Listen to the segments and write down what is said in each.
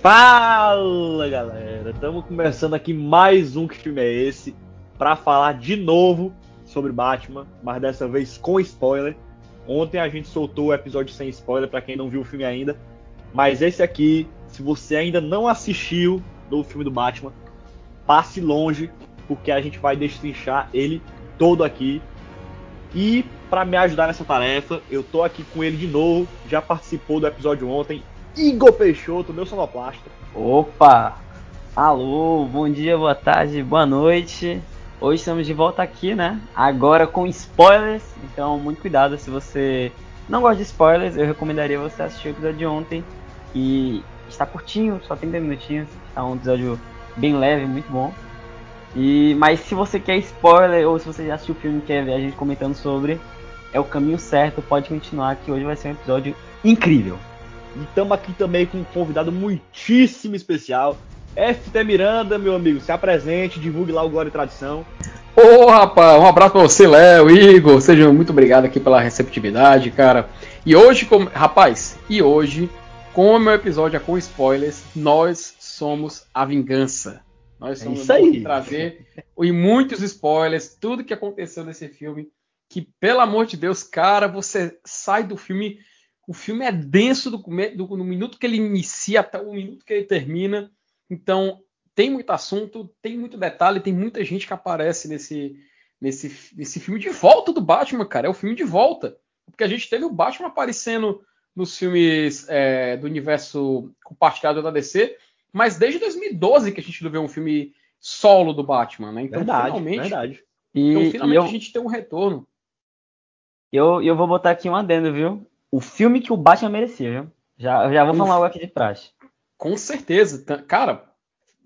Fala galera, estamos começando aqui mais um que filme é esse para falar de novo sobre Batman, mas dessa vez com spoiler. Ontem a gente soltou o episódio sem spoiler para quem não viu o filme ainda, mas esse aqui, se você ainda não assistiu no filme do Batman, passe longe porque a gente vai destrinchar ele todo aqui. E para me ajudar nessa tarefa, eu tô aqui com ele de novo, já participou do episódio ontem, Igor Peixoto, meu sonoplasta. Opa! Alô, bom dia, boa tarde, boa noite. Hoje estamos de volta aqui, né? Agora com spoilers, então muito cuidado se você não gosta de spoilers, eu recomendaria você assistir o episódio de ontem. E está curtinho, só 30 minutinhos, está um episódio bem leve, muito bom. E, mas se você quer spoiler ou se você já assistiu o filme e quer ver a gente comentando sobre, é o caminho certo, pode continuar que hoje vai ser um episódio incrível. E estamos aqui também com um convidado muitíssimo especial, FT Miranda, meu amigo, se apresente, divulgue lá o Glória e Tradição. Ô, oh, rapaz, um abraço pra você, Léo, Igor, sejam muito obrigado aqui pela receptividade, cara. E hoje, como... rapaz, e hoje, como o meu episódio é com spoilers, nós somos a vingança. Nós somos é isso aí. trazer e muitos spoilers, tudo que aconteceu nesse filme, que pelo amor de Deus, cara, você sai do filme, o filme é denso do, do, no minuto que ele inicia até o minuto que ele termina. Então, tem muito assunto, tem muito detalhe, tem muita gente que aparece nesse nesse, nesse filme de volta do Batman, cara. É o filme de volta. Porque a gente teve o Batman aparecendo nos filmes é, do universo compartilhado da DC, mas desde 2012 que a gente não vê um filme solo do Batman, né? Então, verdade, finalmente, verdade. E, então, finalmente eu, a gente tem um retorno. Eu, eu vou botar aqui um adendo, viu? O filme que o Batman merecia, viu? Já, já vou falar algo aqui de praxe. Com certeza. Cara,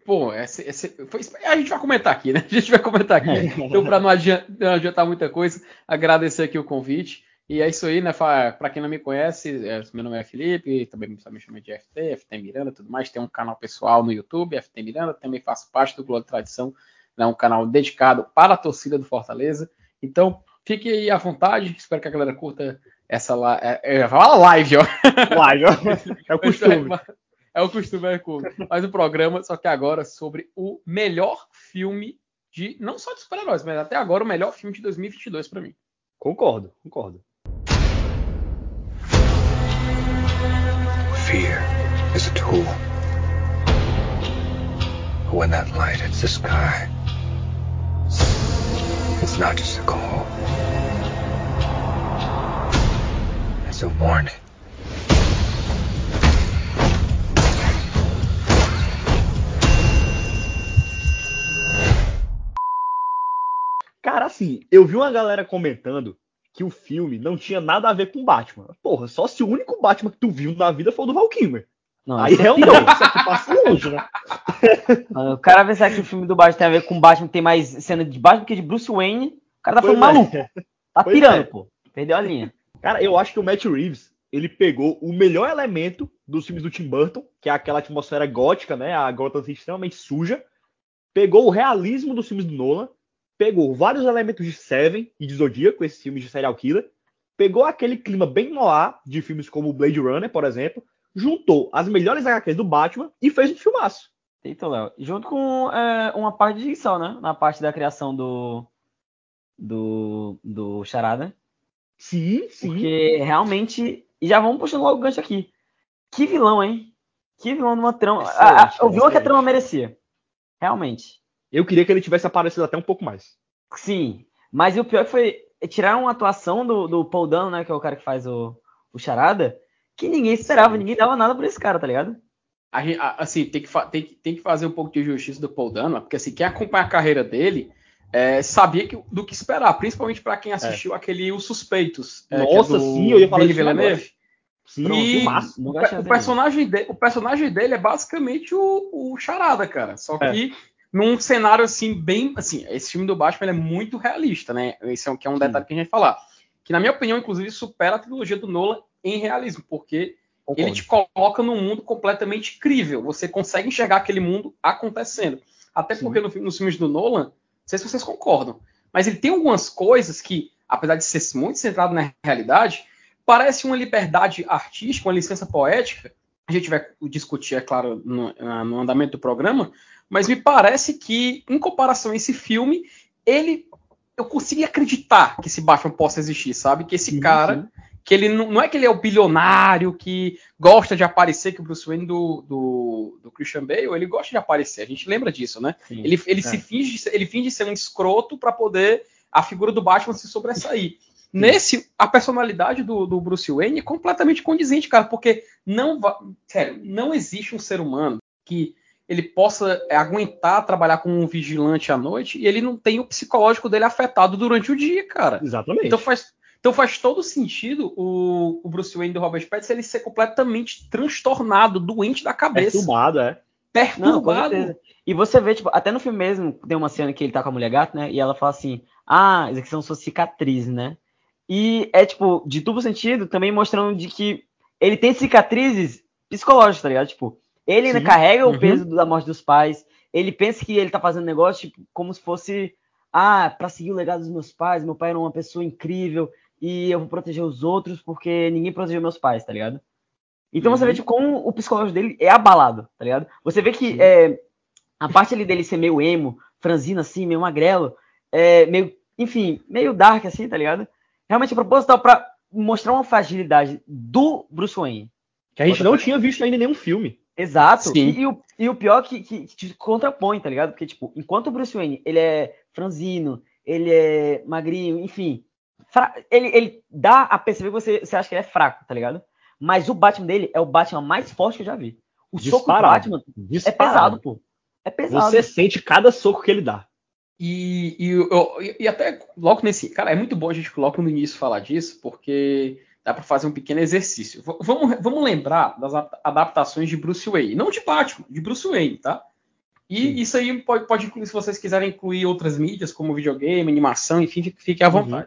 pô, esse, esse, foi, a gente vai comentar aqui, né? A gente vai comentar aqui. então, para não adiantar, não adiantar muita coisa, agradecer aqui o convite. E é isso aí, né? Para quem não me conhece, é, meu nome é Felipe, também me chama de FT, FT Miranda tudo mais. Tem um canal pessoal no YouTube, FT Miranda, também faço parte do Globo Tradição, né, um canal dedicado para a torcida do Fortaleza. Então, fique aí à vontade, espero que a galera curta essa live. É, é, live, ó. Live, ó. É o costume. É o costume, é o Mas o programa, só que agora sobre o melhor filme de. Não só de super-heróis, mas até agora o melhor filme de 2022 para mim. Concordo, concordo. Fear is a tool. But when that light hits the sky, it's not just a call. Cara, assim, eu vi uma galera comentando que o filme não tinha nada a ver com Batman. Porra, só se o único Batman que tu viu na vida foi o do Val Kilmer. Não, Aí realmente, isso aqui passa longe, né? o cara pensar que o filme do Batman tem a ver com Batman, tem mais cena de Batman que de Bruce Wayne, o cara tá falando é. maluco. Tá pois pirando, é. pô. Perdeu a linha. Cara, eu acho que o Matt Reeves, ele pegou o melhor elemento dos filmes do Tim Burton, que é aquela atmosfera gótica, né? A Gotham extremamente suja. Pegou o realismo dos filmes do Nolan pegou vários elementos de Seven e de Zodíaco, esses filmes de serial killer, pegou aquele clima bem noir de filmes como Blade Runner, por exemplo, juntou as melhores HQs do Batman e fez um filmaço. Então, Léo, junto com é, uma parte de edição, né? Na parte da criação do do, do Charada. Sim, sim. Porque realmente. E já vamos puxando logo o gancho aqui. Que vilão, hein? Que vilão de uma trama. Ah, eu vi o que a trama merecia. Realmente. Eu queria que ele tivesse aparecido até um pouco mais. Sim, mas o pior foi tirar uma atuação do, do Paul Dano, né, que é o cara que faz o, o Charada, que ninguém esperava, Sim. ninguém dava nada por esse cara, tá ligado? A gente, assim, tem que, tem, que, tem que fazer um pouco de justiça do Paul Dano, porque assim, quem acompanha a carreira dele é, sabia que, do que esperar, principalmente para quem assistiu é. aquele Os Suspeitos. É, é Nossa, é sim, eu ia falar de Villeneuve. Sim, e o, o, personagem de, o personagem dele é basicamente o, o Charada, cara. Só é. que num cenário assim, bem. Assim, esse filme do Batman é muito realista, né? Esse é, que é um detalhe Sim. que a gente vai falar. Que, na minha opinião, inclusive, supera a trilogia do Nolan em realismo, porque Concordo. ele te coloca num mundo completamente crível. Você consegue enxergar aquele mundo acontecendo. Até Sim. porque no, nos filmes do Nolan, sei se vocês concordam, mas ele tem algumas coisas que, apesar de ser muito centrado na realidade, parece uma liberdade artística, uma licença poética a gente vai discutir, é claro, no, no andamento do programa, mas me parece que, em comparação a esse filme, ele. Eu consegui acreditar que esse Batman possa existir, sabe? Que esse Sim, cara. sim. Que ele não, não é que ele é o bilionário que gosta de aparecer, que o Bruce Wayne do, do, do Christian Bale, ele gosta de aparecer. A gente lembra disso, né? Sim. Ele, ele É. se finge, ele finge ser um escroto para poder a figura do Batman se sobressair. Nesse, a personalidade do, do Bruce Wayne é completamente condizente, cara, porque não sério, não existe um ser humano que ele possa aguentar trabalhar como um vigilante à noite e ele não tem o psicológico dele afetado durante o dia, cara. Exatamente. Então faz, então faz todo sentido o, o Bruce Wayne do Robert Pattinson ele ser completamente transtornado, doente da cabeça, Perturbado, é. Não, com perturbado. certeza. E você vê, tipo, até no filme mesmo, tem uma cena que ele tá com a mulher gata, né? E ela fala assim: Ah, isso aqui são suas cicatrizes, né? E é, tipo, de duplo sentido, também mostrando de que ele tem cicatrizes psicológicas, tá ligado? Tipo, ele ainda Sim. carrega Uhum. o peso da morte dos pais. Ele pensa que ele tá fazendo negócio, tipo, como se fosse, ah, pra seguir o legado dos meus pais. Meu pai era uma pessoa incrível e eu vou proteger os outros porque ninguém protegeu meus pais, tá ligado? Então você Uhum. vê tipo, como o psicológico dele é abalado, tá ligado? Você vê que é, a parte ali dele ser meio emo, franzino assim, meio magrelo, é, meio, enfim, meio dark assim, tá ligado? Realmente é proposital pra mostrar uma fragilidade do Bruce Wayne. Que a gente não tinha visto ainda em nenhum filme. Exato. Sim. E, e o, e o pior que, que, que te contrapõe, tá ligado? Porque, tipo, enquanto o Bruce Wayne, ele é franzino, ele é magrinho, enfim, ele, ele dá a perceber que você, você acha que ele é fraco, tá ligado? Mas o Batman dele é o Batman mais forte que eu já vi. O soco do Disparado. Batman é Disparado. pesado, pô. É pesado. Você sente cada soco que ele dá. E, e, eu- e- até logo nesse. Cara, é muito bom a gente logo no início falar disso, porque dá pra fazer um pequeno exercício. V- vamos, vamos lembrar das adaptações de Bruce Wayne. Não de Batman, de Bruce Wayne, tá? E Sim. isso aí pode, pode incluir, se vocês quiserem incluir outras mídias, como videogame, animação, enfim, fique, à Uhum.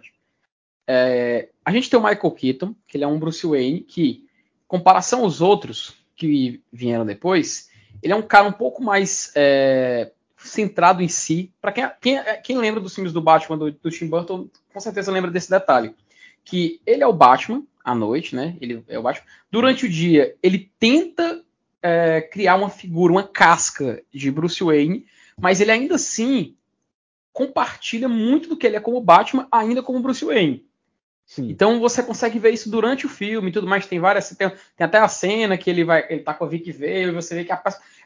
É, a gente tem o Michael Keaton, que ele é um Bruce Wayne que, em comparação aos outros que vieram depois, ele é um cara um pouco mais é, centrado em si. Para quem, quem, quem lembra dos filmes do Batman do, do Tim Burton, com certeza lembra desse detalhe. Que ele é o Batman à noite, né? Ele é o Batman. Durante o dia, ele tenta é, criar uma figura, uma casca de Bruce Wayne, mas ele ainda assim compartilha muito do que ele é como Batman, ainda como Bruce Wayne. Sim. Então você consegue ver isso durante o filme e tudo mais. Tem várias. Tem, tem até a cena que ele vai. Ele tá com a Vicky Vale e você vê que a,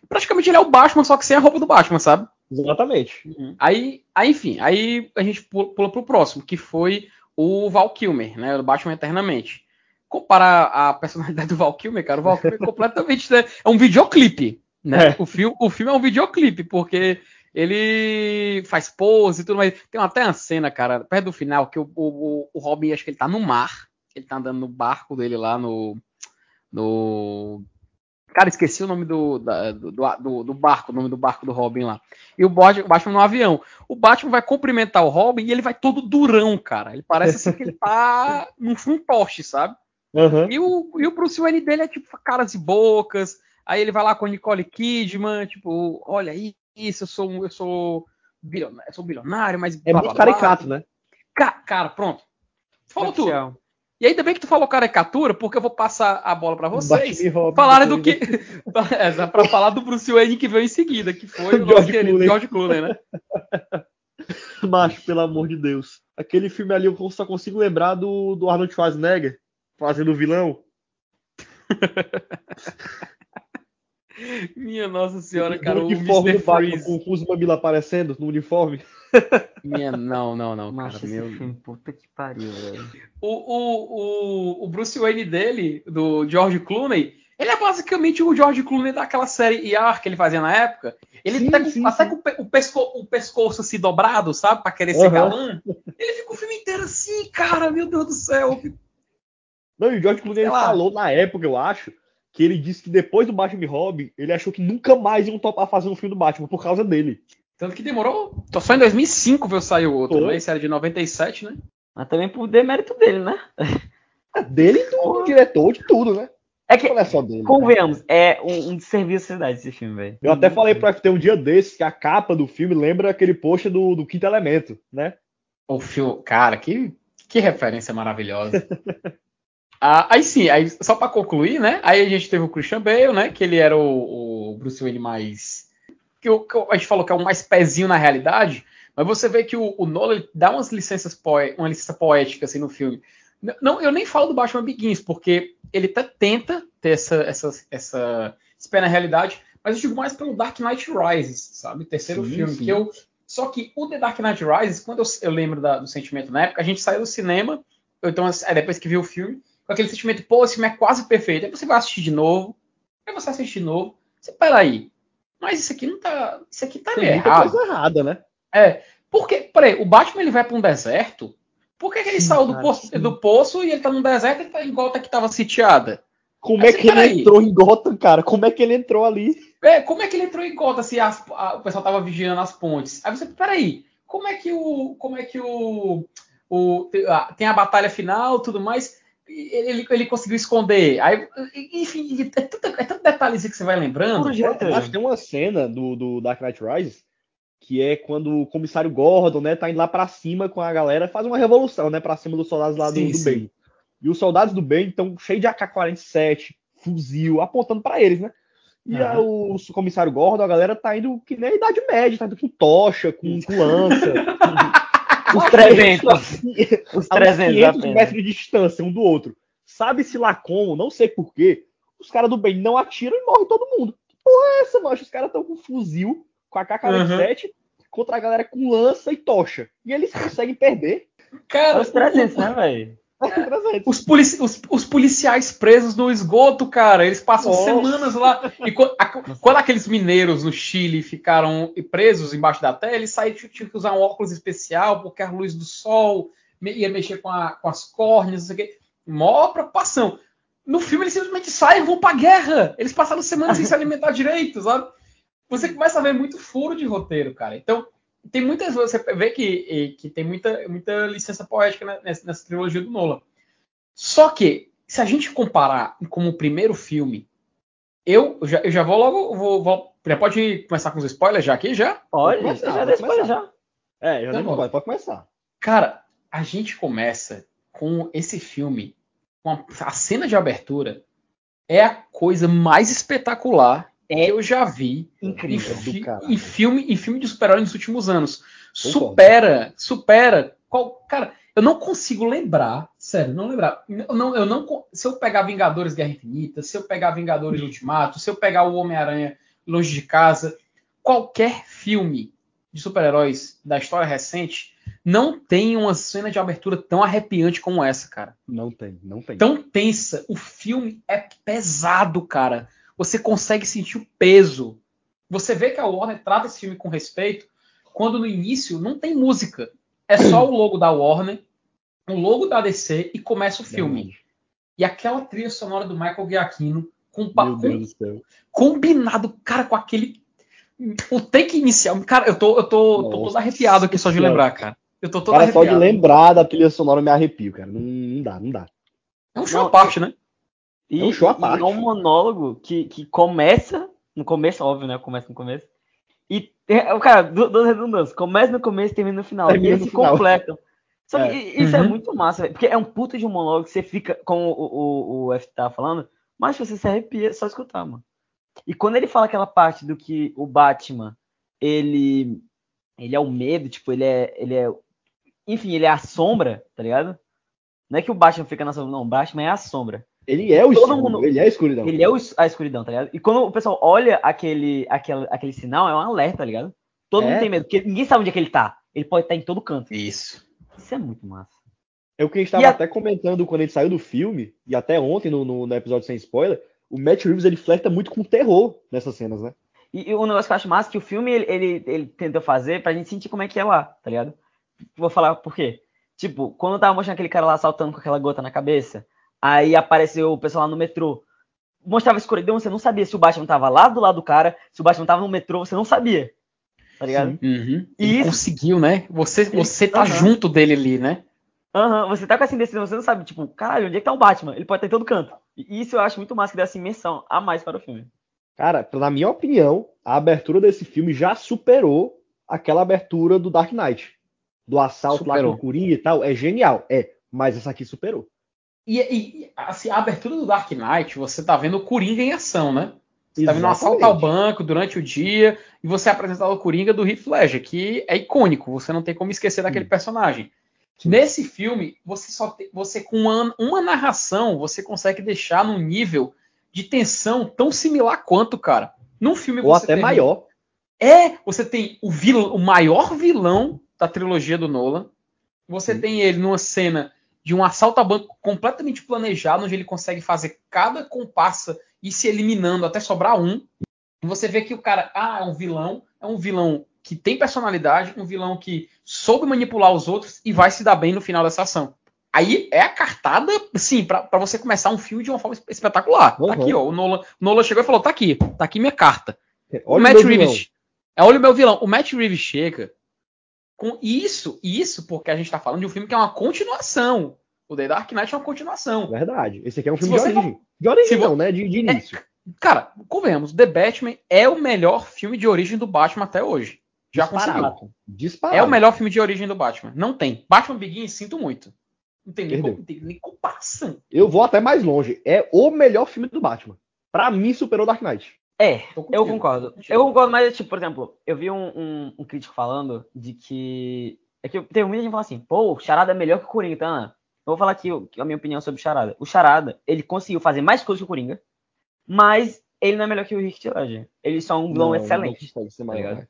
praticamente ele é o Batman, só que sem a roupa do Batman, sabe? Exatamente. Aí, aí, enfim, aí a gente pula, pula pro próximo, que foi o Val Kilmer, né? O Batman Eternamente. Comparar a personalidade do Val Kilmer, cara, o Val Kilmer é completamente. Né, é um videoclipe. Né? É. O, filme, o filme é um videoclipe, porque ele faz pose e tudo mais. Tem até uma cena, cara, perto do final, que o, o, o Robin, acho que ele tá no mar. Ele tá andando no barco dele lá no. no Cara, esqueci o nome do, da- do, do, do barco, o nome do barco do Robin lá. E o Batman, o Batman no avião. O Batman vai cumprimentar o Robin e ele vai todo durão, cara. Ele parece assim que ele tá num fantoche, sabe? Aham. E o, e o Bruce Wayne dele é tipo caras e bocas. Aí ele vai lá com a Nicole Kidman, tipo, olha aí, isso, eu sou, eu sou bilionário, eu sou bilionário, mas. É blá, muito blá, blá. caricato, né? Ca- Cara, pronto. Falou tudo. E ainda bem que tu falou caricatura, porque eu vou passar a bola pra vocês. Robin, Falarem do que. é, pra falar do Bruce Wayne que veio em seguida, que foi o nosso George querido Clooney. George Clooney, né? Macho, pelo amor de Deus. Aquele filme ali eu só consigo lembrar do, do Arnold Schwarzenegger fazendo o vilão. Minha Nossa Senhora, cara, o uniforme Mr. do Batman Freeze. com o Fuso Mamila aparecendo no uniforme. Minha... Não, não, não, cara. Macho, Meu... filme, puta que pariu, velho. O, o, o, o Bruce Wayne dele, do George Clooney, ele é basicamente o George Clooney daquela série ER que ele fazia na época. Ele Sim, tá com, sim, até sim. com o, pe- o pesco- o pescoço se dobrado, sabe? Pra querer ser Aham. galã. Ele fica o filme inteiro assim, cara, meu Deus do céu. Não, e o George Clooney falou na época, eu acho, que ele disse que depois do Batman e Robin, ele achou que nunca mais iam topar fazer um filme do Batman por causa dele. Tanto que demorou. Só em 2005 veio sair o outro, Foi. né? Esse era de 97, né? Mas também por demérito dele, né? Dele e do diretor, de tudo, né? É que, Não é só dele. convenhamos, é um, um desserviço à sociedade esse filme, velho. Eu até falei pro FT um dia desses que a capa do filme lembra aquele post do, do Quinto Elemento, né? O filme. Cara, que, que referência maravilhosa. Ah, aí sim, aí, só pra concluir, né? Aí a gente teve o Christian Bale, né? Que ele era o, o Bruce Wayne mais. Que, o- que a gente falou que é o mais pezinho na realidade. Mas você vê que o, o Nolan dá umas licenças poé- uma licença poética assim no filme. Não, eu nem falo do Batman Begins, porque ele até tenta ter essa, essa, essa, esse pé na realidade, mas eu digo mais pelo Dark Knight Rises, sabe? Terceiro Sim, filme. sim. Que eu, só que o The Dark Knight Rises, quando eu, eu lembro da- do sentimento na época, a gente saiu do cinema, então é, depois que viu o filme, com aquele sentimento, pô, esse filme é quase perfeito. Aí você vai assistir de novo, aí você assiste de novo. Você, peraí, mas isso aqui não tá. Isso aqui tá Tem meio muita errado. coisa errada, né? É. Porque, peraí, o Batman ele vai pra um deserto. Por que, que ele Sim, saiu do cara, poço, do poço e ele tá num deserto e ele tá em Gota que tava sitiada? Como é que ele peraí. entrou em Gotham, cara? Como é que ele entrou ali? É, como é que ele entrou em Gota se as- a- o pessoal tava vigiando as pontes? Aí você, peraí, como é que o. Como é que o. o tem a batalha final tudo mais. Ele, ele conseguiu esconder. Aí, enfim, é tanto, é tanto detalhezinho que você vai lembrando. Roteiro. Acho que tem uma cena do, do Dark Knight Rises que é quando o comissário Gordon, né, tá indo lá pra cima com a galera, faz uma revolução, né, pra cima dos soldados lá do, Sim, do sim. bem. E os soldados do bem estão cheios de AK-47, fuzil, apontando pra eles, né? E aí o comissário Gordon, a galera tá indo que nem a Idade Média, tá indo com tocha, com, com lança. Os 300. Assim, Os a uns 300 500 apenas. metros de distância um do outro. Sabe-se lá como, não sei porquê, os caras do bem não atiram e morre todo mundo. Que porra é essa, macho? Os caras estão com fuzil, com AK-47, contra a galera com lança e tocha. E eles conseguem perder. Cara, Os 300, né, velho? Os, polici- os- os policiais presos no esgoto, cara, eles passam Nossa. semanas lá. E quando, a- quando aqueles mineiros no Chile ficaram presos embaixo da terra, eles saíram, tinham, que usar um óculos especial, porque a luz do sol me- ia mexer com, a- com as córneas, não sei o quê. Mó preocupação. No filme eles simplesmente saem e vão pra guerra. Eles passaram semanas sem se alimentar direito, sabe? Você começa a ver muito furo de roteiro, cara. Então, tem muitas você vê que, que tem muita, muita licença poética né, nessa, nessa trilogia do Nolan. Só que, se a gente comparar como o primeiro filme, eu já, eu já vou logo. Vou, vou- já pode começar com os spoilers já aqui? Já? Olha, começar, já pode dei spoiler já. É, já Tá pode, pode começar. Cara, a gente começa com esse filme, com a, a cena de abertura é a coisa mais espetacular É eu já vi em, Incrível. fi- em filme, em filme de super-herói nos últimos anos. Supera, supera. Qual, cara, eu não consigo lembrar, sério, não lembrar. Eu não, eu não, se eu pegar Vingadores Guerra Infinita, se eu pegar Vingadores Ultimato, se eu pegar o Homem-Aranha Longe de Casa, qualquer filme de super-heróis da história recente não tem uma cena de abertura tão arrepiante como essa, cara Não tem, não tem. tão tensa. O filme é pesado, cara. Você consegue sentir o peso. Você vê que a Warner trata esse filme com respeito quando no início não tem música. É só o logo da Warner, o logo da DC e começa o filme. E aquela trilha sonora do Michael Giacchino com, com- combinado, cara, com aquele o take inicial. Cara, eu tô, eu tô, tô todo arrepiado aqui só de lembrar, cara. Eu tô todo Cara, só de arrepiado. lembrar da trilha sonora eu me arrepio, cara. Não, não dá, não dá. É um show à parte, né? E, É um show à e parte. é um monólogo que, que começa no começo, óbvio, né? Começa no começo. E, é, o cara, du- duas redundâncias. Começa no começo e termina no final. Termina e eles se final. completam. Só que É. isso é Uhum. muito massa, velho, porque é um puta de um monólogo que você fica, como o, o, o F tava falando, mas você se arrepia só escutar, mano. E quando ele fala aquela parte do que o Batman, ele ele é o medo, tipo, ele é ele é enfim, ele é a sombra, tá ligado? Não é que o Batman fica na sombra, não, o Batman é a sombra. Ele é o Todo escuro, mundo- ele é a escuridão. Ele é o a escuridão, tá ligado? E quando o pessoal olha aquele, aquele, aquele sinal, é um alerta, tá ligado? Todo É. mundo tem medo, porque ninguém sabe onde é que ele tá. Ele pode estar em todo canto. Isso. Isso é muito massa. É o que a gente tava a- até comentando quando a gente saiu do filme, e até ontem no, no- no episódio sem spoiler, o Matt Reeves ele flerta muito com terror nessas cenas, né? E, e o negócio que eu acho massa é que o filme ele, ele, ele tentou fazer pra gente sentir como é que é lá, tá ligado? Vou falar por quê. Tipo, quando eu tava mostrando aquele cara lá saltando com aquela gota na cabeça, aí apareceu o pessoal lá no metrô. Mostrava a escuridão, você não sabia se o Batman tava lá do lado do cara, se o Batman tava no metrô, você não sabia. Tá ligado? Uhum. E Ele isso- conseguiu, né? Você, você tá Aham. junto dele ali, né? Aham, você tá com essa indecisão, você não sabe, tipo, caralho, onde é que tá o Batman? Ele pode estar em todo canto. E isso eu acho muito massa, que dá essa imersão a mais para o filme. Cara, na minha opinião, a abertura desse filme já superou aquela abertura do Dark Knight. Do assalto lá Superou. com o Coringa e tal. É genial, é. Mas essa aqui superou. E, e, assim, a abertura do Dark Knight, você tá vendo o Coringa em ação, né? Você tá vendo um assalto ao banco durante o dia e você é apresentado o Coringa do Heath Ledger, que é icônico, você não tem como esquecer daquele Sim. personagem. Sim. Nesse filme, você só tem, você com uma, uma narração, você consegue deixar num nível de tensão tão similar quanto, cara. Num filme Ou até maior. É, você tem o, vil, o maior vilão da trilogia do Nolan. Você Sim. tem ele numa cena de um assalto a banco completamente planejado, onde ele consegue fazer cada comparsa e se eliminando até sobrar um. E você vê que o cara, ah, é um vilão, é um vilão que tem personalidade, um vilão que soube manipular os outros e vai se dar bem no final dessa ação. Aí é a cartada, sim, pra pra você começar um filme de uma forma espe- espetacular. Tá Uhum. aqui, ó. O Nolan, o Nolan chegou e falou: tá aqui, tá aqui minha carta o Olha Matt meu vilão. Reeves. É, olha o meu vilão. O Matt Reeves chega com isso, isso porque a gente tá falando de um filme que é uma continuação. O The Dark Knight é uma continuação. Verdade. Esse aqui é um filme de origem. De origem se vo- não, né? De, de início. Cara, convenhamos, The Batman é o melhor filme de origem do Batman até hoje. Já conseguiu. Disparado. Disparado. É o melhor filme de origem do Batman. Não tem. Batman Begins, sinto muito. Não tem nem, Perdeu. tem nem comparação. Eu vou até mais longe. É o melhor filme do Batman. Pra mim, superou Dark Knight. É, eu concordo. Eu concordo, mas, tipo, por exemplo, eu vi um, um- um crítico falando de que. É que tem muita gente falando assim, pô, o Charada é melhor que o Coringa, então, Ana. Eu vou falar aqui a minha opinião sobre o Charada. O Charada, ele conseguiu fazer mais coisas que o Coringa, mas ele não é melhor que o Heath Ledger. Ele só é um vilão Não, excelente. não ser tá maior, né?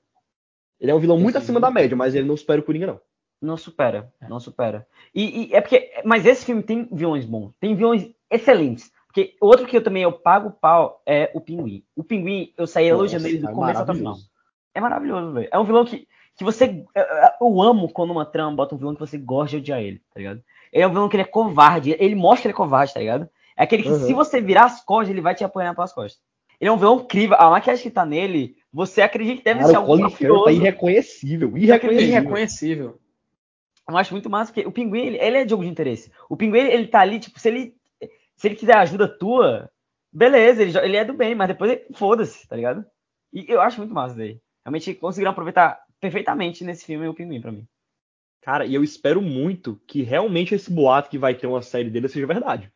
Ele é um vilão muito Esse acima da média, mas ele não supera o Coringa, não. Não supera, não supera. E, e é porque. Mas esse filme tem vilões bons, tem vilões excelentes. Porque outro que eu também eu pago pau é o Pinguim. O Pinguim, eu saí elogiando ele do é começo até o final. É maravilhoso, velho. É um vilão que, que você. eu- amo quando uma trama bota um vilão que você gosta de odiar ele, tá ligado? Ele é um vilão que ele é covarde. Ele mostra que ele é covarde, tá ligado? É aquele que, Uhum. se você virar as costas, ele vai te apanhar pelas costas. Ele é um vilão incrível. A maquiagem que tá nele, você acredita que deve ser Cara, o algo Colin Farrell tá mafioso. irreconhecível. É Irreconhecível. irreconhecível. Eu acho muito massa, porque o pinguim, ele, ele é jogo de interesse. O pinguim, ele, ele tá ali, tipo, se ele, se ele quiser ajuda tua, beleza, ele, ele é do bem, mas depois ele- foda-se, tá ligado? E eu acho muito massa daí. Realmente conseguiram aproveitar perfeitamente nesse filme o pinguim pra mim. Cara, e eu espero muito que realmente esse boato que vai ter uma série dele seja verdade.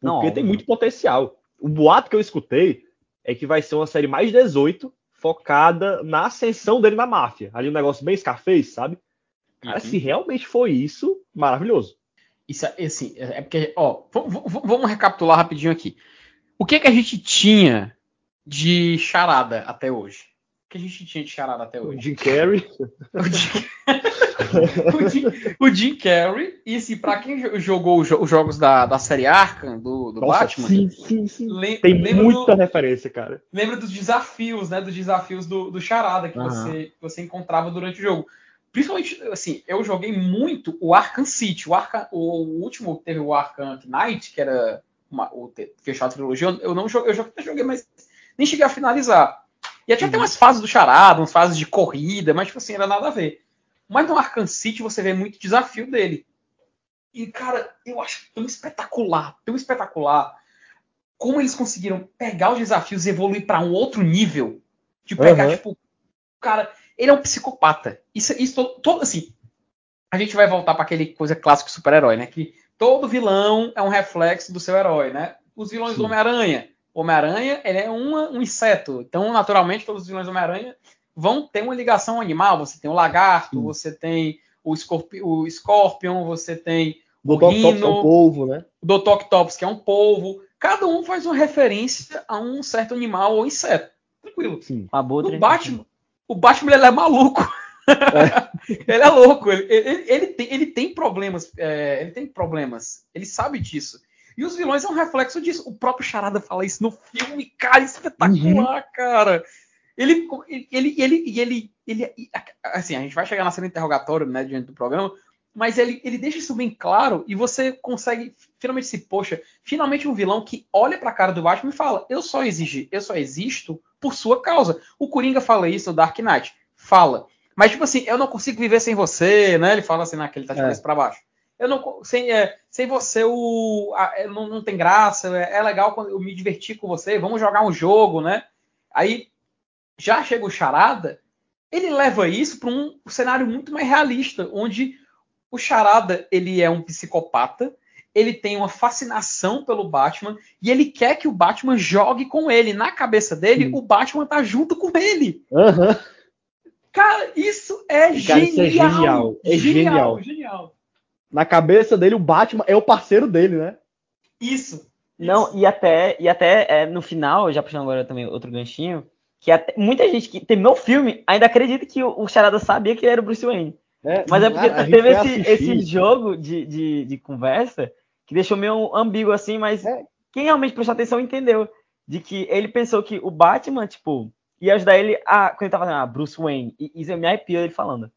Porque Não, tem óbvio. muito potencial. O boato que eu escutei é que vai ser uma série mais 18, focada na ascensão dele na máfia. Ali um negócio bem Scarface, sabe? Cara, Uhum. se realmente foi isso, maravilhoso. Isso é assim, é é porque, ó, vamos recapitular rapidinho aqui. O que que a gente tinha de charada até hoje? O que a gente tinha de charada até O hoje? Jim Carrey. O Jim, o Jim, o Jim Carrey, e se pra quem jo- jogou os, jo- os jogos da, da série Arkham, do, do Nossa, Batman, sim, sim, sim. lem- Tem muita do- referência, cara. lembra dos desafios, né? Dos desafios do, do charada que Aham. você, que você encontrava durante o jogo. Principalmente, assim, eu joguei muito o Arkham City. O, Arkham, o último teve o Arkham Knight, que era uma, o fechou a trilogia. Eu não joguei, eu joguei, até joguei, mas nem cheguei a finalizar. E tinha até umas fases do charada, umas fases de corrida, mas tipo assim, era nada a ver. Mas no Arkham City você vê muito desafio dele. E, cara, eu acho tão espetacular, tão espetacular como eles conseguiram pegar os desafios e evoluir para um outro nível. De pegar, Uhum. tipo, cara, ele é um psicopata. Isso, isso todo, todo- assim. A gente vai voltar para aquele coisa clássica de super-herói, né? Que todo vilão é um reflexo do seu herói, né? Os vilões Sim. do Homem-Aranha. O Homem-Aranha, ele é uma- um inseto. Então, naturalmente, todos os vilões do Homem-Aranha vão ter uma ligação animal. Você tem o lagarto, Sim. você tem o, escorpi o Scorpion, você tem O Top Top é um polvo, né? o Dr. Octopus, que é um polvo. Cada um faz uma referência a um certo animal ou inseto. Tranquilo. Sim. No. Batman, o Batman ele é maluco. ele é louco. Ele, ele- ele tem, ele tem problemas. é, ele tem problemas. Ele sabe disso. E os vilões é um reflexo disso. O próprio Charada fala isso no filme, cara, espetacular, cara. Ele, ele, ele, ele, ele, ele, assim, a gente vai chegar na cena interrogatório, né, diante do programa, mas ele, ele deixa isso bem claro e você consegue finalmente se, poxa, finalmente um vilão que olha pra cara do Batman e fala: Eu só exigi, eu só existo por sua causa. O Coringa fala isso no Dark Knight. Fala. Mas, tipo assim, eu não consigo viver sem você, né? Ele fala assim naquele tá de É. cabeça pra baixo. Eu não, sem, é, sem você, o, a- é, não, não tem graça. É, é legal quando eu me divertir com você. Vamos jogar um jogo, né? Aí já chega o Charada, ele leva isso para um cenário muito mais realista, onde o Charada ele é um psicopata, ele tem uma fascinação pelo Batman e ele quer que o Batman jogue com ele. Na cabeça dele, Sim. o Batman tá junto com ele. Aham. Cara, isso é Cara, genial. isso é genial. É genial. genial. genial. Na cabeça dele, o Batman é o parceiro dele, né? Isso. Não, e até, e até é, no final, já puxando agora também outro ganchinho, que até- muita gente que terminou o filme ainda acredita que o, o Charada sabia que ele era o Bruce Wayne. É, Mas é porque a- a gente teve esse, esse jogo de, de, de conversa que deixou meio ambíguo assim, mas É. quem realmente prestou atenção entendeu. De que ele pensou que o Batman, tipo, ia ajudar ele a. Quando ele tava falando, ah, Bruce Wayne, e isso me arrepiou ele falando.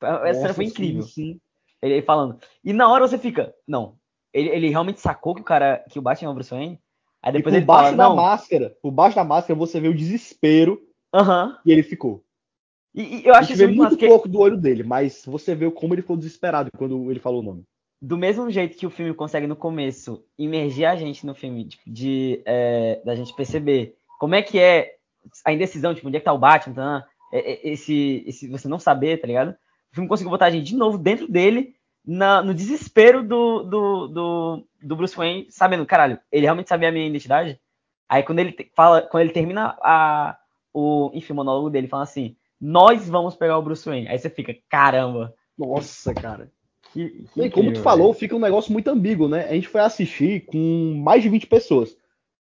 Essa cena foi sim, incrível. sim. Ele, ele falando. E na hora você fica, não. Ele, ele realmente sacou que o cara, que o Batman é o Bruce Wayne. Aí E depois por ele baixo fala, da não. máscara, por baixo da máscara, você vê o desespero Aham. que ele ficou. E, e eu acho isso vê muito muito pouco do olho dele, mas você vê como ele ficou desesperado quando ele falou o nome. do mesmo jeito que o filme consegue no começo imergir a gente no filme, tipo, de é, da gente perceber como é que é a indecisão, tipo, onde é que tá o Batman, tá? É, é, esse, esse você não saber, tá ligado? O filme conseguiu botar a gente de novo dentro dele, na- no desespero do, do, do, do Bruce Wayne, sabendo, caralho, ele realmente sabia a minha identidade? Aí quando ele fala, quando ele termina a, o, enfim, o monólogo dele, fala assim, nós vamos pegar o Bruce Wayne. Aí você fica, caramba, Nossa, cara. que, que E como tu falou, velho. fica um negócio muito ambíguo, né? A gente foi assistir com mais de 20 pessoas.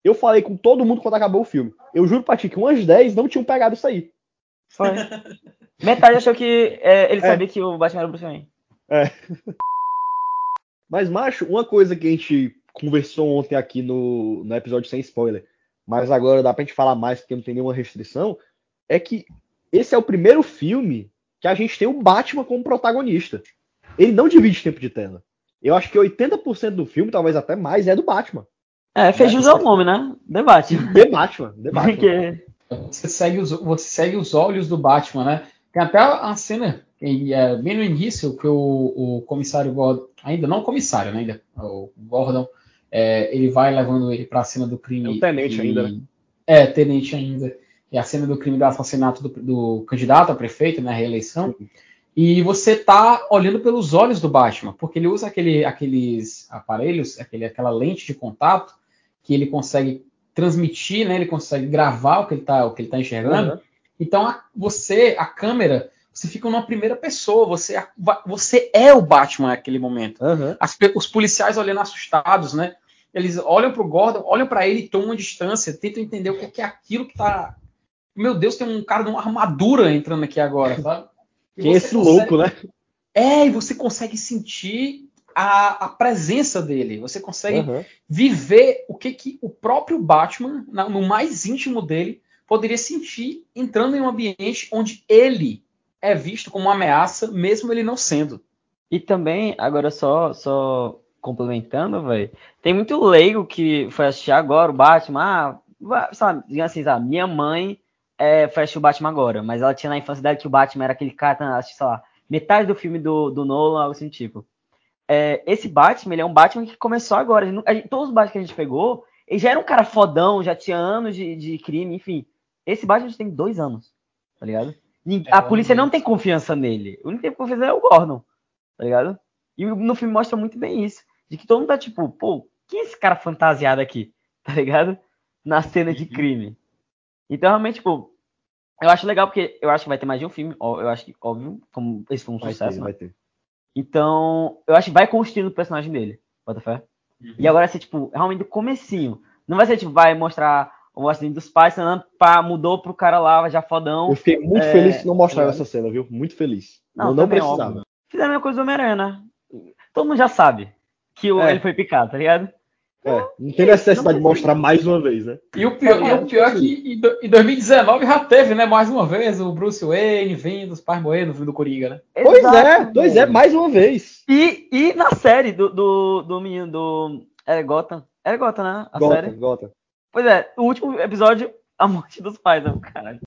Eu falei com todo mundo quando acabou o filme. Eu juro pra ti que umas 10 não tinham pegado isso aí. Foi. Metade achou que é, ele É. sabia que o Batman era o Bruce Wayne. Mas, macho, uma coisa que a gente conversou ontem aqui no, no episódio sem spoiler, mas agora dá pra gente falar mais porque não tem nenhuma restrição, é que esse é o primeiro filme que a gente tem o Batman como protagonista. Ele não divide tempo de tela. Eu acho que 80% do filme, talvez até mais, é do Batman. É, fez jus ao nome, né? Debate. The Batman. The Batman. Porque Você segue, os, você segue os olhos do Batman, né? Tem até a cena, é bem no início, que o, o comissário Gordon, ainda não o comissário, né? Ainda, o Gordon, é, ele vai levando ele para a cena do crime. É um tenente e- ainda, né? É, tenente ainda. É a cena do crime do assassinato do, do candidato a prefeito na reeleição. E você tá olhando pelos olhos do Batman, porque ele usa aquele, aqueles aparelhos, aquele, aquela lente de contato que ele consegue transmitir, né? Ele consegue gravar o que ele tá, o que ele tá enxergando. Aham. Então a- você, a câmera, você fica numa primeira pessoa, você, você é o Batman naquele momento. Aham. As os policiais olhando assustados, né? Eles olham pro Gordon, olham para ele e tomam distância, tentam entender o que é, que é aquilo que tá. Meu Deus, tem um cara de uma armadura entrando aqui agora, sabe? E Quem é esse consegue- louco, né? É, e você consegue sentir a, a presença dele. Você consegue Aham. viver o que, que o próprio Batman, na- no mais íntimo dele, poderia sentir entrando em um ambiente onde ele é visto como uma ameaça, mesmo ele não sendo. E também, agora só, só complementando, velho, tem muito leigo que foi assistir agora o Batman, ah, sabe, assim, sabe, minha mãe é, assistir o Batman agora, mas ela tinha na infância dela que o Batman era aquele cara, tá, acho que, sei lá, metade do filme do, do Nolan, algo assim, tipo. É, esse Batman, ele é um Batman que começou agora, a gente todos os Batman que a gente pegou, ele já era um cara fodão, já tinha anos de, de crime, enfim. Esse Batman tem dois anos, tá ligado? É, a polícia não tem confiança nele. O único que tem confiança é o Gordon, tá ligado? E no filme mostra muito bem isso. De que todo mundo tá tipo, pô, quem é esse cara fantasiado aqui? Tá ligado? Na cena de Uhum. crime. Então, realmente, tipo, eu acho legal porque eu acho que vai ter mais de um filme. ó, Eu acho que, óbvio, como esse foi um Vai sucesso, ter, né? vai ter. Então, eu acho que vai construindo o personagem dele. Bota fé. E agora vai ser, tipo, realmente do comecinho. Não vai ser, tipo, vai mostrar o acidente dos pais, não, pá, mudou pro cara lá, já fodão. Eu fiquei muito É, feliz que não mostraram tá ligado? essa cena, viu? Muito feliz. Não, eu não precisava. óbvio. Fizeram a mesma coisa do Homem-Aranha, né? Todo mundo já sabe que É. ele foi picado, tá ligado? É, não tem necessidade de mostrar mais uma vez, né? E o pior, e o pior é que em do- em 2019 já teve, né, mais uma vez, o Bruce Wayne vindo, os pais morrendo no filme do Coringa, né? Pois é, Exato, pois é, mais uma vez. E, e na série do, do, do menino do. É Gotham? É Gotham, né? A Gota, série. gota. Pois é, o último episódio, a morte dos pais, né? Caralho.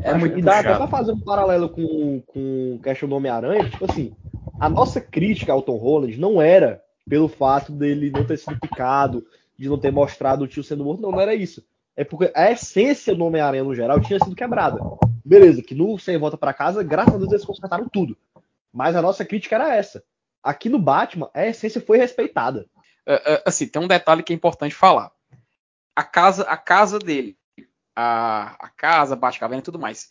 É muito e dá até pra fazer um paralelo com, com o Question do Homem-Aranha, tipo assim, a nossa crítica ao Tom Holland não era pelo fato dele não ter sido picado, de não ter mostrado o tio sendo morto, não, não era isso. É porque a essência do Homem-Aranha no geral tinha sido quebrada. Beleza, que no Sem Volta pra Casa, graças a Deus eles consertaram tudo. Mas a nossa crítica era essa. Aqui no Batman, a essência foi respeitada. Uh, uh, assim, tem um detalhe que é importante falar. A casa, a casa dele, a, a casa, Batcaverna e tudo mais.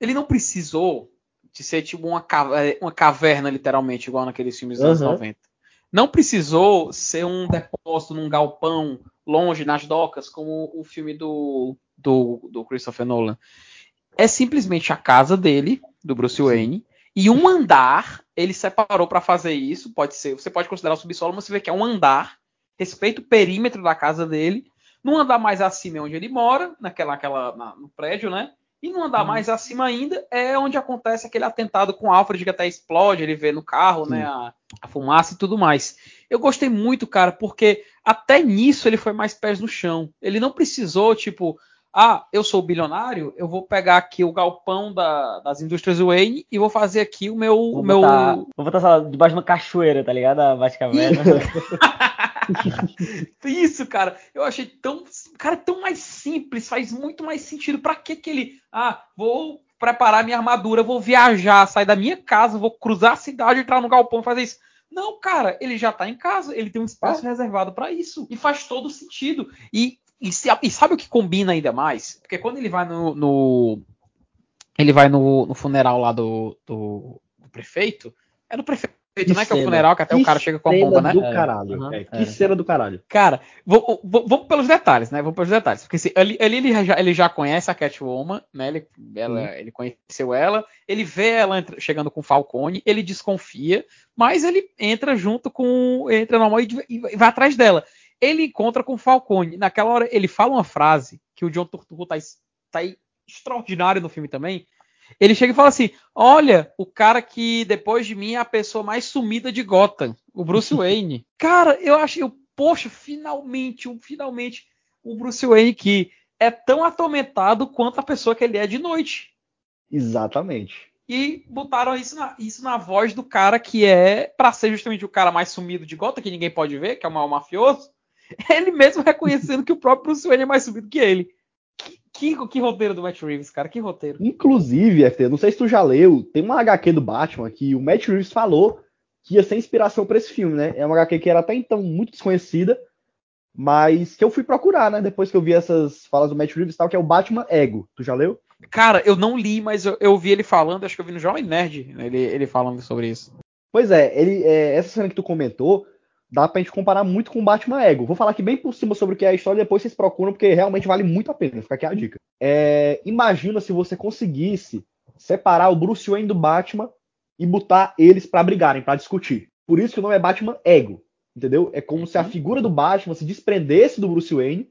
Ele não precisou de ser tipo uma, caverna, uma caverna, literalmente, igual naqueles filmes dos Uhum. anos 90. Não precisou ser um depósito num galpão longe nas docas, como o filme do, do, do Christopher Nolan. É simplesmente a casa dele, do Bruce Wayne, e um andar ele separou para fazer isso. Pode ser, você pode considerar o subsolo, mas você vê que é um andar, respeita o perímetro da casa dele. Num andar mais acima é onde ele mora, naquela, naquela, na- no prédio, né? E num andar mais acima ainda é onde acontece aquele atentado com o Alfred que até explode, ele vê no carro, Sim. né, a, a fumaça e tudo mais. Eu gostei muito, cara, porque até nisso ele foi mais pés no chão. Ele não precisou, tipo, ah, eu sou bilionário, eu vou pegar aqui o galpão da- das indústrias Wayne e vou fazer aqui o meu, Vou o meu botar, vou botar debaixo de uma cachoeira, tá ligado? A Batcaverna. Isso, cara, eu achei tão, cara, tão mais simples, faz muito mais sentido. Pra que que ele, ah, vou preparar minha armadura, vou viajar, sair da minha casa, vou cruzar a cidade, entrar no galpão e fazer isso? Não, cara, ele já tá em casa, ele tem um espaço reservado pra isso e faz todo sentido. E, e, se- e sabe o que combina ainda mais? Porque quando ele vai no, no- ele vai no, no funeral lá do, do, do prefeito, é no prefeito, Que né? Que é o cena. funeral que até o Que cara chega com a bomba, né? do É. caralho. É, que é. cena do caralho. Cara, vamos pelos detalhes, né? Vamos pelos detalhes. Porque se, ali, ali ele, já, ele já conhece a Catwoman, né? Ele, ela- ele conheceu ela, ele vê ela entra- chegando com o Falcone, ele desconfia, mas ele entra junto com. entra normal e, e vai atrás dela. Ele encontra com o Falcone. Naquela hora, ele fala uma frase que o John Turturro tá, tá aí extraordinário no filme também. Ele chega e fala assim: Olha, o cara que depois de mim é a pessoa mais sumida de Gotham, o Bruce Wayne. cara, eu achei, eu, poxa, finalmente, um- finalmente, o Bruce Wayne que é tão atormentado quanto a pessoa que ele é de noite. Exatamente. E botaram isso na, isso na voz do cara que é, pra ser justamente o cara mais sumido de Gotham, que ninguém pode ver, que é o maior mafioso. Ele mesmo reconhecendo que o próprio Bruce Wayne é mais sumido que ele. Que, que, roteiro do Matt Reeves, cara, que roteiro. Inclusive, FT, não sei se tu já leu, tem uma HQ do Batman que o Matt Reeves falou que ia ser inspiração pra esse filme, né? É uma HQ que era até então muito desconhecida, mas que eu fui procurar, né? Depois que eu vi essas falas do Matt Reeves e tal, que é o Batman Ego. Tu já leu? Cara, eu não li, mas eu, eu vi ele falando, acho que eu vi no Jovem Nerd, né, ele, ele falando sobre isso. Pois é, ele, é, essa cena que tu comentou, dá pra gente comparar muito com o Batman Ego. Vou falar aqui bem por cima sobre o que é a história, depois vocês procuram, porque realmente vale muito a pena. Fica aqui a dica. É, imagina se você conseguisse separar o Bruce Wayne do Batman e botar eles pra brigarem, pra discutir. Por isso que o nome é Batman Ego, entendeu? É como se a figura do Batman se desprendesse do Bruce Wayne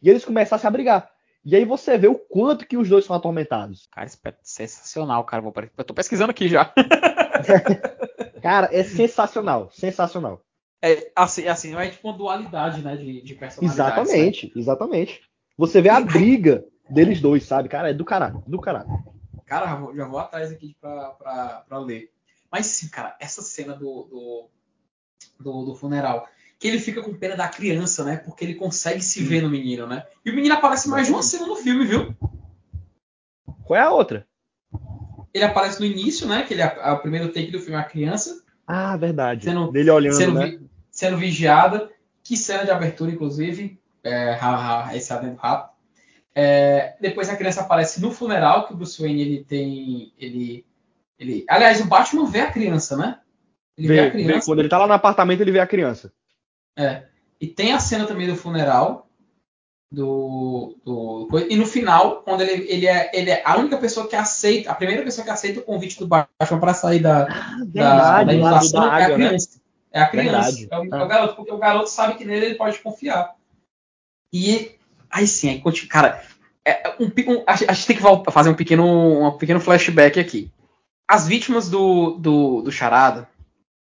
e eles começassem a brigar. E aí você vê o quanto que os dois são atormentados. Cara, isso é sensacional, cara. Eu tô pesquisando aqui já. Cara, é sensacional, sensacional. É, assim, assim, é tipo uma dualidade, né, de, de personalidades. né? Exatamente, exatamente. Você vê a briga deles dois, sabe? Cara, é do caralho, do caralho. Cara, já vou, atrás aqui pra, pra, pra ler. Mas sim, cara, essa cena do, do, do, do funeral, que ele fica com pena da criança, né? Porque ele consegue se ver no menino, né? E o menino aparece mais de uma cena no filme, viu? Qual é a outra? Ele aparece no início, né? Que ele é é o primeiro take do filme a criança, Ah, verdade. Sendo- Dele olhando, sendo, né? Sendo vigiada. Que cena de abertura, inclusive. É, ha, ha, esse adendo rápido. É, depois a criança aparece no funeral, que o Bruce Wayne ele tem. Ele, ele, aliás, o Batman vê a criança, né? Ele vê, Vê, a vê, criança. quando ele tá lá no apartamento, ele vê a criança. É. E tem a cena também do funeral. Do, do, e no final, quando ele, ele, é, ele é a única pessoa que aceita, a primeira pessoa que aceita o convite do Batman para sair da, da, da lado inundação da é a água, né? É a criança. É o, Ah. é o garoto, porque o garoto sabe que nele ele pode confiar. E aí sim, aí. Cara, é um, um- a, gente- tem que fazer um pequeno, um pequeno flashback aqui. As vítimas do, do, do Charada,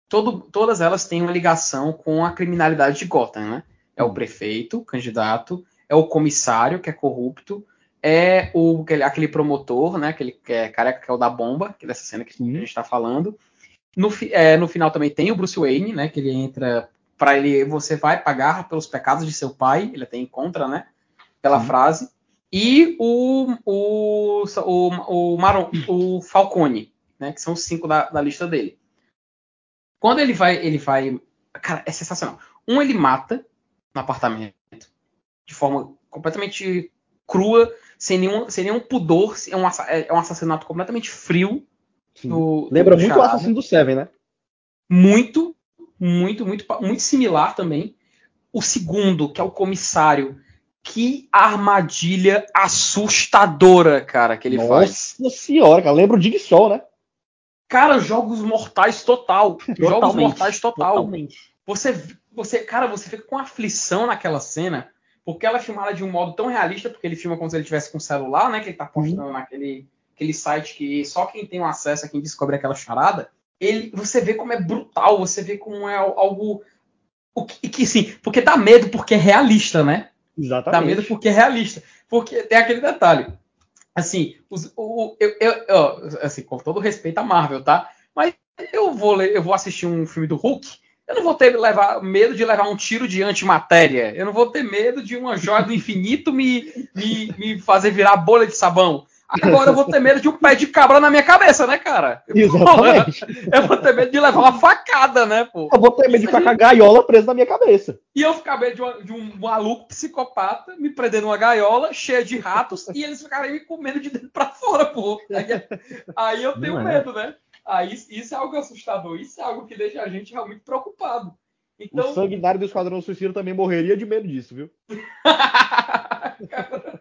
todo, todas elas têm uma ligação com a criminalidade de Gotham, né? É o prefeito, o candidato, é o comissário, que é corrupto, é o, aquele, aquele promotor, né? Aquele que é careca que é o da bomba, que é dessa cena que a gente está falando. No, é, no final também tem o Bruce Wayne, né? Que ele entra para ele, você vai pagar pelos pecados de seu pai, ele até encontra, né? Pela Sim. frase. E o o, o, o, Maron, o Falcone, né? Que são os cinco da, da lista dele. Quando ele vai, ele vai, cara, é sensacional. Um ele mata no apartamento de forma completamente crua, sem nenhum, sem nenhum pudor, é um, assa- é um assassinato completamente frio. Sim. do- Lembra do muito o Charada. assassino do Seven, né? Muito, muito, muito, muito similar também. O segundo, que é o comissário. Que armadilha assustadora, cara, que ele faz. Nossa senhora, cara. Lembra o Dig Sol, né? Cara, jogos mortais total. Jogos Totalmente, mortais total. Totalmente. Você, você, cara, você fica com aflição naquela cena, porque ela é filmada de um modo tão realista, porque ele filma como se ele tivesse com o celular, né? Que ele tá postando naquele aquele site que só quem tem acesso é quem descobre aquela charada. Ele, você vê como é brutal, você vê como é algo. O que, que sim, porque dá medo porque é realista, né? Exatamente. Dá medo porque é realista. Porque tem aquele detalhe. Assim, os- o, eu, eu- ó, assim, com todo respeito à Marvel, tá? Mas eu vou, ler- eu vou assistir um filme do Hulk. Eu não vou ter levar, medo de levar um tiro de antimatéria. Eu não vou ter medo de uma joia do infinito me, me, me fazer virar bolha de sabão. Agora eu vou ter medo de um pé de cabra na minha cabeça, né, cara? Exatamente. Eu vou ter medo de levar uma facada, né, pô? Eu vou ter medo de ficar com a gaiola presa na minha cabeça. E eu ficar medo de, uma- de um maluco psicopata me prender numa gaiola cheia de ratos e eles ficarem me comendo de dentro pra fora, pô. Aí, aí eu tenho é. medo, né? Aí isso é algo assustador, isso é algo que deixa a gente realmente preocupado. Então, O sanguinário do Esquadrão Suicida também morreria de medo disso, viu?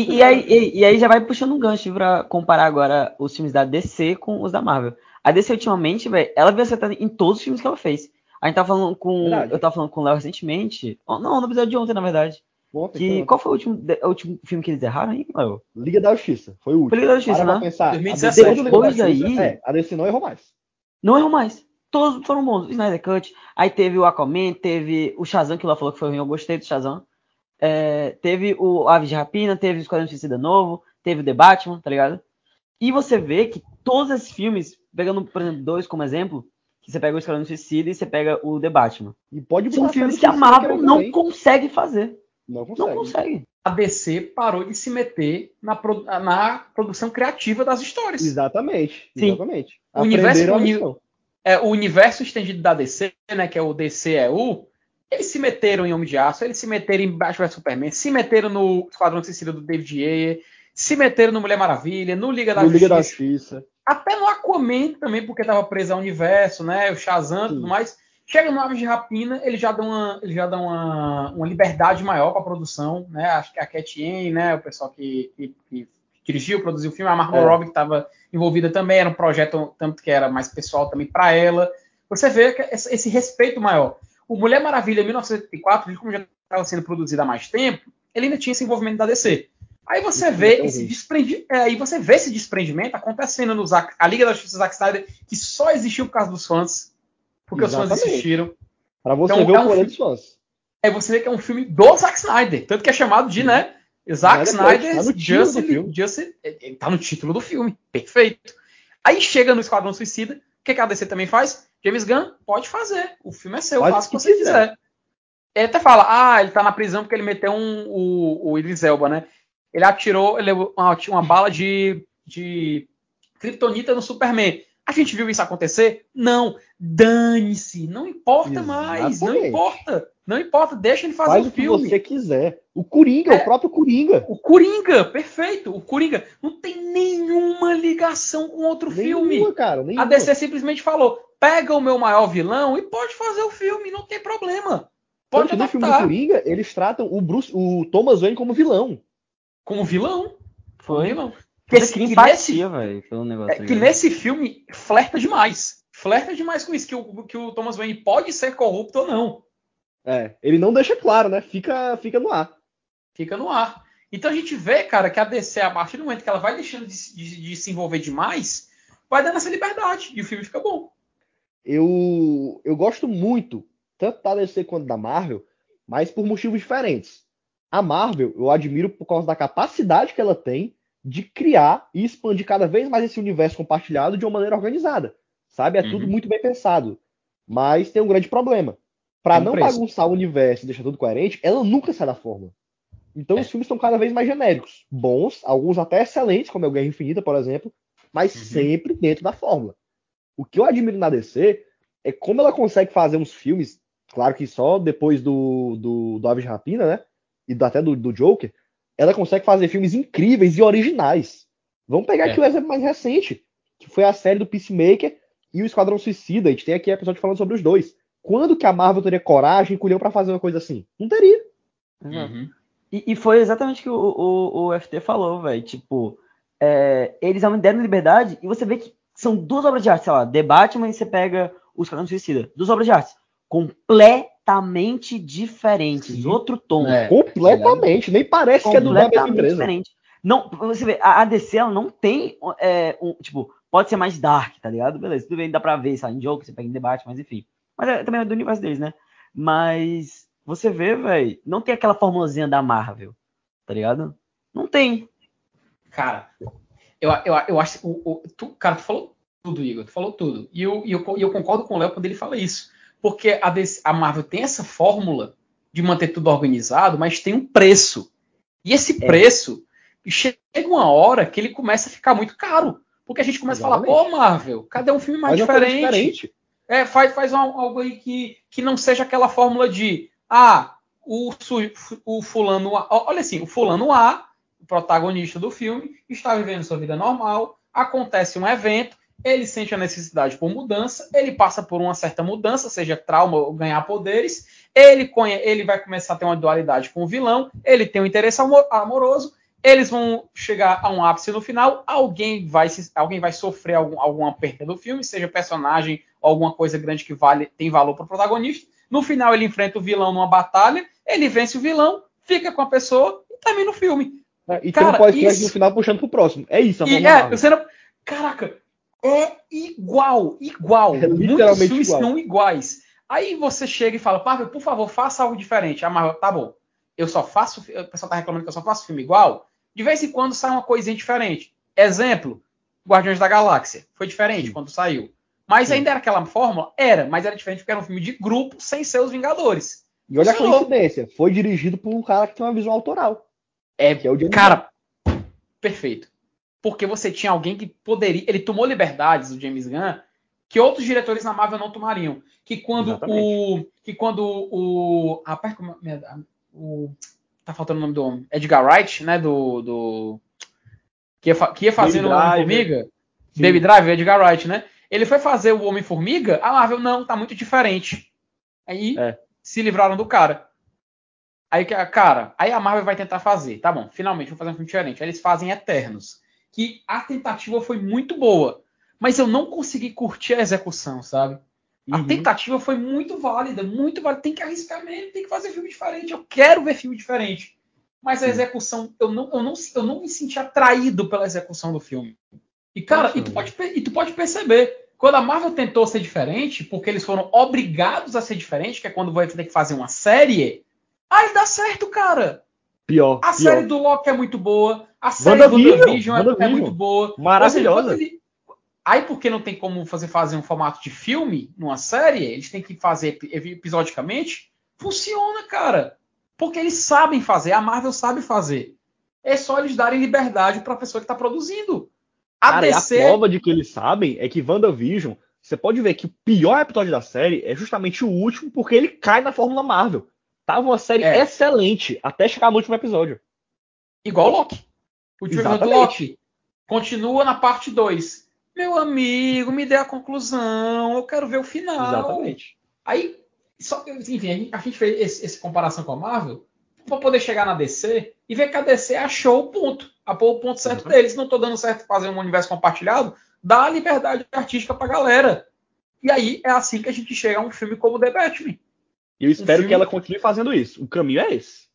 E, e aí, e, e aí já vai puxando um gancho pra comparar agora os filmes da DC com os da Marvel. A DC ultimamente, velho, ela veio acertando em todos os filmes que ela fez. A gente tava falando com. Verdade. Eu tava falando com o Léo recentemente. Não, no episódio de ontem, na verdade. Ontem, Que, qual foi o último, de- o último filme que eles erraram aí, Léo? Liga da Justiça. Foi o último. Foi Liga da Justiça, Para né? pensar. 2017. A DC do Liga da Depois daí- Justiça, É, a DC não errou mais. Não errou mais. Todos foram bons. Snyder Cut. Aí teve o Aquaman, teve o Shazam, que o Léo falou que foi ruim. Eu gostei do Shazam. É, teve o Aves de Rapina, teve o Esquadrão Suicida Novo, teve o The Batman, tá ligado? E você vê que todos esses filmes, pegando, por exemplo, dois como exemplo, que você pega o Esquadrão Suicida e você pega o The Batman. E pode São filmes que a que Marvel não também. consegue fazer. Não consegue. Não consegue. a DC parou de se meter na, pro- na produção criativa das histórias. Exatamente. Sim. Exatamente. O universo- o. É, o universo estendido da DC, né, que é o DCEU, eles se meteram em Homem de Aço, eles se meteram em Batman vs Superman, se meteram no Esquadrão Suicida do David Ayer, se meteram no Mulher Maravilha, no Liga da No Liga da Justiça, Justiça. até no Aquaman também, porque estava preso ao universo, né, o Shazam e tudo mais. Chega no Aves de Rapina, ele já dá uma, ele já dá uma, uma liberdade maior para a produção, né? Acho que a Cat Yen, né, o pessoal que, que- que dirigiu, produziu o filme, a Margot É. Robbie que estava envolvida também, era um projeto tanto que era mais pessoal também para ela. Você vê esse respeito maior. O Mulher Maravilha, em 1984, ele como já estava sendo produzido há mais tempo, ele ainda tinha esse envolvimento da DC. Aí você Isso vê é esse desprendi, é, aí você vê esse desprendimento acontecendo no Zack, a Liga da Justiça Zack Snyder, que só existiu por causa dos fãs, porque os fãs Exatamente. assistiram. Pra você Então, ver é o um poder filme- dos fãs. É você vê que é um filme do Zack Snyder, tanto que é chamado de, né, Zack Snyder Cut, tá no título do Justice, filme. Justice, ele tá no título do filme, perfeito. Aí chega no Esquadrão Suicida, o que, que a DC também faz? James Gunn pode fazer, o filme é seu, faça o que você quiser. quiser. Ele até fala, ah, ele tá na prisão porque ele meteu um, o, o Idris Elba, né? Ele atirou, ele levou uma, uma bala de, de Kryptonita no Superman. A gente viu isso acontecer? Não. Dane-se. Não importa mais. Não Exatamente. importa. Não importa. Deixa ele fazer Faz o o que filme. você quiser. O Coringa, É. o próprio Coringa. O Coringa, perfeito. O Coringa não tem nenhuma ligação com outro Nenhuma, filme. cara. Nenhuma. A DC simplesmente falou: pega o meu maior vilão e pode fazer o filme, não tem problema. Pode Tanto que no filme do adaptar Coringa, eles tratam o, Bruce, o Thomas Wayne como vilão. como vilão. Como Foi. vilão. Esse- que nesse- empatia, velho, pelo negócio. É tá que nesse filme flerta demais. Flerta demais com isso, que o, que o Thomas Wayne pode ser corrupto ou não. É, ele não deixa claro, né? Fica, fica no ar. Fica no ar. Então a gente vê, cara, que a DC, a partir do momento que ela vai deixando de, se- de- de se envolver demais, vai dando essa liberdade. E o filme fica bom. Eu, eu gosto muito, tanto da DC quanto da Marvel, mas por motivos diferentes. A Marvel, eu admiro por causa da capacidade que ela tem de criar e expandir cada vez mais esse universo compartilhado de uma maneira organizada. Sabe? É tudo Uhum. muito bem pensado. Mas tem um grande problema. Um não preço. bagunçar o universo e deixar tudo coerente, ela nunca sai da fórmula. Então É. os filmes estão cada vez mais genéricos. Bons, alguns até excelentes, como é o Guerra Infinita, por exemplo, mas Uhum. sempre dentro da fórmula. O que eu admiro na DC é como ela consegue fazer uns filmes claro que só depois do, do, do Aves de Rapina, né? E até do, do Joker, ela consegue fazer filmes incríveis e originais. Vamos pegar É. aqui o exemplo mais recente, que foi a série do Peacemaker e o Esquadrão Suicida. A gente tem aqui episódio falando sobre os dois. Quando que a Marvel teria coragem e culhão pra fazer uma coisa assim? Não teria. Uhum. E, e foi exatamente o que o, o, o FT falou, velho. Tipo, é, eles deram liberdade e você vê que são duas obras de arte, sei lá, The Batman e você pega o Esquadrão Suicida. Duas obras de arte completamente diferentes, Sim. outro tom. É. Completamente. Nem parece que é do da mesma completamente empresa. diferente. Não, você vê, a a DC ela não tem é, um, tipo, pode ser mais dark, tá ligado? Beleza, tudo bem, dá pra ver, sabe, em jogo, você pega em debate, mas enfim. Mas é, também é do universo deles, né? Mas você vê, velho, não tem aquela formulazinha da Marvel, tá ligado? Não tem. Cara, eu, eu, eu acho. O, o, tu, cara, tu falou tudo, Igor. Tu falou tudo. E eu, e eu, e eu concordo com o Léo quando ele fala isso. Porque a, DC a Marvel tem essa fórmula de manter tudo organizado, mas tem um preço. E esse É. preço chega uma hora que ele começa a ficar muito caro. Porque a gente começa a falar, Exatamente. pô, Marvel, cadê um filme mais é coisa diferente? diferente. É, faz, faz algo aí que, que não seja aquela fórmula de ah, o, o fulano A. Olha assim, o fulano A, o protagonista do filme, está vivendo sua vida normal, acontece um evento, ele sente a necessidade por mudança, ele passa por uma certa mudança, seja trauma ou ganhar poderes, ele, ele vai começar a ter uma dualidade com o vilão, ele tem um interesse amo- amoroso, eles vão chegar a um ápice no final, alguém vai, se- alguém vai sofrer algum, alguma perda do filme, seja personagem ou alguma coisa grande que vale, tem valor para o protagonista. No final, ele enfrenta o vilão numa batalha, ele vence o vilão, fica com a pessoa e termina o filme. né? E Cara, tem um isso- no final puxando pro próximo. É isso, a E é, você não... Caraca, é igual, igual. É Muitos filmes igual. são iguais. Aí você chega e fala, Marvel, por favor, faça algo diferente. A Marvel, tá bom. Eu só faço. O pessoal tá reclamando que eu só faço filme igual. De vez em quando sai uma coisinha diferente. Exemplo, Guardiões da Galáxia. Foi diferente Sim. quando saiu. Mas Sim. ainda era aquela fórmula? Era, mas era diferente porque era um filme de grupo sem ser os Vingadores. E olha a coincidência. Foi dirigido por um cara que tem uma visão autoral. É, Que é o Cara, perfeito. Porque você tinha alguém que poderia. Ele tomou liberdades, o James Gunn, que outros diretores na Marvel não tomariam. Que quando Exatamente. o. Que quando o. Ah, pera, como é- o. Tá faltando o nome do homem. Edgar Wright, né? Do. do que, ia, que ia fazer Driver. Homem-Formiga. Baby Driver, Edgar Wright, né? Ele foi fazer o Homem-Formiga, a Marvel, não, tá muito diferente. Aí É. se livraram do cara. Aí, que- cara, aí a Marvel vai tentar fazer. Tá bom, finalmente vou fazer um filme diferente. Aí eles fazem Eternos. Que a tentativa foi muito boa. Mas eu não consegui curtir a execução, sabe? A Uhum. tentativa foi muito válida, muito válida. Tem que arriscar mesmo, tem que fazer filme diferente. Eu quero ver filme diferente. Mas a execução, eu não, eu, não, eu não me senti atraído pela execução do filme. E, cara, e tu, pode, e tu pode perceber, quando a Marvel tentou ser diferente, porque eles foram obrigados a ser diferente, que é quando vai ter que fazer uma série, aí dá certo, cara. Pior. A pior. série do Loki é muito boa, a série do WandaVision, WandaVision é, é muito boa. Maravilhosa. Seja, ele- Aí, porque não tem como fazer, fazer um formato de filme numa série, eles têm que fazer epi- episodicamente, funciona, cara. Porque eles sabem fazer, a Marvel sabe fazer. É só eles darem liberdade para a pessoa que está produzindo. A Cara, DC. a prova de que eles sabem é que WandaVision, você pode ver que o pior episódio da série é justamente o último, porque ele cai na Fórmula Marvel. Tava uma série É. excelente até chegar no último episódio. Igual o Loki. O episódio do. Loki. Continua na parte 2. Meu amigo, me dê a conclusão. Eu quero ver o final. Exatamente. Aí, só, enfim, a gente- a gente fez esse, esse comparação com a Marvel para poder chegar na DC e ver que a DC achou o ponto. Apô o ponto certo Uhum. deles. Não tô dando certo fazer um universo compartilhado. Dá a liberdade artística pra galera. E aí é assim que a gente chega a um filme como The Batman. E eu espero filme- que ela continue fazendo isso. O caminho é esse.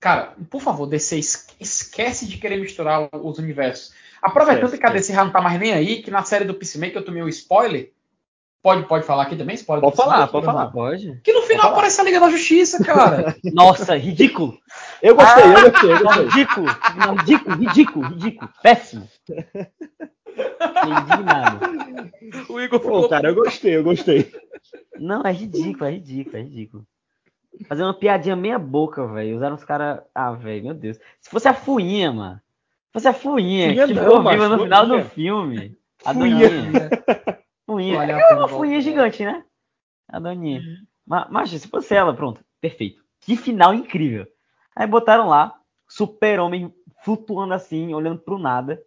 Cara, por favor, DC, es- esquece de querer misturar os universos. Aproveitando Esquece, que a DC já não tá mais nem aí, que na série do Peacemaker eu tomei um spoiler. Pode, pode falar aqui também? Spoiler Pode falar, pode falar. Pode? Que no final aparece a Liga da Justiça, cara. Nossa, ridículo. Eu gostei, eu gostei, eu gostei. ridículo. Ridículo, ridículo, ridículo. Péssimo. Indignado. o Igor Pô, cara, eu gostei, eu gostei. Não, é ridículo, é ridículo, é ridículo. Fazer uma piadinha meia boca, velho. Usaram os caras. Ah, velho, meu Deus. Se fosse a Fuinha, mano. Se fosse a Fuinha, Fuinha que ficou viva no final do filme. A Fuinha. Doninha. Fuinha. É uma Fuinha voltar. gigante, né? A Doninha. Mas, mas se fosse ela, pronto, perfeito. Que final incrível. Aí botaram lá, super-homem flutuando assim, olhando pro nada.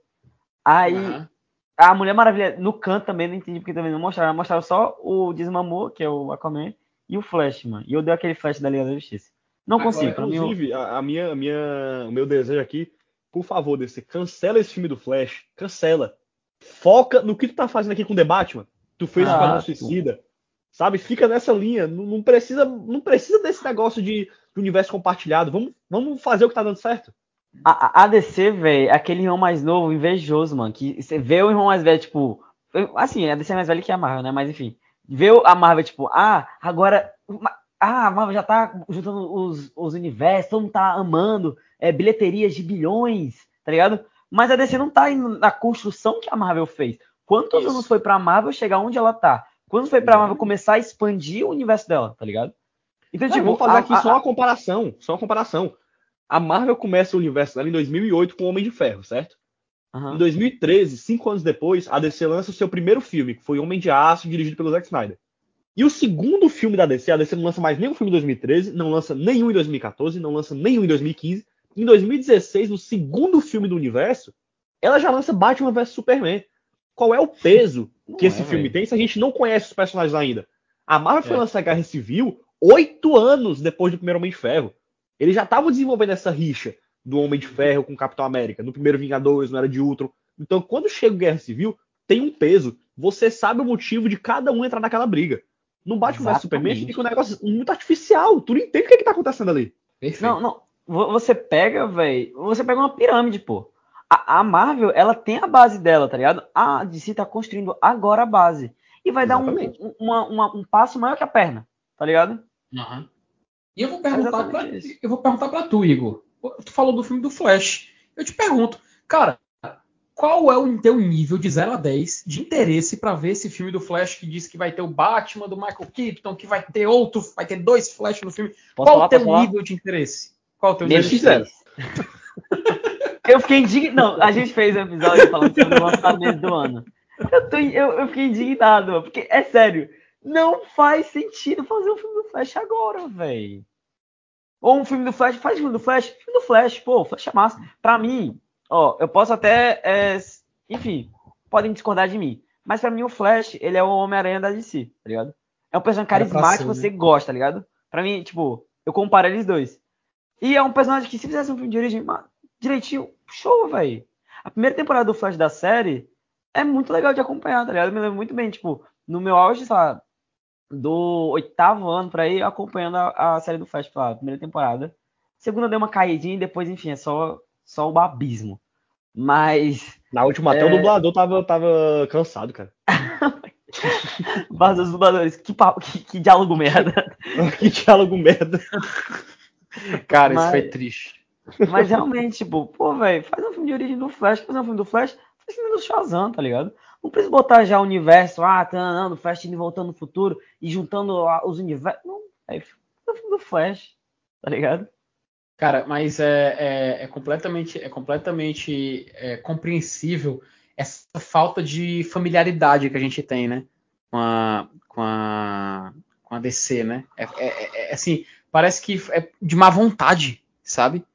Aí Aham. A Mulher Maravilha no canto também, não entendi porque também não mostraram. Mostraram só o Desmamor, que é o Aquaman, e o Flash, mano. E eu dei aquele Flash da Liga da Justiça. Não Agora, consigo, pra mim. Inclusive, a, a minha, a minha, o meu desejo aqui, por favor, DC, cancela esse filme do Flash. Cancela. Foca no que tu tá fazendo aqui com o The Batman. Tu fez Ah, sim. Suicida. Sabe? Fica nessa linha. Não, não precisa, não precisa desse negócio de, de universo compartilhado. Vamos, vamos fazer o que tá dando certo. A, a- DC, velho, aquele irmão mais novo, invejoso, mano. Que você vê o irmão mais velho, tipo. Assim, a DC é mais velho que a Marvel, né? Mas enfim. Vê a Marvel, tipo, ah, agora. Ah, a Marvel já tá juntando os, os universos, todo mundo tá amando, é, bilheterias de bilhões, tá ligado? Mas a DC não tá indo na construção que a Marvel fez. Quantos Isso. anos foi pra Marvel chegar onde ela tá? Quando foi pra Exatamente. Marvel começar a expandir o universo dela, tá ligado? Então, Não, tipo, vamos fazer a- aqui a- só uma comparação. Só uma comparação. A Marvel começa o universo dela em 2008 com o Homem de Ferro, certo? Aham. Em 2013, cinco anos depois, a DC lança o seu primeiro filme, que foi Homem de Aço, dirigido pelo Zack Snyder. E o segundo filme da DC, a DC não lança mais nenhum filme em 2013, não lança nenhum em 2014, não lança nenhum em 2015. Em 2016, no segundo filme do universo, ela já lança Batman vs Superman. Qual é o peso Não que esse é, filme velho. tem se a gente não conhece os personagens ainda? A Marvel foi É. lançar Guerra Civil oito anos depois do primeiro Homem de Ferro. Eles já estavam desenvolvendo essa rixa do Homem de Ferro com o Capitão América. No primeiro Vingadores, não era de Ultron. Então, quando chega o Guerra Civil, tem um peso. Você sabe o motivo de cada um entrar naquela briga. No Batman vs Superman Exatamente. fica um negócio muito artificial. Tu não entende o que, é que tá acontecendo ali. Perfeito. Não, não. Vo- Você pega, velho. Você pega uma pirâmide, pô. A, a Marvel, ela tem a base dela, tá ligado? A DC tá construindo agora a base. E vai dar um, Exatamente. um, uma- uma- um passo maior que a perna, tá ligado? Aham. E eu vou perguntar isso. eu vou perguntar para tu, Igor. Tu falou do filme do Flash. Eu te pergunto, cara, qual é o teu nível de 0 a 10 de interesse pra ver esse filme do Flash que diz que vai ter o Batman do Michael Keaton, que vai ter outro, vai ter dois Flash no filme? Posso qual falar? o teu nível de interesse? Qual o teu Nível de zero. Eu fiquei indignado. Não, a gente fez um episódio falando sobre o lançamento do ano. Eu, tô, eu, eu fiquei indignado, porque é sério. Não faz sentido fazer um filme do Flash agora, velho. Ou um filme do Flash, faz filme do Flash, filme do Flash, pô, Flash é massa. Pra mim, ó, eu posso até, é, enfim, podem discordar de mim, mas pra mim o Flash, ele é o Homem-Aranha da DC, tá ligado? É um personagem carismático, ser, você gosta, tá ligado? Pra mim, tipo, eu comparo eles dois. E é um personagem que se fizesse um filme de origem direitinho, show, velho. A primeira temporada do Flash da série é muito legal de acompanhar, tá ligado? Eu me lembro muito bem, tipo, no meu auge, sei lá, do oitavo ano pra ir acompanhando a, a série do Flash, sei lá, a primeira temporada. Segunda deu uma caidinha e depois, enfim, é só, só o abismo. Mas, Na última, até É. o dublador tava, tava cansado, cara. dos dubladores, que, papo- que, que diálogo merda. que diálogo merda. Cara, Mas- isso foi triste. Mas realmente, tipo, pô, velho, faz um filme de origem do Flash, faz um filme do Flash, faz filme do Shazam, tá ligado? Não precisa botar já o universo, ah, tá, não, do Flash indo e voltando no futuro e juntando os universos. Não, é um filme do Flash, tá ligado? Cara, mas é, é, é completamente, é completamente é, compreensível essa falta de familiaridade que a gente tem, né? Com a, com a, com a DC, né? É, é- é- assim, parece que é de má vontade, sabe?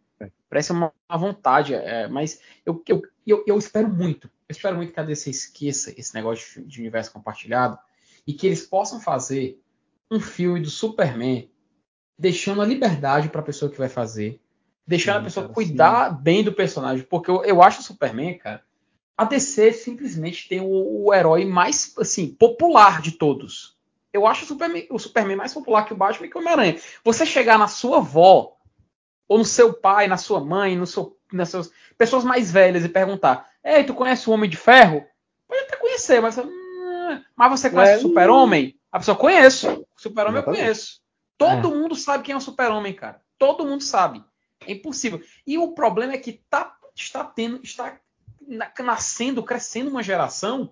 Parece uma má vontade, é, mas eu, eu, eu, eu espero muito, eu espero muito que a DC esqueça esse negócio de, universo compartilhado e que eles possam fazer um filme do Superman deixando a liberdade para a pessoa que vai fazer, deixando Sim, a pessoa cara, cuidar bem do personagem, porque eu, eu acho o Superman, cara, a DC simplesmente tem o, o herói mais assim popular de todos. Eu acho o Superman, o Superman mais popular que o Batman e que o Homem-Aranha. Você chegar na sua avó, ou no seu pai, na sua mãe, no seu, nas suas pessoas mais velhas e perguntar: Ei, tu conhece o Homem de Ferro? Pode até conhecer, mas, "Hum, mas você conhece É, o Super-Homem? A pessoa conheço. O Super-Homem eu conheço. Todo mundo sabe quem é o Super-Homem, cara. Todo mundo sabe. É impossível. E o problema é que tá, está tendo, está na- nascendo, crescendo uma geração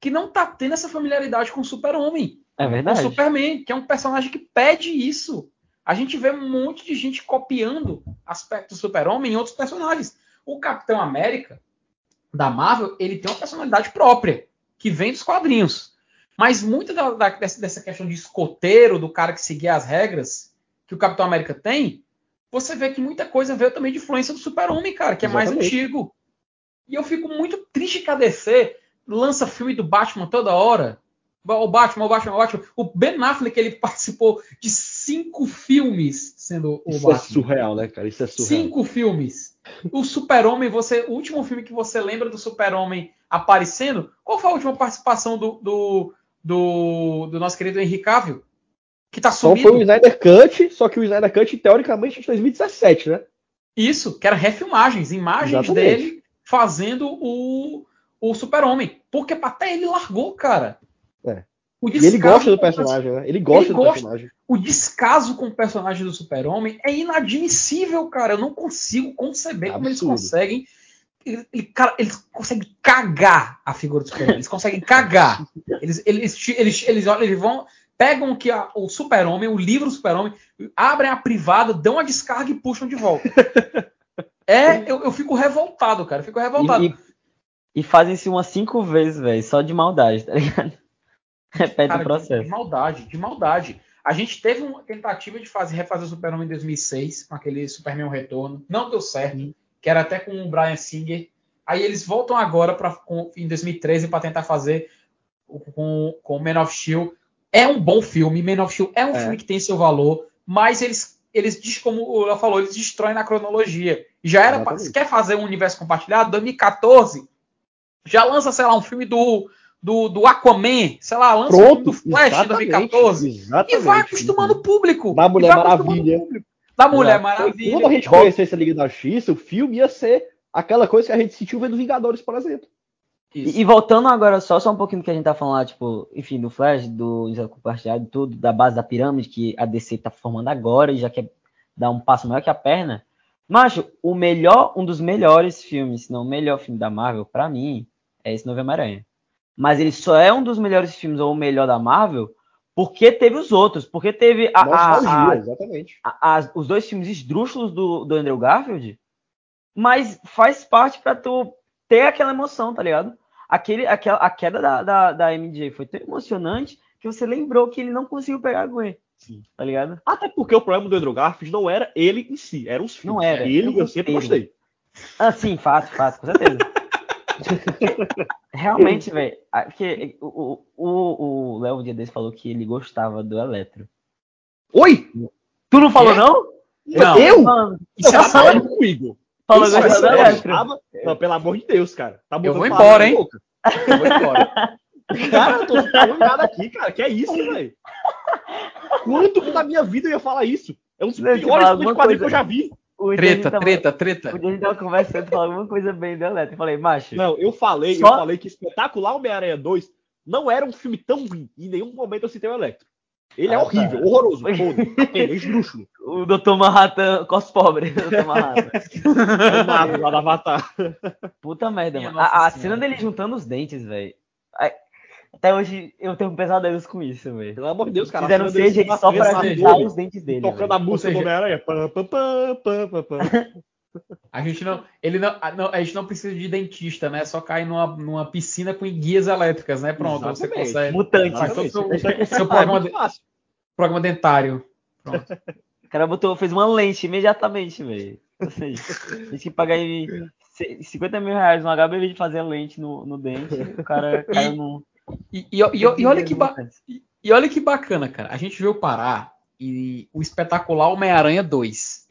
que não tá tendo essa familiaridade com o Super-Homem É o verdade. Superman, que é um personagem que pede isso. A gente vê um monte de gente copiando aspectos do Super-Homem em outros personagens. O Capitão América, da Marvel, ele tem uma personalidade própria, que vem dos quadrinhos. Mas muito da, da, dessa questão de escoteiro, do cara que seguia as regras que o Capitão América tem, você vê que muita coisa veio também de influência do Super-Homem, cara, que é mais Exatamente. antigo. E eu fico muito triste que a DC lança filme do Batman toda hora. O Batman, o Batman, o Batman. O Ben Affleck, ele participou de cinco filmes sendo o Isso é Batman. surreal, né, cara? Isso é surreal. Cinco filmes. O Super-Homem, você, o último filme que você lembra do Super-Homem aparecendo, qual foi a última participação do, do, do, do nosso querido Henry Cavill? Que tá Só sumido. foi o Snyder Cut, só que o Snyder Cut, teoricamente, é de 2017, né? Isso, que era refilmagens, imagens Exatamente. dele fazendo o, o Super-Homem. Porque até ele largou, cara. É. E ele gosta do personagem, né? Ele gosta Ele do gosta. personagem. O descaso com o personagem do Super-Homem é inadmissível, cara. Eu não consigo conceber como eles conseguem. ele- ele- cara, eles conseguem cagar a figura do Super-Homem. Eles conseguem cagar. Eles, eles, eles, eles, eles vão. Pegam que a- o Super-Homem, o livro do Super-Homem, abrem a privada, dão a descarga e puxam de volta. É, eu, eu fico revoltado, cara. Eu fico revoltado. E, e- e fazem-se umas cinco vezes, velho, só de maldade, tá ligado? Repete Cara, o processo. De, de maldade, de maldade. A gente teve uma tentativa de fazer, refazer o Super-Homem em 2006, com aquele Superman Retorno. Não deu certo, que era até com o Brian Singer. Aí eles voltam agora pra, com- em 2013 para tentar fazer com, com o Man of Steel. É um bom filme, Man of Steel é um É. filme que tem seu valor, mas eles, eles diz- como o Léo falou, eles destroem na cronologia. Já era, Exatamente. se quer fazer um universo compartilhado, 2014, já lança, sei lá, um filme do, do, do Aquaman, sei lá, lança Pronto. do Flash em exatamente, 2014. Exatamente. E vai acostumando o público. Da Mulher Maravilha. Da Mulher Exato. Maravilha. Quando a gente conhecesse a Liga da Justiça, o filme ia ser aquela coisa que a gente sentiu vendo Vingadores, por exemplo. E, e voltando agora só, só um pouquinho do que a gente tá falando lá, tipo, enfim, do Flash, do universo compartilhado, tudo, da base da pirâmide que a DC tá formando agora e já quer dar um passo maior que a perna. Macho, o melhor, um dos melhores filmes, se não o melhor filme da Marvel, pra mim, é esse Novo Homem-Aranha. Mas ele só é um dos melhores filmes ou o melhor da Marvel porque teve os outros, porque teve a- a- a, a- os dois filmes esdrúxulos do, do Andrew Garfield, mas faz parte pra tu ter aquela emoção, tá ligado? Aquele, aquela, a queda da, da, da MJ foi tão emocionante que você lembrou que ele não conseguiu pegar a Gwen, Sim. tá ligado? Até porque o problema do Andrew Garfield não era ele em si, eram os filmes. Não era, Ele o eu sempre gostei. Ah, sim, fácil, fácil, com certeza. Realmente, velho, porque o o- o o Léo um dia desse falou que ele gostava do Eletro. Oi! Tu não falou, Quê? não? Não. Eu? Isso é sério? comigo. falou Isso é gostava do? Eletro. Não, pelo amor de Deus, cara. Tá Eu vou embora, hein? boca. Eu vou embora. Cara, eu tô falando nada aqui, cara. Que é isso, velho? Quanto que na minha vida eu ia falar isso? É um dos piores te falar filmes de alguma quadrinho que eu já vi. O Treta, tava- treta, treta. O gente tava conversando falou alguma coisa bem do Eletro. Eu falei, macho, Não, eu falei, Só- eu falei que Espetacular Homem-Aranha 2 não era um filme tão ruim. Em nenhum momento eu citei o Electro. Ele é Ah, horrível, tá. horroroso. É esdrúxulo. o Dr. Manhattan cos pobre. Dr. Manhattan. É lá do Avatar. Puta merda, Minha mano. A, a cena dele juntando os dentes, velho. Até hoje eu tenho pesadelos com isso, velho. Pelo amor de Deus, cara. Fizeram a dele CGI só pra nele, os dentes dele. Tocando velho. a música seja- do Homem-Aranha. Pam, pam, pam, pam, pam, pam. A gente não, ele não, a, não- a gente não precisa de dentista, né? Só cair numa, numa piscina com guias elétricas, né? Pronto, você Exatamente. consegue. Mutante. Faz todo Exatamente. seu, seu Ah, é programa, fácil. programa dentário. O cara botou, fez uma lente imediatamente, velho. Ou seja, tem que pagar aí c- 50 mil reais no HBV de fazer lente no, no dente. O cara caiu num. E, e, e- e olha que ba- e olha que bacana, cara. A gente veio parar e o espetacular Homem-Aranha 2.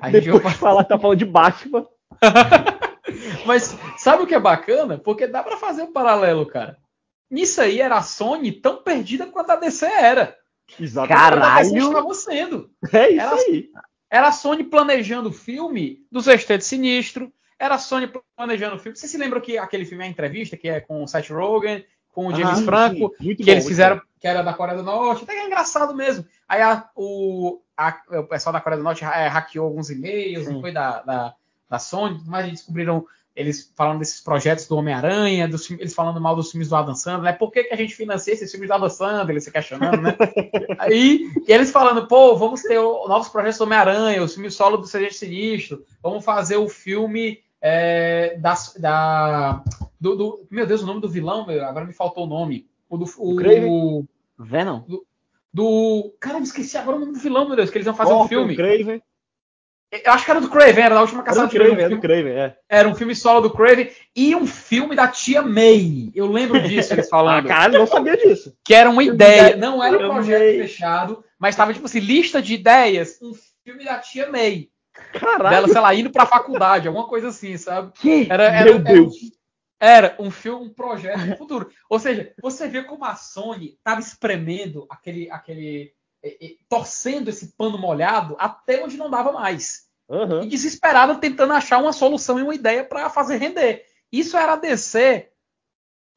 A gente Depois de falar tá falando de Batman. Mas sabe o que é bacana? Porque dá pra fazer um paralelo, cara. Nisso aí era a Sony tão perdida quanto a DC era. Exatamente. Caralho. Estava sendo. É isso Era aí. Era a Sony planejando o filme do Sexteto Sinistro. Era a Sony planejando o filme. Você se lembra que aquele filme é a entrevista, que é com o Seth Rogen, com o James Ah, Franco, sim. Que bom, eles fizeram, bom. que era da Coreia do Norte, até que é engraçado mesmo. Aí a- o, a- o pessoal da Coreia do Norte é, hackeou alguns e-mails, não foi da, da, da Sony, mas eles descobriram eles falando desses projetos do Homem-Aranha, eles falando mal dos filmes do Adam Sandler, né? Por que, que a gente financia esses filmes do Adam Sandler? Eles se questionando, né? Aí, e eles falando, pô, vamos ter o- novos projetos do Homem-Aranha, o filme solo do Seja Sinistro, vamos fazer o filme é, da, da- do, do- Meu Deus, o nome do vilão, meu, agora me faltou o nome. O do. Do Craven? O, Venom? do. Cara, eu me esqueci agora o nome do vilão, meu Deus, que eles iam fazer um filme. Craven. Eu acho que era do Craven, era da última Era caçada do de Craven. É do Craven, é. Era um filme solo do Craven e um filme da tia May. Eu lembro disso, eles Ah, falando. caralho, não sabia disso. que era uma ideia. Não era um projeto May. fechado, mas tava tipo assim, lista de ideias, um filme da tia May. Caralho. Dela, sei lá, indo pra faculdade, alguma coisa assim, sabe? Que? Era, era, Meu era, Deus. era um filme, um projeto futuro. Ou seja, você vê como a Sony tava espremendo aquele. aquele eh, eh, torcendo esse pano molhado até onde não dava mais. Aham. E desesperada tentando achar uma solução e uma ideia para fazer render. Isso era a DC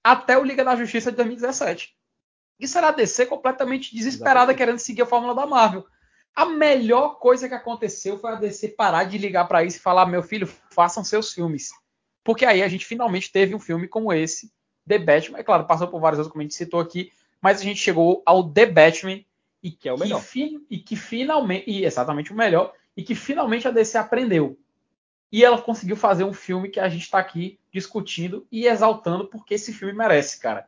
até o Liga da Justiça de 2017. Isso era a DC completamente desesperada Exatamente. querendo seguir a fórmula da Marvel. A melhor coisa que aconteceu foi a DC parar de ligar para isso e falar: meu filho, façam seus filmes. Porque aí a gente finalmente teve um filme como esse, The Batman. É claro, passou por vários outros, como a gente citou aqui, mas a gente chegou ao The Batman e Que é o melhor. fi- e que finalmente, e exatamente o melhor, e que finalmente a DC aprendeu. E ela conseguiu fazer um filme que a gente está aqui discutindo e exaltando porque esse filme merece, cara.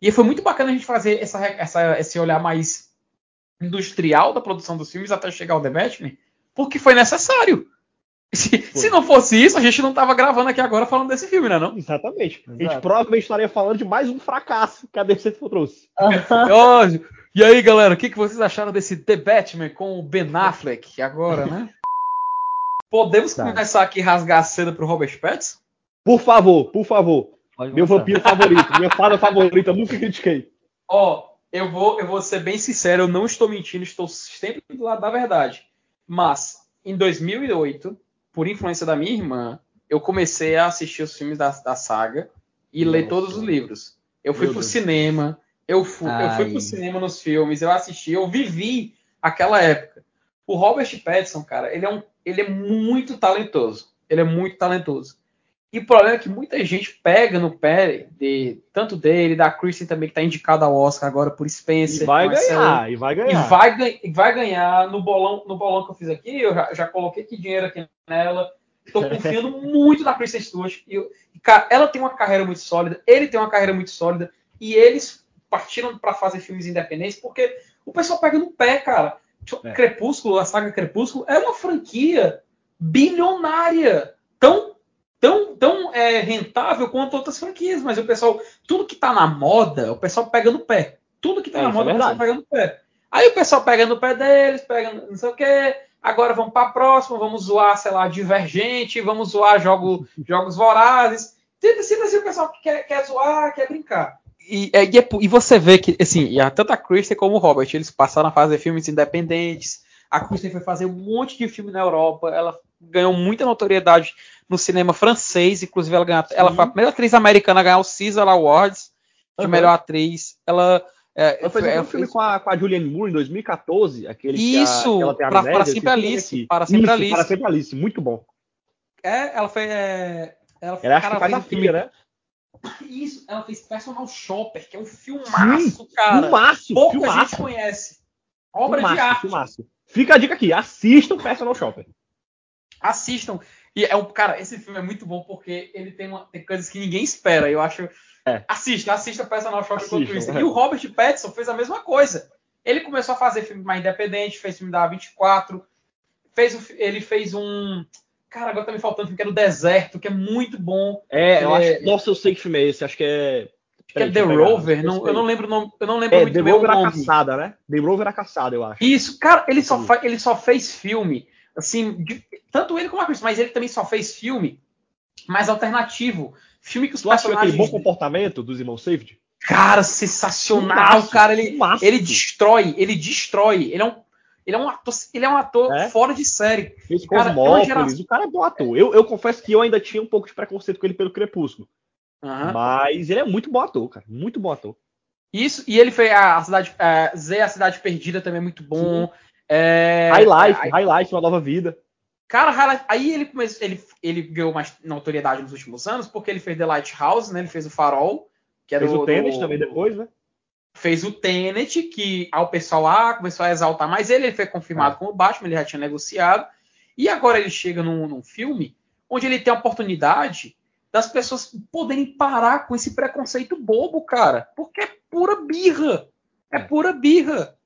E foi muito bacana a gente fazer essa, essa- esse olhar mais industrial da produção dos filmes até chegar ao The Batman, porque foi necessário. Se, se não fosse isso, a gente não tava gravando aqui agora falando desse filme, né? Não? Exatamente. A gente Exato. provavelmente estaria falando de mais um fracasso que a DC trouxe. Ó, e aí, galera, o que, que vocês acharam desse The Batman com o Ben Affleck agora, né? Podemos Tá. começar aqui a rasgar a seda pro Robert Pattinson? Por favor, por favor. Pode Meu vampiro favorito, minha fada favorita, nunca critiquei. Ó, eu vou, eu vou ser bem sincero, eu não estou mentindo, estou sempre do lado da verdade. Mas, em 2008, por influência da minha irmã, eu comecei a assistir os filmes da, da saga e ler Nossa. todos os livros. Eu fui Meu pro Deus. cinema, eu fui, eu fui pro cinema nos filmes, eu assisti, eu vivi aquela época. O Robert Pattinson, cara, ele é, um, ele é muito talentoso. Ele é muito talentoso. E o problema é que muita gente pega no pé de tanto dele, da Kristen também, que tá indicada ao Oscar agora por Spencer. E vai Excelente. ganhar, e vai E ganhar. vai, gan- e vai ganhar no bolão, no bolão que eu fiz aqui. Eu já, já coloquei aqui dinheiro aqui nela. Estou confiando muito na Kristen Stewart. E, eu- cara, ela tem uma carreira muito sólida, ele tem uma carreira muito sólida. E eles partiram para fazer filmes independentes porque o pessoal pega no pé, cara. É. Crepúsculo, a saga Crepúsculo, é uma franquia bilionária. Tão, tão, tão é, rentável quanto outras franquias. Mas o pessoal, tudo que tá na moda, o pessoal pega no pé. Tudo que tá É, na é moda, o pessoal pega no pé. Aí o pessoal pega no pé deles, pega não sei o quê. Agora vamos para a próxima, vamos zoar, sei lá, Divergente, vamos zoar jogo, jogos vorazes. Sempre, sempre assim o pessoal que quer, quer zoar, quer brincar. E, é- e, é e você vê que, assim, tanto a Kristen como o Robert, eles passaram a fazer filmes independentes. A Kristen foi fazer um monte de filme na Europa. Ela ganhou muita notoriedade no cinema francês. Inclusive, ela, ganhou, ela foi a primeira atriz americana a ganhar o Caesar Awards de Aham. melhor atriz. Ela, é, Ela fez um filme fez- com a, com a Julianne Moore em 2014, aquele que a- Isso, que ela tem pra- amnésia, para sempre Alice, para sempre Isso, Alice. Para sempre Alice, muito bom. É, ela fez. é, ela, Ela que faz fez a filha, né? Isso, ela fez Personal Shopper, que é um filmaço, cara. Filmaço, Pouca filmaço. gente conhece. Obra filmaço, de arte. filmaço. Fica a dica aqui, assista o Personal Shopper. Assistam. E é um, cara, esse filme é muito bom porque ele tem, uma, tem coisas que ninguém espera. Eu acho. É. Assista, assista Personal Shopper enquanto isso. é. E o Robert Pattinson fez a mesma coisa. Ele começou a fazer filme mais independente, fez filme da 24, fez o ele fez um. Cara, agora tá me faltando filme que é no deserto, que é muito bom. É, eu É. acho. Nossa, eu sei que filme é esse, acho que é. Que é The Rover. Não, eu não lembro o nome. Eu não lembro É, muito The bem o Rover a nome. caçada, né? The Rover a caçada, eu acho. Isso, cara, ele só, fa- ele só fez filme, assim, de- tanto ele como a Chris, mas ele também só fez filme mais alternativo. Filme que os Tu assistiu aquele personagens. bom comportamento dos irmãos Safety? Cara, sensacional, cara. Ele, ele destrói, ele destrói. Ele é um, ele é um ator, ele é um ator É? fora de série. Fez Cara, é geração- o cara é bom ator. Eu, eu confesso que eu ainda tinha um pouco de preconceito com ele pelo Crepúsculo. Aham. Mas ele é muito bom ator, cara. Muito bom ator. Isso, e ele fez a, a cidade, é, Z, a cidade perdida também é muito bom. É, High Life, é, High Life, uma nova vida. Cara, Highlight- aí ele começou, ele, ele ganhou mais notoriedade nos últimos anos porque ele fez The Lighthouse, né? Ele fez o Farol, que é Fez do, o Tenet do- também depois, né? Fez o Tenet, que ao pessoal lá começou a exaltar mais ele, ele foi confirmado É. como Batman, ele já tinha negociado. E agora ele chega num, num filme onde ele tem a oportunidade das pessoas poderem parar com esse preconceito bobo, cara. Porque pura birra. É, É. pura birra.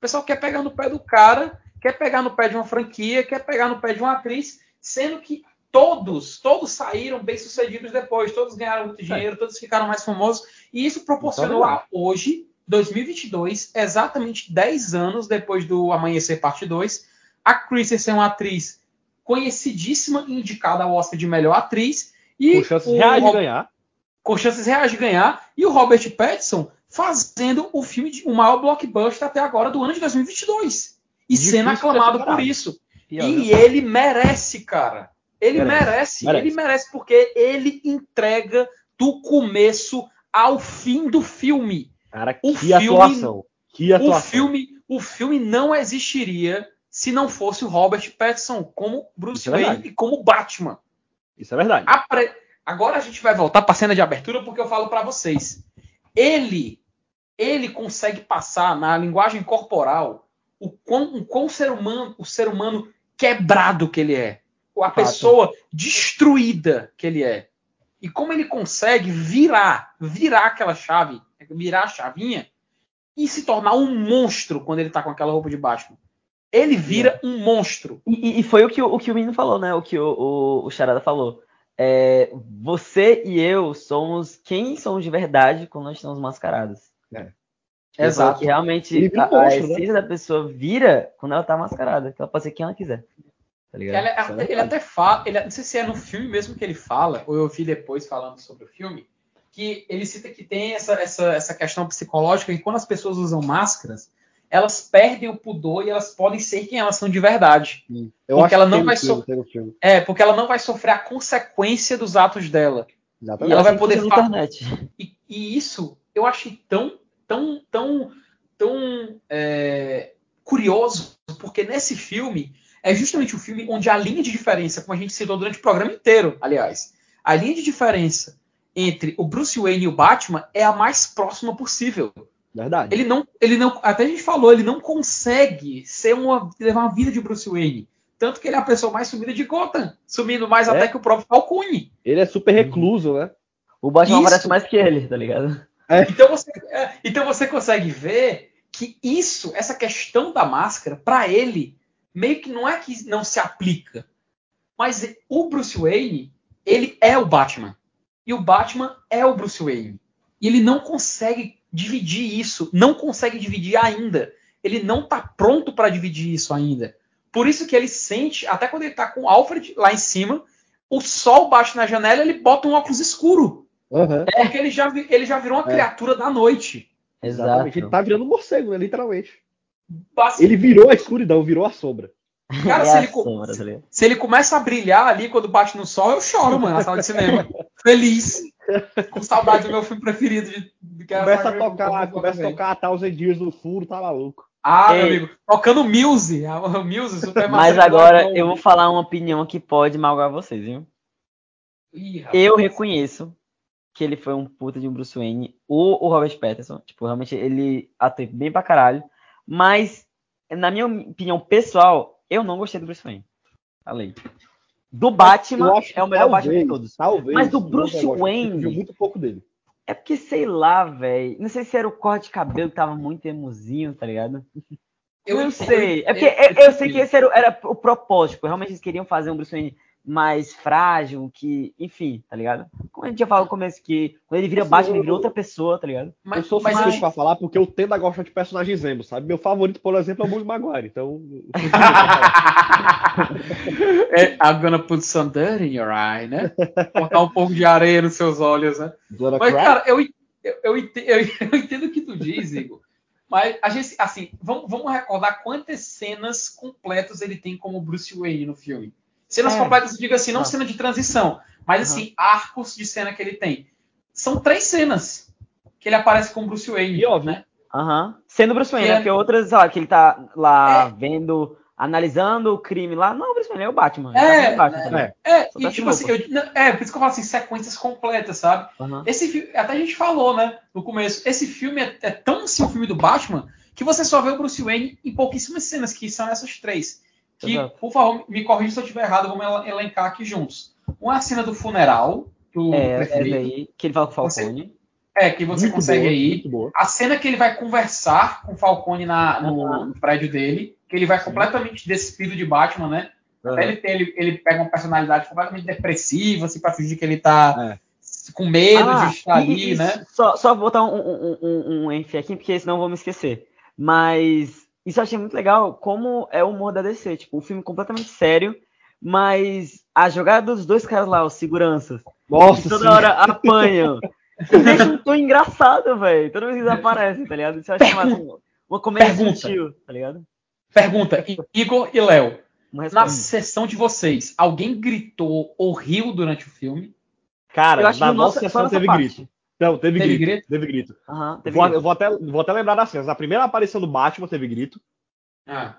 O pessoal quer pegar no pé do cara, quer pegar no pé de uma franquia, quer pegar no pé de uma atriz, sendo que todos, todos saíram bem sucedidos depois, todos ganharam muito dinheiro, todos ficaram mais famosos, e isso proporcionou a hoje, 2022, exatamente 10 anos depois do Amanhecer Parte 2, a Kristen ser uma atriz conhecidíssima indicada ao Oscar de melhor atriz, e Com chances reais de ganhar. Com chances reais de ganhar, e o Robert Pattinson fazendo o filme de o maior blockbuster até agora do ano de 2022. E Difícil sendo aclamado por isso. E viu? ele merece, cara. Ele Merece, merece, merece. ele merece porque ele entrega do começo ao fim do filme. Cara, O que filme- atuação. Que O atuação. filme, o filme não existiria se não fosse o Robert Pattinson como Bruce Isso é Wayne verdade. e como Batman. Isso é verdade. Apre- Agora a gente vai voltar para a cena de abertura porque eu falo para vocês. Ele, ele consegue passar na linguagem corporal o quão, o quão ser humano, o ser humano quebrado que ele é, a pessoa destruída que ele é. E como ele consegue virar, virar aquela chave, virar a chavinha e se tornar um monstro quando ele tá com aquela roupa de Batman. Ele vira um monstro. E, e- e foi o que, o o que o menino falou, né? O que o, o, o Charada falou. É, você e eu somos quem somos de verdade quando nós estamos mascarados. Ele falou Que realmente a, a né? essência da pessoa vira quando ela tá mascarada. Que ela pode ser quem ela quiser. Tá ligado? Ele, Isso é ele até fala, ele, não sei se é no filme mesmo que ele fala, ou eu vi depois falando sobre o filme, que ele cita que tem essa, essa, essa questão psicológica que quando as pessoas usam máscaras, elas perdem o pudor e elas podem ser quem elas são de verdade. Eu porque acho ela que não vai no filme, so- tem no filme. É, porque ela não vai sofrer a consequência dos atos dela. E Exatamente. ela vai poder funciona fa- na internet. E, e isso eu achei tão, tão, tão, tão é, curioso, porque nesse filme é justamente o filme onde a linha de diferença, como a gente citou durante o programa inteiro, aliás, a linha de diferença entre o Bruce Wayne e o Batman é a mais próxima possível. Verdade. Ele não, ele não, até a gente falou, ele não consegue ser uma, levar uma vida de Bruce Wayne. Tanto que ele é a pessoa mais sumida de Gotham, sumindo mais É. até que o próprio Falcone. Ele é super recluso, né? O Batman Isso. aparece mais que ele, tá ligado? Então você, é, então você consegue ver que isso, essa questão da máscara, para ele, meio que não é que não se aplica. Mas o Bruce Wayne, ele é o Batman. E o Batman é o Bruce Wayne. E ele não consegue dividir isso. Não consegue dividir ainda. Ele não tá pronto para dividir isso ainda. Por isso que ele sente, até quando ele tá com o Alfred lá em cima, o sol bate na janela, ele bota um óculos escuro. Aham. Porque ele já, ele já virou uma É. criatura da noite. Exatamente. Exato. Ele tá virando um morcego, né? Literalmente. Basi- Ele virou a escuridão, virou a sombra. Cara, é se ele, tá se ele começa a brilhar ali quando bate no sol, eu choro, mano, na sala de cinema. Feliz. Com saudade do meu filme preferido. De, de Começa a tocar, começa a tocar a Thousand Years no fundo, tá maluco. Ah, meu Ei. amigo. Tocando Muse. O Muse, Super Mas agora eu vou falar uma opinião que pode magoar vocês, viu? Ih. Eu reconheço que ele foi um puta de um Bruce Wayne, o, o Robert Pattinson. Tipo, realmente ele atuou bem pra caralho. Mas, na minha opinião pessoal, eu não gostei do Bruce Wayne. Falei. Do Eu Batman acho que é o melhor talvez, Batman de todos. Talvez. Mas do Bruce Wayne- viu muito pouco dele. É porque, sei lá, velho. Não sei se era o corte de cabelo que tava muito emozinho, tá ligado? Eu não sei. É porque eu- eu, eu sei que esse era, o- era o propósito. Realmente eles queriam fazer um Bruce Wayne mais frágil, que, enfim, tá ligado? Como a gente já falou no começo, que quando ele vira Assim, Batman, ele eu- vira outra pessoa, tá ligado? eu Mas, sou mas suspeito eu- pra falar porque eu tendo a gostar de personagens emo, sabe? Meu favorito, por exemplo, é o Bruce Maguire. Então. é, I'm gonna put some dirt in your eye, né? Botar um pouco de areia nos seus olhos, né? Mas, Crack? cara, eu, eu, eu, ente- eu- eu entendo o que tu diz, Igor. Mas a gente, assim, vamos, vamos recordar quantas cenas completas ele tem como Bruce Wayne no filme. Cenas É. completas, diga assim, não Ah. cena de transição, mas assim, arcos de cena que ele tem. São três cenas que ele aparece com Bruce Wayne. E óbvio. né? Aham. Sendo Bruce Wayne, Que né? é- Porque outras, ó, que ele tá lá É. vendo, analisando o crime lá. Não, o Bruce Wayne é o Batman. É, tá o Batman, é. É, Só e tipo assim, eu- é, por isso que eu falo assim, sequências completas, sabe? Aham. Esse filme, até a gente falou, né, no começo, esse filme é, é tão assim o filme do Batman que você só vê o Bruce Wayne em pouquíssimas cenas, que são essas três. Que, Exato. por favor, me corrija se eu estiver errado, vamos elen- elencar aqui juntos. Uma é a cena do funeral, do, É, essa preferido. daí, que ele fala com o Você- Falcone. É, que você Muito consegue boa, boa. A cena que ele vai conversar com o Falcone na, no, no prédio dele, que ele vai completamente despido de Batman, né? Até ele, tem, ele, ele pega uma personalidade completamente depressiva, assim, pra fingir que ele tá com medo Ah, de estar ali, né? Só, só vou botar um, um, um, um ênfase aqui, porque senão eu vou me esquecer. Mas isso eu achei muito legal, como é o humor da DC. Tipo, um filme completamente sério, mas a jogada dos dois caras lá, os seguranças, Nossa, que toda sim. hora apanham, deixa um tom engraçado, velho. Toda vez que eles aparecem, tá ligado? Isso eu acho massa, uma- uma comédia sutil, tá ligado? Pergunta, Igor e Léo, na sessão de vocês, alguém gritou ou riu durante o filme? Cara, Eu acho que na no nossa nosso- sessão teve parte. grito. Não, teve, Teve grito, grito? Teve grito. Aham, teve Vou, eu vou até, vou até lembrar das cenas. Na primeira aparição do Batman teve grito. Ah,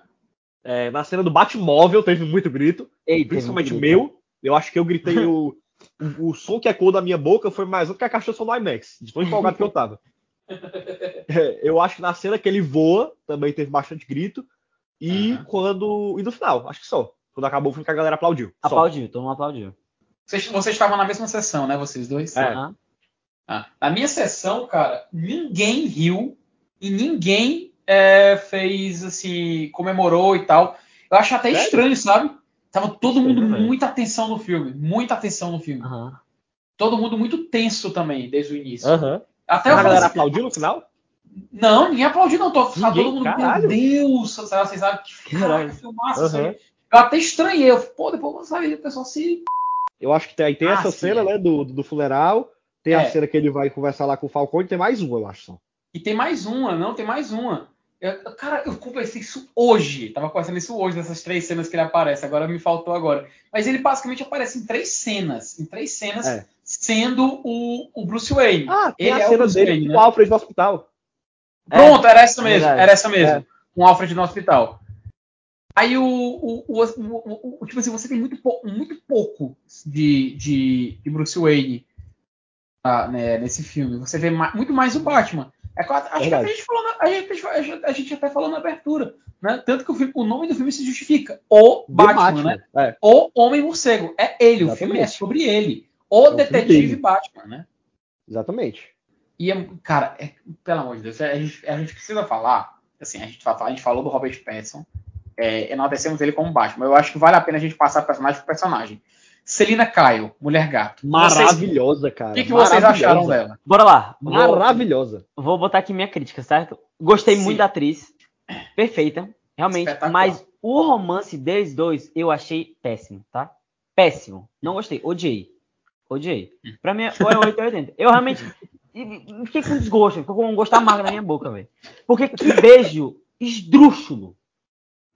É, na cena do Batmóvel teve muito grito. Ei, Principalmente grito. meu. Eu acho que eu gritei o, o, o som que ecoou da minha boca foi mais um que a caixa do IMAX. De tão empolgado que eu tava. É, eu acho que na cena que ele voa também teve bastante grito. E Aham. quando. E no final, acho que só. Quando acabou o filme que a galera aplaudiu. Só. Aplaudiu, todo mundo aplaudiu. Vocês, vocês estavam na mesma sessão, né, vocês dois? É. Aham. Ah, na minha sessão, cara, ninguém riu e ninguém é, fez assim, comemorou e tal. Eu acho até Sério? estranho, sabe? Tava todo mundo velho. muita atenção no filme, muita atenção no filme. Aham. Todo mundo muito tenso também desde o início. Aham. Até A galera assim, aplaudiu no final? não, ninguém aplaudiu não, tô, Ninguém? todo mundo, Caralho. meu Deus, sabe, vocês sabem que Caralho. filmaço, aí. Eu até estranhei, eu, pô, depois eu saber, o pessoal se Eu acho que tem, tem Ah, essa sim, cena, né, do, do funeral. Tem a É. cena que ele vai conversar lá com o Falcone. Tem mais uma, eu acho só. E tem mais uma, não, tem mais uma. Eu- cara, eu conversei isso hoje. Tava conversando isso hoje, dessas três cenas que ele aparece. Agora me faltou agora. Mas ele basicamente aparece em três cenas. Em três cenas, É. sendo o, o Bruce Wayne. Ah, tem Ele a é o cena Bruce dele Wayne, com né? o Alfred no hospital. Pronto, era essa é mesmo. Era essa mesmo. É. Com o Alfred no hospital. Aí o, o, o, o- o- Tipo assim, você tem muito, pou- muito pouco de, de, de Bruce Wayne ah, né, nesse filme. Você vê ma- muito mais o Batman. É, acho que a gente, falou na- a, gente, a gente- a gente até falou na abertura. Né? Tanto que o, filme- o nome do filme se justifica. O The Batman, né? É, O Homem-Morcego. É ele, o filme é Exatamente. sobre ele. O filme detetive. Batman, né? exatamente. E, é- cara, é- pelo amor de Deus, a gente, a gente precisa falar. Assim, a gente, a gente falou do Robert Pattinson, é, enaltecemos ele como Batman. Eu acho que vale a pena a gente passar personagem por personagem. Celina Kyle, Mulher Gato. Vocês- Maravilhosa, cara. O que, que vocês acharam dela? Bora lá. Vou, Maravilhosa. vou botar aqui minha crítica, certo? Gostei Sim. muito da atriz. Perfeita. Realmente. Mas o romance deles dois eu achei péssimo, tá? Péssimo. Não gostei. Odiei. Odiei. Pra mim, ou é 8 ou 80. Eu realmente. Fiquei com desgosto. Ficou com um gosto amargo na minha boca, velho. Porque que beijo esdrúxulo.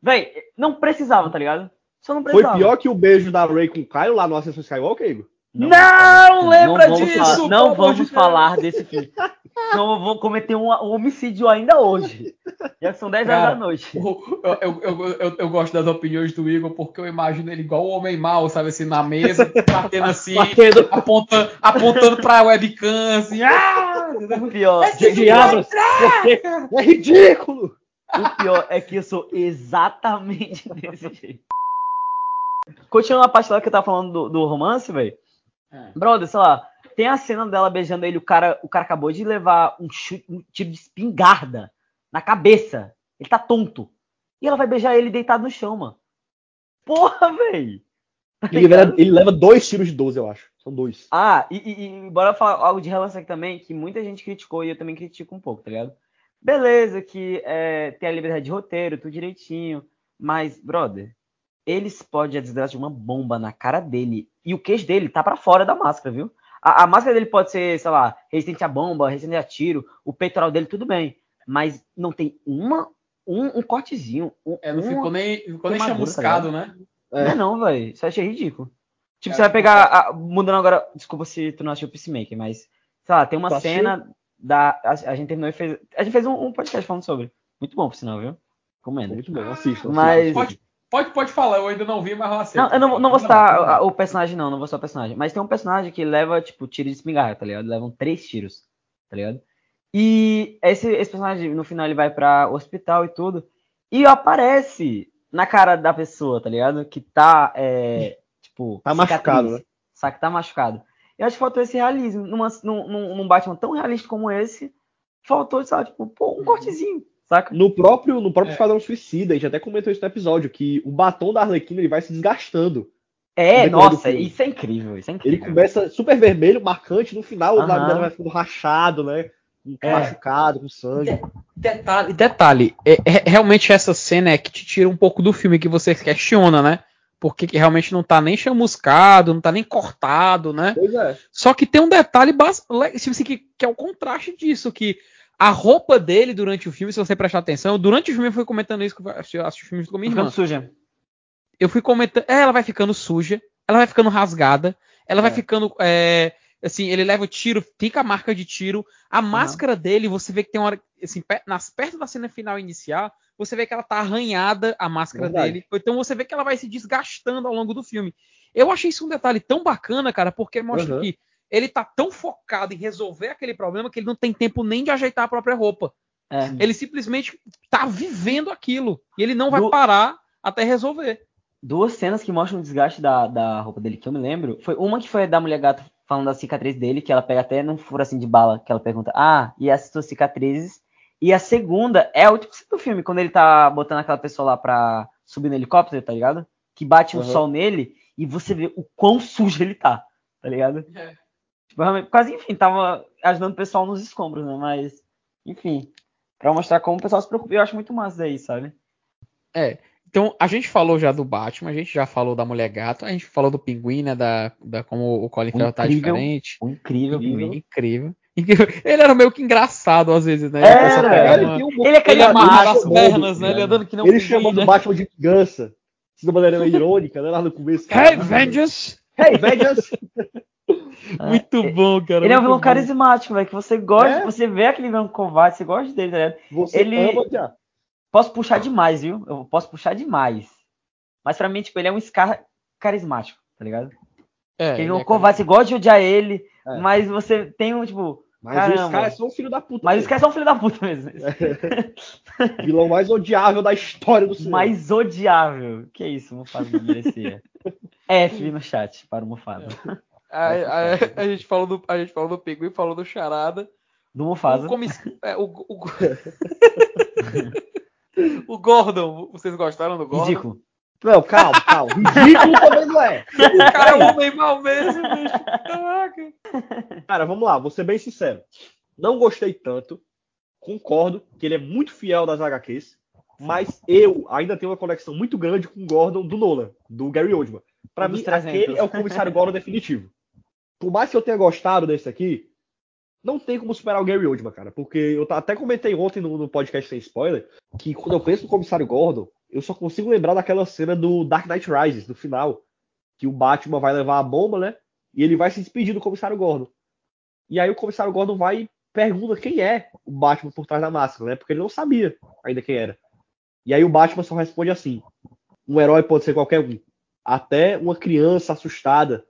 Véi, não precisava, tá ligado? Só não Foi precisava. pior que o beijo da Ray com o Caio lá no Ascensão Skywalker, Igor? Não, lembra vamos disso, falar- não vamos falar desse filme. Não, eu vou cometer um, homicídio ainda hoje. Já são 10 horas da noite. Eu, eu, eu, eu- gosto das opiniões do Igor porque eu imagino ele igual o homem mau, sabe assim, na mesa, batendo assim, Batendo. apontando, apontando pra webcam, assim, ah! O pior, Diabos, porque é ridículo! o pior é que eu sou exatamente desse jeito. Continuando a parte lá que eu tava falando do, do romance, velho. É. Brother, sei lá, tem a cena dela beijando ele, o cara, o cara acabou de levar um, chute, um tiro de espingarda na cabeça. Ele tá tonto. E ela vai beijar ele deitado no chão, mano. Porra, velho. Ele leva, ele leva dois tiros de 12, eu acho. São dois. Ah, e, e- e bora falar algo de relance aqui também, que muita gente criticou e eu também critico um pouco, tá ligado? Beleza, que é, tem a liberdade de roteiro, tudo direitinho, mas, brother, ele explode a desgraça de uma bomba na cara dele e o queixo dele tá pra fora da máscara, viu? A, a máscara dele pode ser, sei lá, resistente a bomba, resistente a tiro, o peitoral dele tudo bem, mas não tem uma, um, um cortezinho, um, É, não uma- ficou nem, ficou nem tá chamuscado, né? não é não, velho. Isso eu achei ridículo. Tipo, É, você vai tipo, pegar. a- mudando agora. Desculpa se tu não assistiu o Peacemaker, mas. Sei lá, tem uma cena da. A, a gente terminou e fez. A gente fez um, um podcast falando sobre. Muito bom, por sinal, viu? Comendo. Muito bom, assista. Mas- Pode, pode, pode falar, eu ainda não vi, mas aceito. Não, eu não, não vou citar o personagem, não. Não vou citar o personagem. Mas tem um personagem que leva, tipo, tiro de espingarda, tá ligado? Levam três tiros, tá ligado? E esse, esse personagem, no final, ele vai pra hospital e tudo. E aparece na cara da pessoa, tá ligado? Que tá, é, tipo... Tá machucado, né? Saca, tá machucado. Eu acho que faltou esse realismo. Numa, num, num, num Batman tão realista como esse, faltou, sabe, tipo, pô, um cortezinho, saca? No próprio, no próprio É. Esquadrão Suicida, a gente até comentou isso no episódio, que o batom da Arlequina ele vai se desgastando. É, nossa, isso é incrível, isso é Ele incrível. começa super vermelho, marcante, no final o Aham. lábio dela vai ficando rachado, né? É. Machucado, com sangue. Detalhe, detalhe é, é- realmente essa cena é que te tira um pouco do filme que você questiona, né? Porque que realmente não tá nem chamuscado, não tá nem cortado, né? Pois é. Só que tem um detalhe bas- le- tipo assim, que, que é o contraste disso, que a roupa dele durante o filme, se você prestar atenção, durante o filme eu fui comentando isso, que eu assisti, o filme com minha irmã. Ficando suja. Eu fui comentando, é, ela vai ficando suja, ela vai ficando rasgada, ela vai É. ficando, é, assim, ele leva o tiro, fica a marca de tiro, a máscara dele, você vê que tem uma hora, assim, nas, perto da cena final inicial, você vê que ela tá arranhada, a máscara Verdade. dele, então você vê que ela vai se desgastando ao longo do filme. Eu achei isso um detalhe tão bacana, cara, porque mostra Uhum. que ele tá tão focado em resolver aquele problema que ele não tem tempo nem de ajeitar a própria roupa. É. Ele simplesmente tá vivendo aquilo. E ele não vai Do- parar até resolver. Duas cenas que mostram o desgaste da, da roupa dele que eu me lembro. Foi uma que foi da mulher gato falando da cicatriz dele, que ela pega até num furo assim de bala, que ela pergunta, ah, e as suas cicatrizes? E a segunda é a última cena do filme, quando ele tá botando aquela pessoa lá pra subir no helicóptero, tá ligado? Que bate um Uhum. sol nele e você vê o quão sujo ele tá, tá ligado? Realmente, quase, enfim, tava ajudando o pessoal nos escombros, né? Mas, enfim, pra mostrar como o pessoal se preocupa, eu acho muito massa daí, sabe? Então, a gente falou já do Batman, a gente já falou da Mulher Gato, a gente falou do Pinguim, né? Da, da como o Colin Farrell tá diferente. O incrível, Pinguim, pinguim. incrível. Incrível. Ele era meio que engraçado às vezes, né? É, era. Ele, uma- um Ele é ele amarrava as pernas, né? né? Ele andando que não Ele pinguim, chamando né? o Batman de gança. De uma maneira irônica, né? Lá no começo. Hey, Vengeance! Hey, Vengeance! Muito bom, cara. Ele é um vilão bom. carismático, velho. Que você gosta, É. você vê aquele vilão covarde, você gosta dele, tá ligado? Você Ele- ama já. Posso puxar demais, viu? Eu posso puxar demais. Mas pra mim, tipo, ele é um Scar carismático, tá ligado? É, ele é um é covarde, você gosta de odiar ele, É. mas você tem um, tipo. Mas Caramba. os caras são um filho da puta. Mas os mesmo. caras são um filho da puta mesmo. vilão mais odiável da história do cinema. mais odiável. Que isso, o Mufasa não merecia. F no chat para o Mufasa. A, a- a gente falou do, a gente falou do Pinguim, falou do Charada. Do O, Mufasa. comiss... é, o, o... o Gordon, vocês gostaram do Gordon? Ridículo. Não, calma, calma. Ridículo também não é. O cara é um homem mal mesmo, bicho. Caraca. Cara, vamos lá, vou ser bem sincero. Não gostei tanto. Concordo que ele é muito fiel das HQs. Mas eu ainda tenho uma conexão muito grande com o Gordon do Nolan, do Gary Oldman. Pra Dos mim, 300. aquele é o comissário Gordon definitivo. Por mais que eu tenha gostado desse aqui, não tem como superar o Gary Oldman, cara. Porque eu até comentei ontem no, no podcast sem spoiler que quando eu penso no comissário Gordon, eu só consigo lembrar daquela cena do Dark Knight Rises, no final. Que o Batman vai levar a bomba, né? E ele vai se despedir do comissário Gordon. E aí o comissário Gordon vai e pergunta quem é o Batman por trás da máscara, né? Porque ele não sabia ainda quem era. E aí o Batman só responde assim: um herói pode ser qualquer um. Até uma criança assustada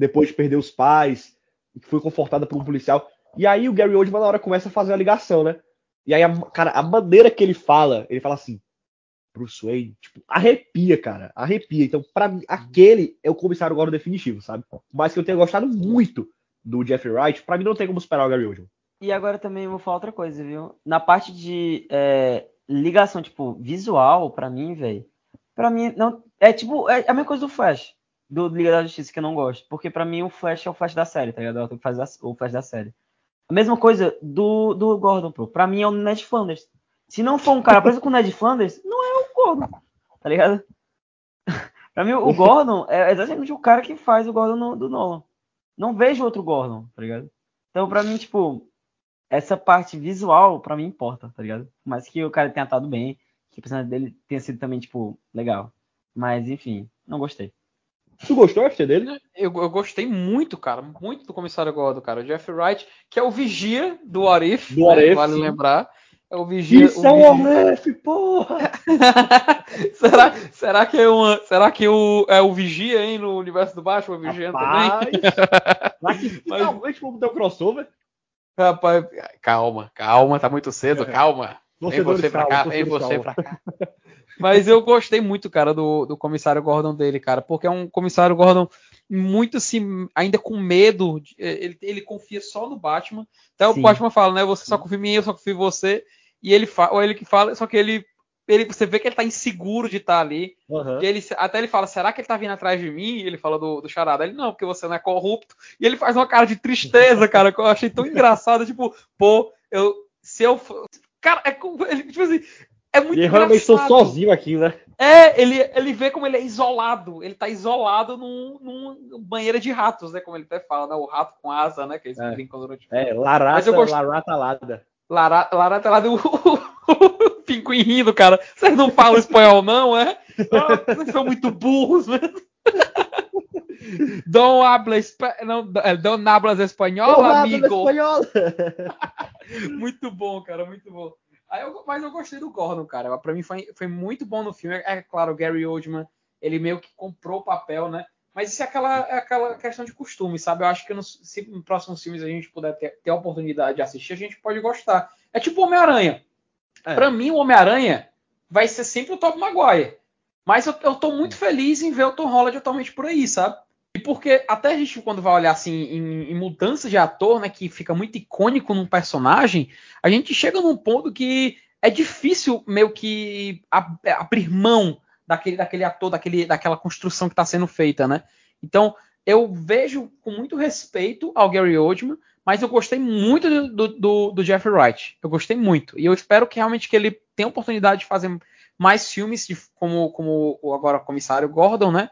depois de perder os pais, que foi confortada por um policial. E aí o Gary Oldman na hora começa a fazer a ligação, né? E aí, a, cara, a maneira que ele fala, ele fala assim, Bruce Wayne, tipo, arrepia, cara, arrepia. Então, pra mim, aquele é o comissário Gordon definitivo, sabe? Mais que eu tenha gostado muito do Jeffrey Wright, pra mim não tem como superar o Gary Oldman. E agora também vou falar outra coisa, viu? Na parte de é, ligação, tipo, visual, pra mim, velho. Pra mim, não. É tipo, é a mesma coisa do Flash. Do Liga da Justiça que eu não gosto. Porque pra mim o Flash é o Flash da série, tá ligado? É o que faz a- o Flash da série. A mesma coisa do, do Gordon, pô. Pra mim é o Ned Flanders. Se não for um cara preso com o Ned Flanders, não é o Gordon. Tá ligado? pra mim, o Gordon é exatamente o cara que faz o Gordon no- do Nolan. Não vejo outro Gordon, tá ligado? Então, pra mim, tipo, essa parte visual, pra mim, importa, tá ligado? Mas que o cara tenha atuado bem, que a personagem dele tenha sido também, tipo, legal. Mas, enfim, não gostei. Tu gostou, FT, dele? Eu, eu gostei muito, cara, muito do comissário Gordon, cara. O Jeff Wright, que é o vigia do Arif, Do What If, vale sim. lembrar. É o vigia. Isso o é um Orlef, porra! será, será que é uma, será que o é o vigia hein no universo do Batman, o vigia Rapaz, também? Será que finalmente vamos ter um crossover? Rapaz, calma, calma, tá muito cedo, calma. Vem Torcedores, você pra calma, cá, vem você calma. pra cá. Mas eu gostei muito, cara, do, do comissário Gordon dele, cara, porque é um comissário Gordon muito assim, ainda com medo. de- ele, ele confia só no Batman. Até Sim. o Batman fala, né? Você só confia em mim, eu só confio em você. E ele fala, ou ele que fala, só que ele, ele você vê que ele tá inseguro de estar ali. Aham. E ele, até ele fala, será que ele tá vindo atrás de mim? E ele fala do, do charada. Ele, não, porque você não é corrupto. E ele faz uma cara de tristeza, cara, que eu achei tão engraçado. Tipo, pô, eu. Se eu. Cara, é como. Ele, tipo assim. É muito E ele realmente sou engraçado. sozinho aqui, né? É, ele, ele vê como ele é isolado. Ele tá isolado num, num banheira de ratos, né? Como ele até fala, né? O rato com asa, né? Que eles É. brincam durante o É, larata, eu gosto- larata lada. Lara, Lara tá lá do o pinguim rindo, cara. Vocês não falam espanhol, não, é? Ah, vocês são muito burros mesmo. Don't habla espa... não, é, don't hablas espanhol, amigo. dona espanhola. Muito bom, cara, muito bom. Aí eu- mas eu gostei do Gordon, cara. Pra mim foi, foi muito bom no filme. É claro, o Gary Oldman, ele meio que comprou o papel, né? Mas isso é aquela, é aquela questão de costume, sabe? Eu acho que nos, se nos próximos filmes a gente puder ter, ter a oportunidade de assistir, a gente pode gostar. É tipo o Homem-Aranha. É. Pra mim, o Homem-Aranha vai ser sempre o Tobey Maguire. Mas eu, eu tô muito feliz em ver o Tom Holland atualmente por aí, sabe? E porque até a gente, quando vai olhar assim em, em mudança de ator, né, que fica muito icônico num personagem, a gente chega num ponto que é difícil meio que ab- abrir mão daquele, daquele ator, daquele, daquela construção que está sendo feita, né? Então, eu vejo com muito respeito ao Gary Oldman, mas eu gostei muito do, do, do, Jeffrey Wright. Eu gostei muito. E eu espero que realmente que ele tenha oportunidade de fazer mais filmes, de- como, como o agora comissário Gordon, né?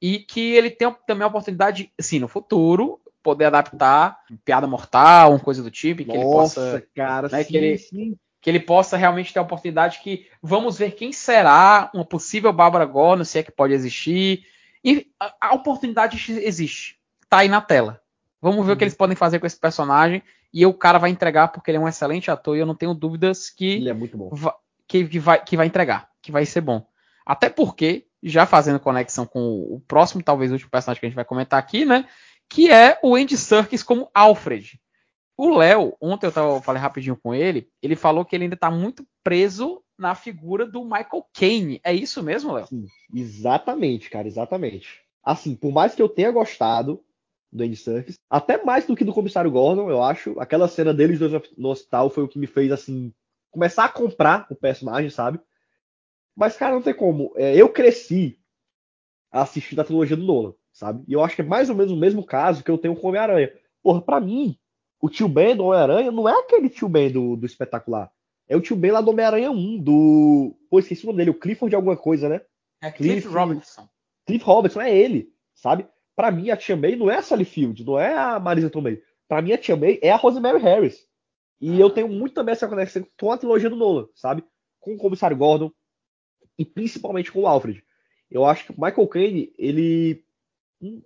E que ele tenha também a oportunidade, assim, no futuro, poder adaptar Piada Mortal, uma coisa do tipo, que ele possa Nossa, cara, né, sim, que ele- sim. que ele possa realmente ter a oportunidade que vamos ver quem será uma possível Bárbara Gordon, se é que pode existir. E a, a oportunidade existe. Tá aí na tela. Vamos ver o que eles podem fazer com esse personagem. E o cara vai entregar porque ele é um excelente ator e eu não tenho dúvidas que, Ele é muito bom. va- que, que vai, que vai entregar, que vai ser bom. Até porque, já fazendo conexão com o próximo, talvez último personagem que a gente vai comentar aqui, né? Que é o Andy Serkis como Alfred. O Léo, ontem eu, tava, falei rapidinho com ele, ele falou que ele ainda tá muito preso na figura do Michael Caine. É isso mesmo, Léo? Exatamente, cara, exatamente. Assim, por mais que eu tenha gostado do Andy Serkis, até mais do que do Comissário Gordon, eu acho, aquela cena deles dois no hospital foi o que me fez, assim, começar a comprar o personagem, sabe? Mas, cara, não tem como. É, eu cresci assistindo a trilogia do Nolan, sabe? E eu acho que é mais ou menos o mesmo caso que eu tenho com o Homem-Aranha. Porra, pra mim, o tio Ben do Homem-Aranha não é aquele tio Ben do, do espetacular. É o tio Ben lá do Homem-Aranha 1, do. Pô, esqueci o nome dele, o Clifford de alguma coisa, né? É Cliff Cliff- Robertson. Cliff Robertson é ele, sabe? Pra mim, a Tia May não é a Sally Field, não é a Marisa Tomei. Pra mim, a Tia May é a Rosemary Harris. E eu tenho muito também essa conexão com a trilogia do Nolan, sabe? Com o Comissário Gordon e principalmente com o Alfred. Eu acho que o Michael Caine, ele.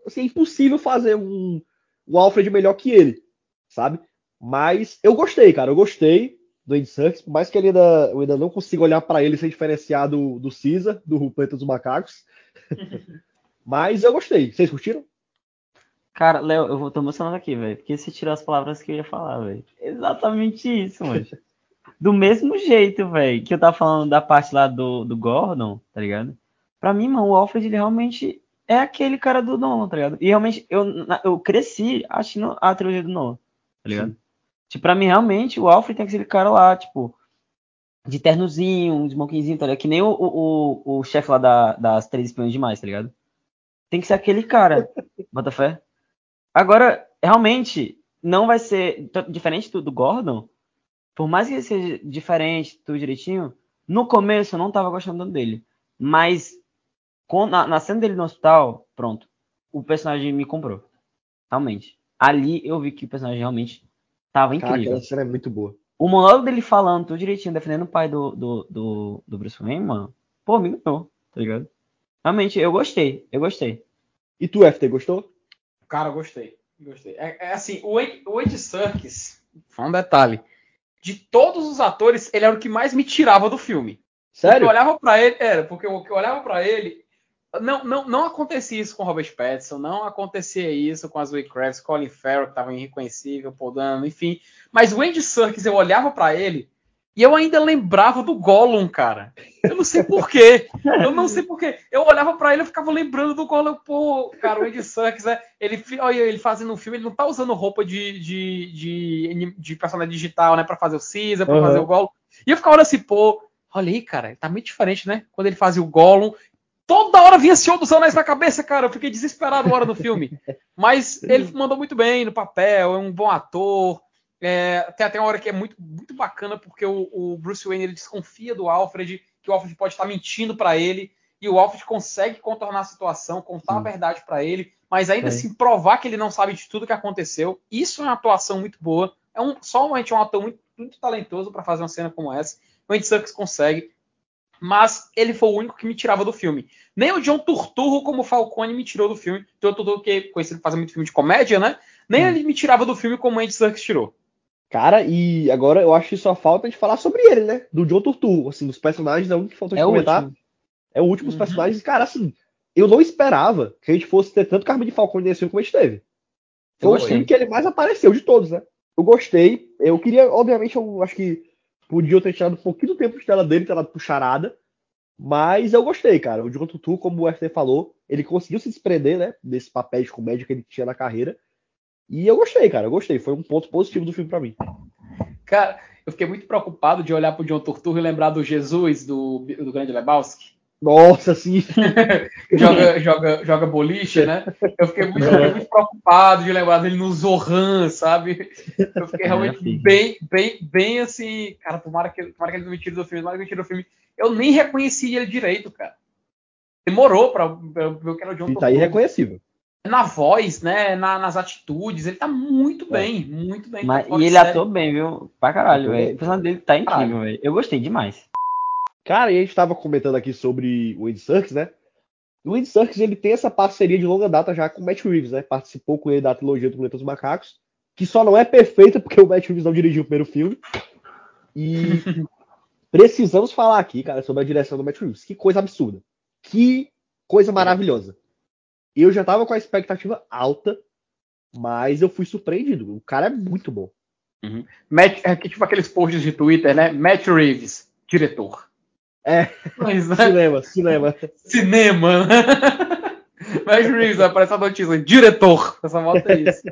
Assim, é impossível fazer um, um Alfred melhor que ele, sabe? Mas eu gostei, cara. Eu gostei do Andy Serkis, por mais que ele ainda, eu ainda não consiga olhar pra ele sem diferenciar do, do Caesar, do Planeta dos Macacos. Mas eu gostei. Vocês curtiram? Cara, Léo, eu vou, tô emocionado aqui, velho. Porque você tirou as palavras que eu ia falar, velho. Exatamente isso, mano. Do mesmo jeito, velho, que eu tava falando da parte lá do, do Gordon, tá ligado? Pra mim, mano, o Alfred, ele realmente é aquele cara do Nolan, tá ligado? E realmente, eu, eu cresci assistindo a trilogia do Nolan, tá ligado? Tipo, pra mim, realmente, o Alfred tem aquele cara lá, tipo, de ternozinho, um smokinzinho, tá ligado? Que nem o, o, o, chefe lá da, das Três Espiões Demais, tá ligado? Tem que ser aquele cara, bota fé. Agora, realmente, não vai ser diferente do, do Gordon. Por mais que ele seja diferente, tudo direitinho, no começo eu não tava gostando dele. Mas com- na, na cena dele no hospital, pronto, o personagem me comprou. Realmente. Ali eu vi que o personagem realmente tava Cara, incrível. aquela cena é muito boa. O monólogo dele falando tudo direitinho, defendendo o pai do, do, do, do Bruce Wayne, mano, pô, me ganhou, tá ligado? Realmente, eu gostei, eu gostei. E tu, FT, gostou? Cara, eu gostei. Gostei. É, é assim, o Andy Serkis, só um detalhe. De todos os atores, ele era o que mais me tirava do filme. Sério? Eu olhava pra ele, era, porque eu, eu olhava pra ele, não, não, não acontecia isso com Robert Pattinson, não acontecia isso com as Kravitz, Colin Farrell, que tava irreconhecível, Paul Dano, enfim. Mas o Andy Serkis, eu olhava pra ele, E eu ainda lembrava do Gollum, cara. Eu não sei porquê. Eu não sei porquê. Eu olhava para ele e ficava lembrando do Gollum. Pô, cara, o Andy Serkis, né? Ele, olha ele fazendo um filme, ele não tá usando roupa de, de, de, de personagem digital, né? Pra fazer o Caesar, pra uhum. fazer o Gollum. E eu ficava olhando assim, pô, olha aí, cara, tá muito diferente, né? Quando ele fazia o Gollum. Toda hora vinha Senhor dos Anéis na cabeça, cara. Eu fiquei desesperado na hora do filme. Mas ele mandou muito bem no papel, é um bom ator. É, tem até uma hora que é muito, muito bacana, porque o, o, Bruce Wayne ele desconfia do Alfred, que o Alfred pode estar mentindo para ele, e o Alfred consegue contornar a situação, contar Sim. a verdade para ele, mas ainda assim provar que ele não sabe de tudo que aconteceu. Isso é uma atuação muito boa. É um, só um, um ator muito, muito talentoso para fazer uma cena como essa. O Andy Serkis consegue. Mas ele foi o único que me tirava do filme. Nem o John Turturro, como Falcone, me tirou do filme. John Turturro, que é conhecido por fazer muito filme de comédia, né? Nem hum. ele me tirava do filme como o Andy Serkis tirou. Cara, e agora eu acho que só falta de falar sobre ele, né? Do John Turturro, assim, dos personagens, é o que faltou de é comentar. Último. É o último dos uhum. personagens. Cara, assim, eu não esperava que a gente fosse ter tanto Carmen de Falcone nesse filme como a gente teve. Foi o filme que ele mais apareceu de todos, né? Eu gostei. Eu queria, obviamente, eu acho que podia ter tirado um pouquinho do tempo de tela dele, pro charada. Mas eu gostei, cara. O John Turturro, como o FT falou, ele conseguiu se desprender, né? Desse papel de comédia que ele tinha na carreira. E eu gostei, cara, eu gostei. Foi um ponto positivo do filme para mim. Cara, eu fiquei muito preocupado de olhar pro John Turturro e lembrar do Jesus, do, do Grande Lebowski. Nossa, sim. joga, joga, joga boliche, né? Eu fiquei muito, muito, preocupado de lembrar dele no Zohan, sabe? Eu fiquei realmente é, bem, bem, bem assim. Cara, tomara que, tomara que ele não me tire do filme, tomara que ele me tire do filme. Eu nem reconheci ele direito, cara. Demorou pra, pra ver o que era o John Turturro. Tá irreconhecível na voz, né? Na, nas atitudes, ele tá muito é. bem, muito bem. Mas, e ele atuou bem, viu? Pra caralho, velho. O personagem dele tá incrível, velho. Eu gostei demais. Cara, e a gente tava comentando aqui sobre o Andy Serkis, né? O Andy Serkis, ele tem essa parceria de longa data já com o Matt Reeves, né? Participou com ele da trilogia do Planeta dos Macacos, que só não é perfeita porque o Matt Reeves não dirigiu o primeiro filme. E precisamos falar aqui, cara, sobre a direção do Matt Reeves. Que coisa absurda. Que coisa maravilhosa. Eu já tava com a expectativa alta, mas eu fui surpreendido. O cara é muito bom. Uhum. Matt, é tipo aqueles posts de Twitter, né? Matt Reeves, diretor. É. Mas, né? Cinema, cinema. Cinema. Matt Reeves, aparece a notícia, diretor. Essa moto é isso.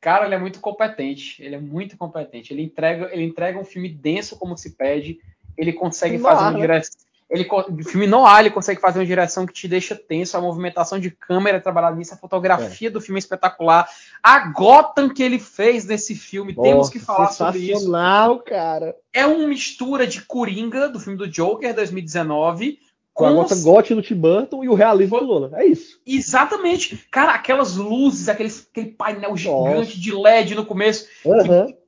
Cara, ele é muito competente. Ele é muito competente. Ele entrega, ele entrega um filme denso como se pede. Ele consegue fazer uma direção ele, o filme no ar, ele consegue fazer uma direção que te deixa tenso, a movimentação de câmera trabalhada nisso, a fotografia é. do filme é espetacular. A Gotham que ele fez nesse filme, Nossa, temos que falar sobre isso. Sensacional, cara. É uma mistura de Coringa, do filme do Joker, 2019, com, com a Gotham Gotti no Tim Burton e o realismo do Lola. É isso. Exatamente. Cara, aquelas luzes, aqueles, aquele painel gigante Nossa. de LED no começo. Uhum. Que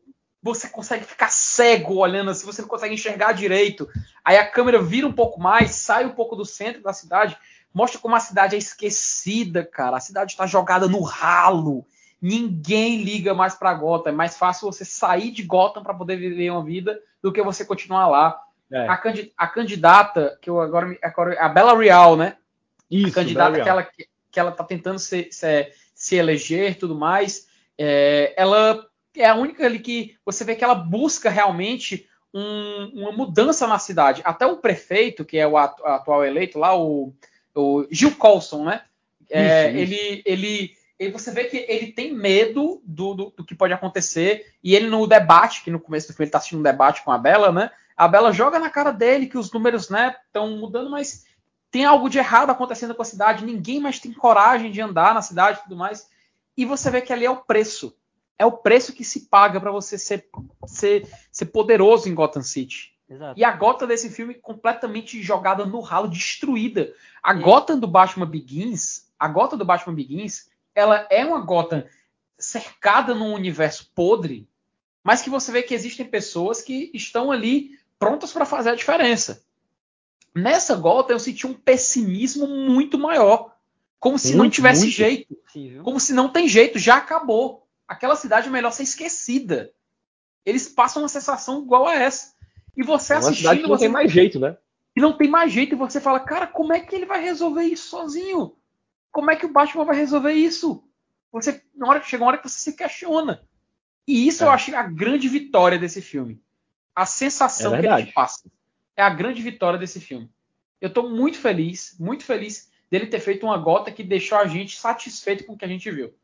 você consegue ficar cego olhando assim, você não consegue enxergar direito. Aí a câmera vira um pouco mais, sai um pouco do centro da cidade, mostra como a cidade é esquecida, cara. A cidade está jogada no ralo. Ninguém liga mais para Gotham. É mais fácil você sair de Gotham para poder viver uma vida do que você continuar lá. É. A, candid a, candidata, que eu agora, agora a Bela Real, né? Isso, a candidata que ela, que ela tá tentando se, se, se eleger e tudo mais, é, ela é a única ali que você vê que ela busca realmente um, uma mudança na cidade. Até o prefeito, que é o atual eleito lá, o, o Gil Colson, né? É, isso, Ele, ele, ele, você vê que ele tem medo do, do, do, que pode acontecer. E ele no debate, que no começo do filme ele está assistindo um debate com a Bela, né? A Bela joga na cara dele que os números, né, estão mudando, mas tem algo de errado acontecendo com a cidade. Ninguém mais tem coragem de andar na cidade e tudo mais. E você vê que ali é o preço é o preço que se paga para você ser, ser, ser poderoso em Gotham City. Exato. E a Gotham desse filme completamente jogada no ralo, destruída. A é. Gotham do Batman Begins, a Gotham do Batman Begins, ela é uma Gotham cercada num universo podre, mas que você vê que existem pessoas que estão ali prontas para fazer a diferença. Nessa Gotham eu senti um pessimismo muito maior, como se muito, não tivesse jeito, Sim, como se não tem jeito, já acabou aquela cidade é melhor ser esquecida. Eles passam uma sensação igual a essa. E você é assistindo. Cidade que não você... tem mais jeito, né? E não tem mais jeito, e você fala, cara, como é que ele vai resolver isso sozinho? Como é que o Batman vai resolver isso? Você, na hora que chega uma hora que você se questiona. E isso é. eu acho a grande vitória desse filme. a sensação É que ele passa. É a grande vitória desse filme. Eu tô muito feliz, muito feliz dele ter feito uma gota que deixou a gente satisfeito com o que a gente viu.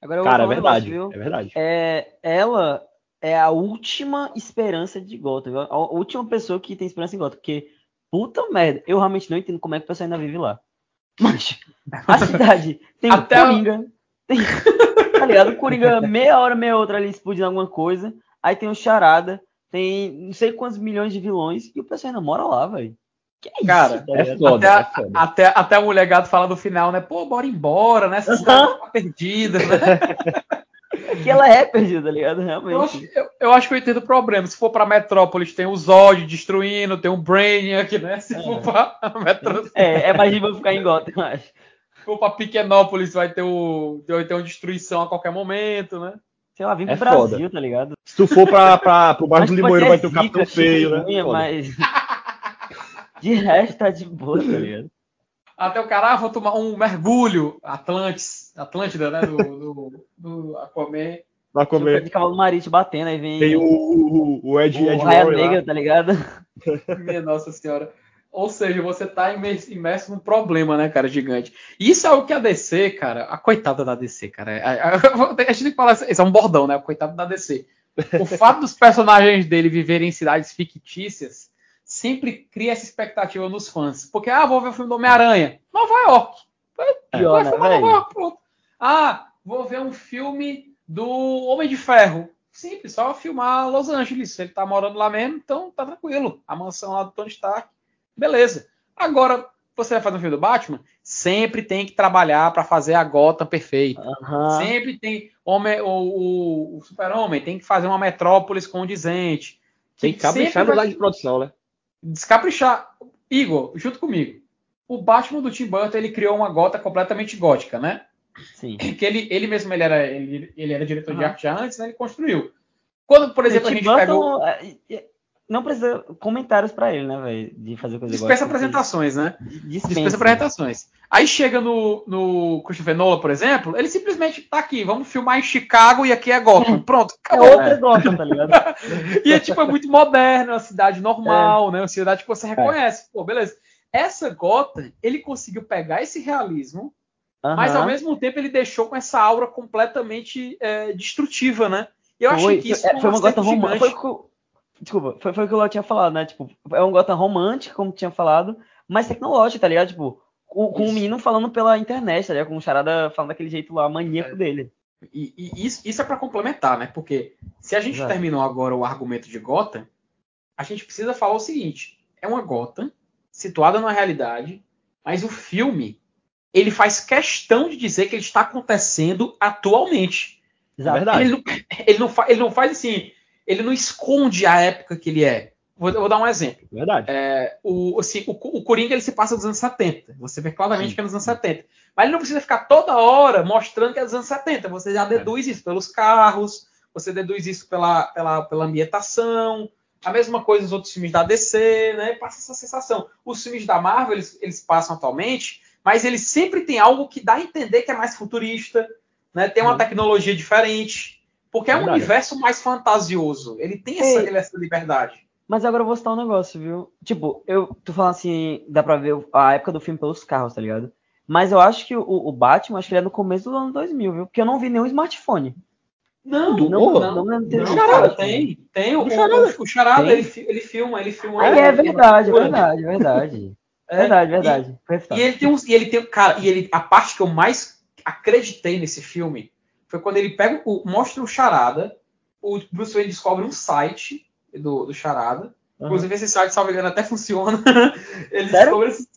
Agora eu vou Cara, é falar um verdade. negócio, viu? É verdade. É, ela é a última esperança de Gotham, viu? a última pessoa que tem esperança em Gotham, porque puta merda, eu realmente não entendo como é que o pessoal ainda vive lá. Mas a cidade tem Até o- Coringa, tem, tá ligado? O Coringa meia hora, meia outra ali explodindo alguma coisa, aí tem o Charada, tem não sei quantos milhões de vilões e o pessoal ainda mora lá, velho. Que é isso, Cara, tá É foda, Até, é foda. até, até a mulher gato fala no final, né? Pô, bora embora, né? Essa cidade tá perdida, né? que ela é perdida, tá ligado? Eu acho, Realmente. eu, eu acho que eu entendo o problema. Se for pra Metrópolis, tem o Zod destruindo, tem o Brainiac, né? Se for pra Metrópolis, É, é mais de ficar em Gotham, eu acho. se for pra Pequenópolis, vai ter, o, vai ter uma destruição a qualquer momento, né? Sei lá, vive É no Brasil, foda. tá ligado? Se tu for pra, pra, pro bairro do Limoeiro, vai ter o Capitão Feio, né? Mas. De resto tá de boa, tá ligado? Até o cara, ah, vou tomar um mergulho. Atlantis, Atlântida, né? Do, do, do Aquaman. Vai comer. De cavalo marítimo batendo, aí vem Tem o, o, o Ed, o Ed Raia lá. Negra, tá ligado? Minha Nossa Senhora. Ou seja, você tá imerso, imerso num problema, né, cara, gigante. Isso é o que a DC, cara, a coitada da DC, cara. A, a- a gente tem que falar, isso é um bordão, né? O coitado da DC. O fato dos personagens dele viverem em cidades fictícias sempre cria essa expectativa nos fãs. Porque, ah, vou ver o filme do Homem-Aranha. Nova York. Pior, Vai né, filmar Nova? York, pronto. Ah, vou ver um filme do Homem de Ferro. Simples, só filmar Los Angeles. Ele tá morando lá mesmo, então tá tranquilo. A mansão lá do Tony Stark. Beleza. Agora, você vai fazer um filme do Batman? Sempre tem que trabalhar para fazer a Gotham perfeita. Aham. Sempre tem. Homem, o, o, o Super-Homem tem que fazer uma metrópolis condizente. Tem que caprichar sempre no vai- lado de produção, né? Descaprichar. Igor, junto comigo. O Batman do Tim Burton ele criou uma gota completamente gótica, né? Sim. Que ele, ele mesmo ele era, ele, ele era diretor de Aham. arte já antes, né? Ele construiu. Quando, por exemplo, a gente Burton, pegou. É, é, Não precisa comentários pra ele, né, velho? De fazer coisa Dispensa igual. apresentações, né? Dispensa. Dispensa apresentações. Aí chega no, no Christopher Nolan, por exemplo, ele simplesmente tá aqui, vamos filmar em Chicago e aqui é Gotham. Pronto, É acabou. outra Gotham, tá ligado? E é tipo, é muito moderno, é uma cidade normal, né? Uma cidade que você reconhece. Pô, beleza. Essa Gotham, ele conseguiu pegar esse realismo, mas ao mesmo tempo ele deixou com essa aura completamente é, destrutiva, né? E eu Foi- achei que isso é, foi uma um Gotham romântica. O desculpa, foi, foi o que o Léo tinha falado, né? Tipo, é um Gotham romântico, como tinha falado, mas tecnológico, tá ligado? Tipo, com, com o menino falando pela internet, tá ligado? Com o charada falando daquele jeito lá, É. maníaco dele. E, e isso, isso é para complementar, né? Porque se a gente Exato. terminou agora o argumento de Gotham, a gente precisa falar o seguinte: é uma Gotham situada na realidade, mas o filme ele faz questão de dizer que ele está acontecendo atualmente. Exato. Ele não, ele, não fa- ele não faz assim, ele não esconde a época que ele é. Vou, vou dar um exemplo. Verdade. O, assim, o, o Coringa ele se passa dos anos 70. Você vê claramente Sim. que é nos anos 70. Mas ele não precisa ficar toda hora mostrando que é dos anos 70. Você já deduz isso pelos carros, você deduz isso pela, pela, pela ambientação. A mesma coisa nos outros filmes da DC, né? Passa essa sensação. Os filmes da Marvel, eles, eles passam atualmente, mas eles sempre tem algo que dá a entender que é mais futurista, né? Tem uma tecnologia diferente. Porque é um Verdade. universo mais fantasioso. Ele tem essa, Ei. ele- essa liberdade. Mas agora eu vou citar um negócio, viu? Tipo, eu tu falando assim, dá pra ver a época do filme pelos carros, tá ligado? Mas eu acho que o, o Batman, acho que ele é no começo do ano 2000, viu? Porque eu não vi nenhum smartphone. Não, Do- Não, Porra. não, não, não, Não, teve Charada, tem. Tem o, Do o, Charada. o Charada, Tem? ele, ele filma, ele filma. Ah, é verdade, é verdade, é verdade. É, Verdade, verdade. Foi E, e ele tem uns. E ele tem. Cara, e ele. A parte que eu mais acreditei nesse filme foi quando ele pega o. mostra o Charada. O Bruce Wayne descobre um site do, do Charada. Aham. Inclusive, esse site, salvo engano, até funciona. ele Sério? descobre esse.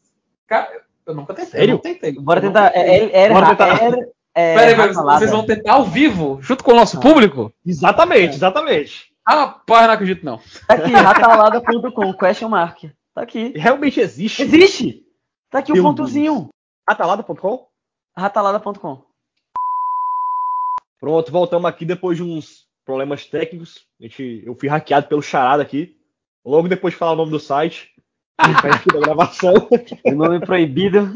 Cara, eu nunca tentei. Sério? Eu não tentei. Bora tentar. tentei. É, é, é, Bora tentar. é, é, Peraí, peraí, ratalada. vocês vão tentar ao vivo, junto com o nosso Ah. público? Exatamente, exatamente. Rapaz, não acredito, não. Tá aqui, ratalada.com, question mark. Tá aqui. Realmente existe. Existe! Tá aqui o Meu pontozinho. Atalada.com? Ratalada.com. Pronto, voltamos aqui depois de uns problemas técnicos. A gente, eu fui hackeado pelo Charada aqui. Logo depois de falar o nome do site. Da gravação. O nome proibido.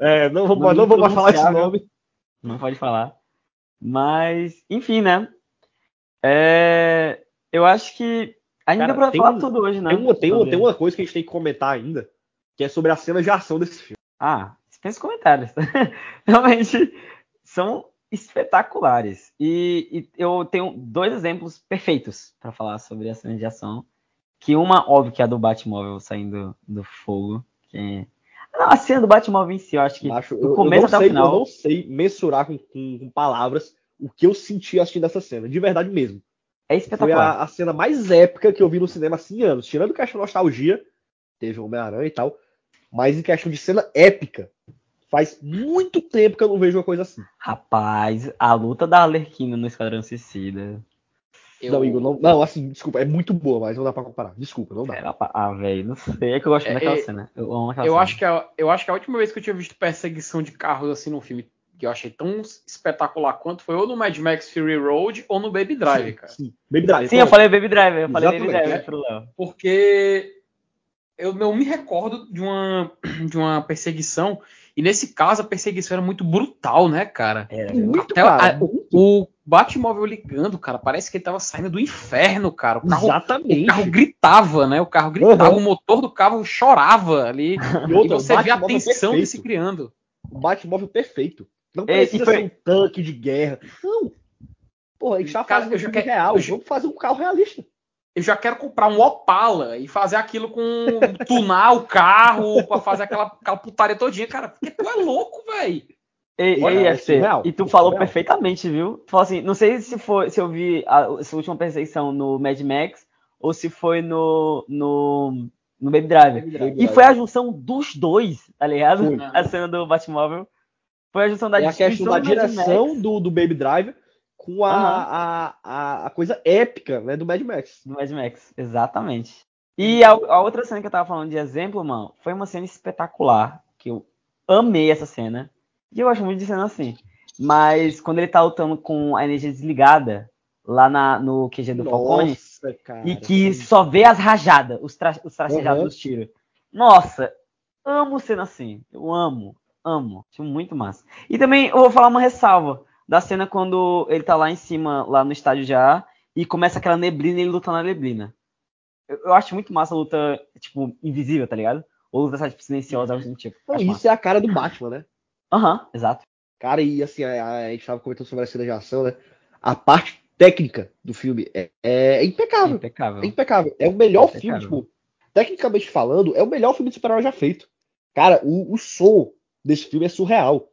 É, não vou, não vou mais falar esse nome. Não pode falar. Mas, enfim, né? É, eu acho que A gente Cara, pra falar um- tudo hoje, né? Tem uma, tem, uma, tem uma coisa que a gente tem que comentar ainda, que é sobre a cena de ação desse filme. Ah, dispensa os comentários. Realmente são espetaculares. E, e eu tenho dois exemplos perfeitos pra falar sobre a cena de ação. Que uma, óbvio, que é a do Batmóvel saindo do fogo. Que é... Não, a cena do Batmóvel em si, eu acho que Macho, do começo até o sei, final. eu não sei mensurar com, com- com palavras o que eu senti assistindo essa cena, de verdade mesmo. É Foi espetacular. a, a cena mais épica que eu vi no cinema assim anos. Tirando questão de nostalgia, teve o Homem-Aranha e tal, mas em questão de cena épica, faz muito tempo que eu não vejo uma coisa assim. Rapaz, a luta da Arlequina no Esquadrão Suicida. Eu- Não, Igor, não, não, assim, desculpa, é muito boa, mas não dá pra comparar. Desculpa, não dá. Pa- Ah, velho, não sei. É que eu gosto É, daquela é, cena. Eu amo aquela Eu cena. acho, que a, eu acho que a última vez que eu tinha visto perseguição de carros assim num filme que eu achei tão espetacular quanto foi ou no Mad Max Fury Road ou no Baby Drive, cara. Sim, Baby Drive. Sim, eu falei Baby Driver. Eu falei Baby Exatamente, Driver né? pro Léo. Porque eu não me recordo de uma, de uma perseguição, e nesse caso a perseguição era muito brutal, né, cara? Era. Muito, Até cara. a- o Batmóvel ligando, cara, parece que ele tava saindo do inferno, cara. O carro, o Exatamente. carro gritava, né? O carro gritava, Uhum. o motor do carro chorava ali. E E você o vê a tensão perfeito. se criando. O Batmóvel perfeito. Não É, precisa foi- ser um tanque de guerra. Não. Porra, a gente tá fazendo um filme real. eu já- Vamos fazer um carro realista. Eu já quero comprar um Opala e fazer aquilo com. tunar o carro pra fazer aquela, aquela putaria todinha, cara. Porque tu é louco, velho. E, Olha, e, é FC, surreal, e tu falou surreal. perfeitamente, viu? Tu falou assim, não sei se foi se eu vi a, essa última perseguição no Mad Max ou se foi no, no, no Baby Driver. E foi a junção dos dois, tá ligado? Foi. A cena do Batmóvel. Foi a junção da É a questão da do direção Max do, do Baby Driver com a, Aham. a, a, a coisa épica né, do Mad Max. do Mad Max, exatamente. E a, a outra cena que eu tava falando de exemplo, mano, foi uma cena espetacular, que eu amei essa cena. E eu gosto muito de cena assim. Mas quando ele tá lutando com a energia desligada, lá na, no QG do Falcone, Nossa, cara. e que só vê as rajadas, os, tra os tracejados Uhum. dos tiros. Nossa, amo cena assim. Eu amo, amo. Acho muito massa. E também eu vou falar uma ressalva da cena quando ele tá lá em cima, lá no estádio já, e começa aquela neblina e ele luta na neblina. Eu, eu acho muito massa a luta, tipo, invisível, tá ligado? Ou luta, tipo, silenciosa, algo assim do tipo. Não, isso massa. é a cara do Batman, né? Aham, exato. Cara, e assim, a, a gente tava comentando sobre a cena de ação, né? A parte técnica do filme é, é impecável. Impecável. É impecável. É o melhor Impecável. filme, tipo, tecnicamente falando, é o melhor filme de super-herói já feito. Cara, o, o som desse filme é surreal.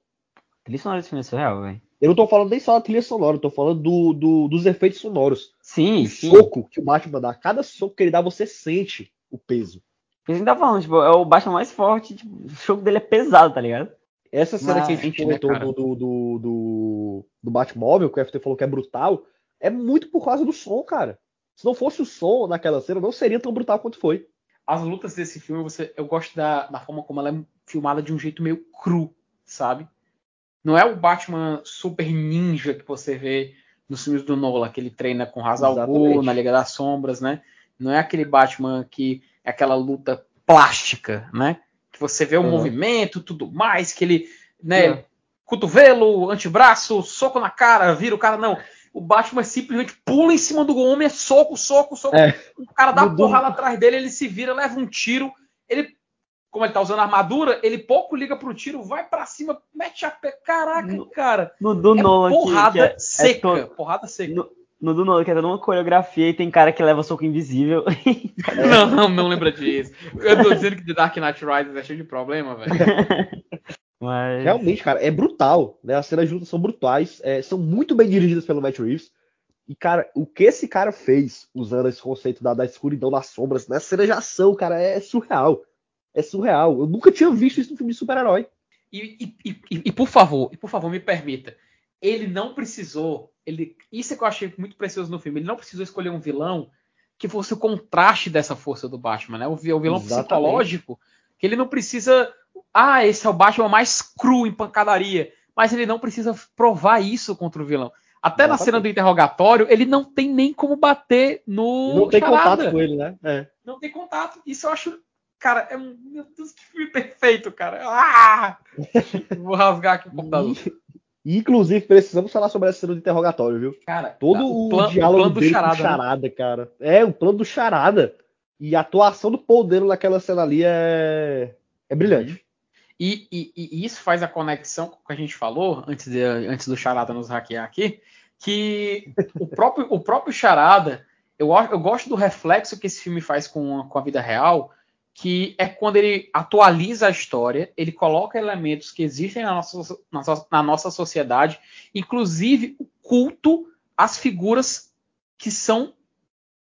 Trilha sonora desse filme é surreal, velho. Eu não tô falando nem só da trilha sonora, eu tô falando do, do- dos efeitos sonoros. Sim, O sim. soco que o Batman dá, cada soco que ele dá, você sente o peso. A gente tá falando, tipo, é o Batman mais forte, tipo, o jogo dele é pesado, tá ligado? Essa cena que a gente Mas, né, comentou cara? do, do, do, do, do Batmóvel, que o FT falou que é brutal, é muito por causa do som, cara. Se não fosse o som naquela cena, não seria tão brutal quanto foi. As lutas desse filme, você, eu gosto da, da forma como ela é filmada de um jeito meio cru, sabe? Não é o Batman super ninja que você vê nos filmes do Nolan, que ele treina com Ra's al Ghul, na Liga das Sombras, né? Não é aquele Batman que é aquela luta plástica, né? Que você vê o Uhum. movimento, tudo mais, que ele, né, É. cotovelo, antebraço, soco na cara, vira o cara, não. O Batman simplesmente pula em cima do homem, é soco, soco, soco. É. O cara dá Mudou. porrada atrás dele, ele se vira, leva um tiro. Ele, como ele tá usando armadura, ele pouco liga pro tiro, vai pra cima, mete a pé. Caraca, No- cara. No do É Nolan, porrada que, é, é seca. todo- Porrada seca. no, no do Nolan, que é toda uma coreografia e tem cara que leva soco invisível. Não, não, não lembra disso. Eu tô dizendo que The Dark Knight Rises é cheio de problema, velho. Mas. Realmente, cara, é brutal. Né? As cenas luta são brutais, é, são muito bem dirigidas pelo Matt Reeves. E, cara, o que esse cara fez usando esse conceito da, da escuridão das sombras nessa cena de ação, cara, é surreal. É surreal. Eu nunca tinha visto isso no filme de super-herói. E, e- e- e, por favor, e por favor, me permita. Ele não precisou. Ele, isso é que eu achei muito precioso no filme. Ele não precisou escolher um vilão que fosse o contraste dessa força do Batman, né? O, vi- o vilão Exatamente. psicológico. Que ele não precisa. Ah, esse é o Batman mais cru em pancadaria. Mas ele não precisa provar isso contra o vilão. Até na cena do interrogatório, ele não tem nem como bater no. não tem charada. contato com ele, né? É. Não tem contato. Isso eu acho. Cara, é um. Meu Deus, que filme perfeito, cara. Ah! Vou rasgar aqui o computador. E, inclusive, precisamos falar sobre essa cena de interrogatório, viu? Cara, Todo o, o, plan- o diálogo plano do charada. o né? charada, cara. É, o plano do charada. E a atuação do Dano naquela cena ali é, é brilhante. E, e- e isso faz a conexão com o que a gente falou antes, de- antes do Charada nos hackear aqui, que o próprio, o próprio Charada, eu, eu gosto do reflexo que esse filme faz com, com a vida real, que é quando ele atualiza a história, ele coloca elementos que existem na nossa, na nossa sociedade, inclusive o culto às figuras que são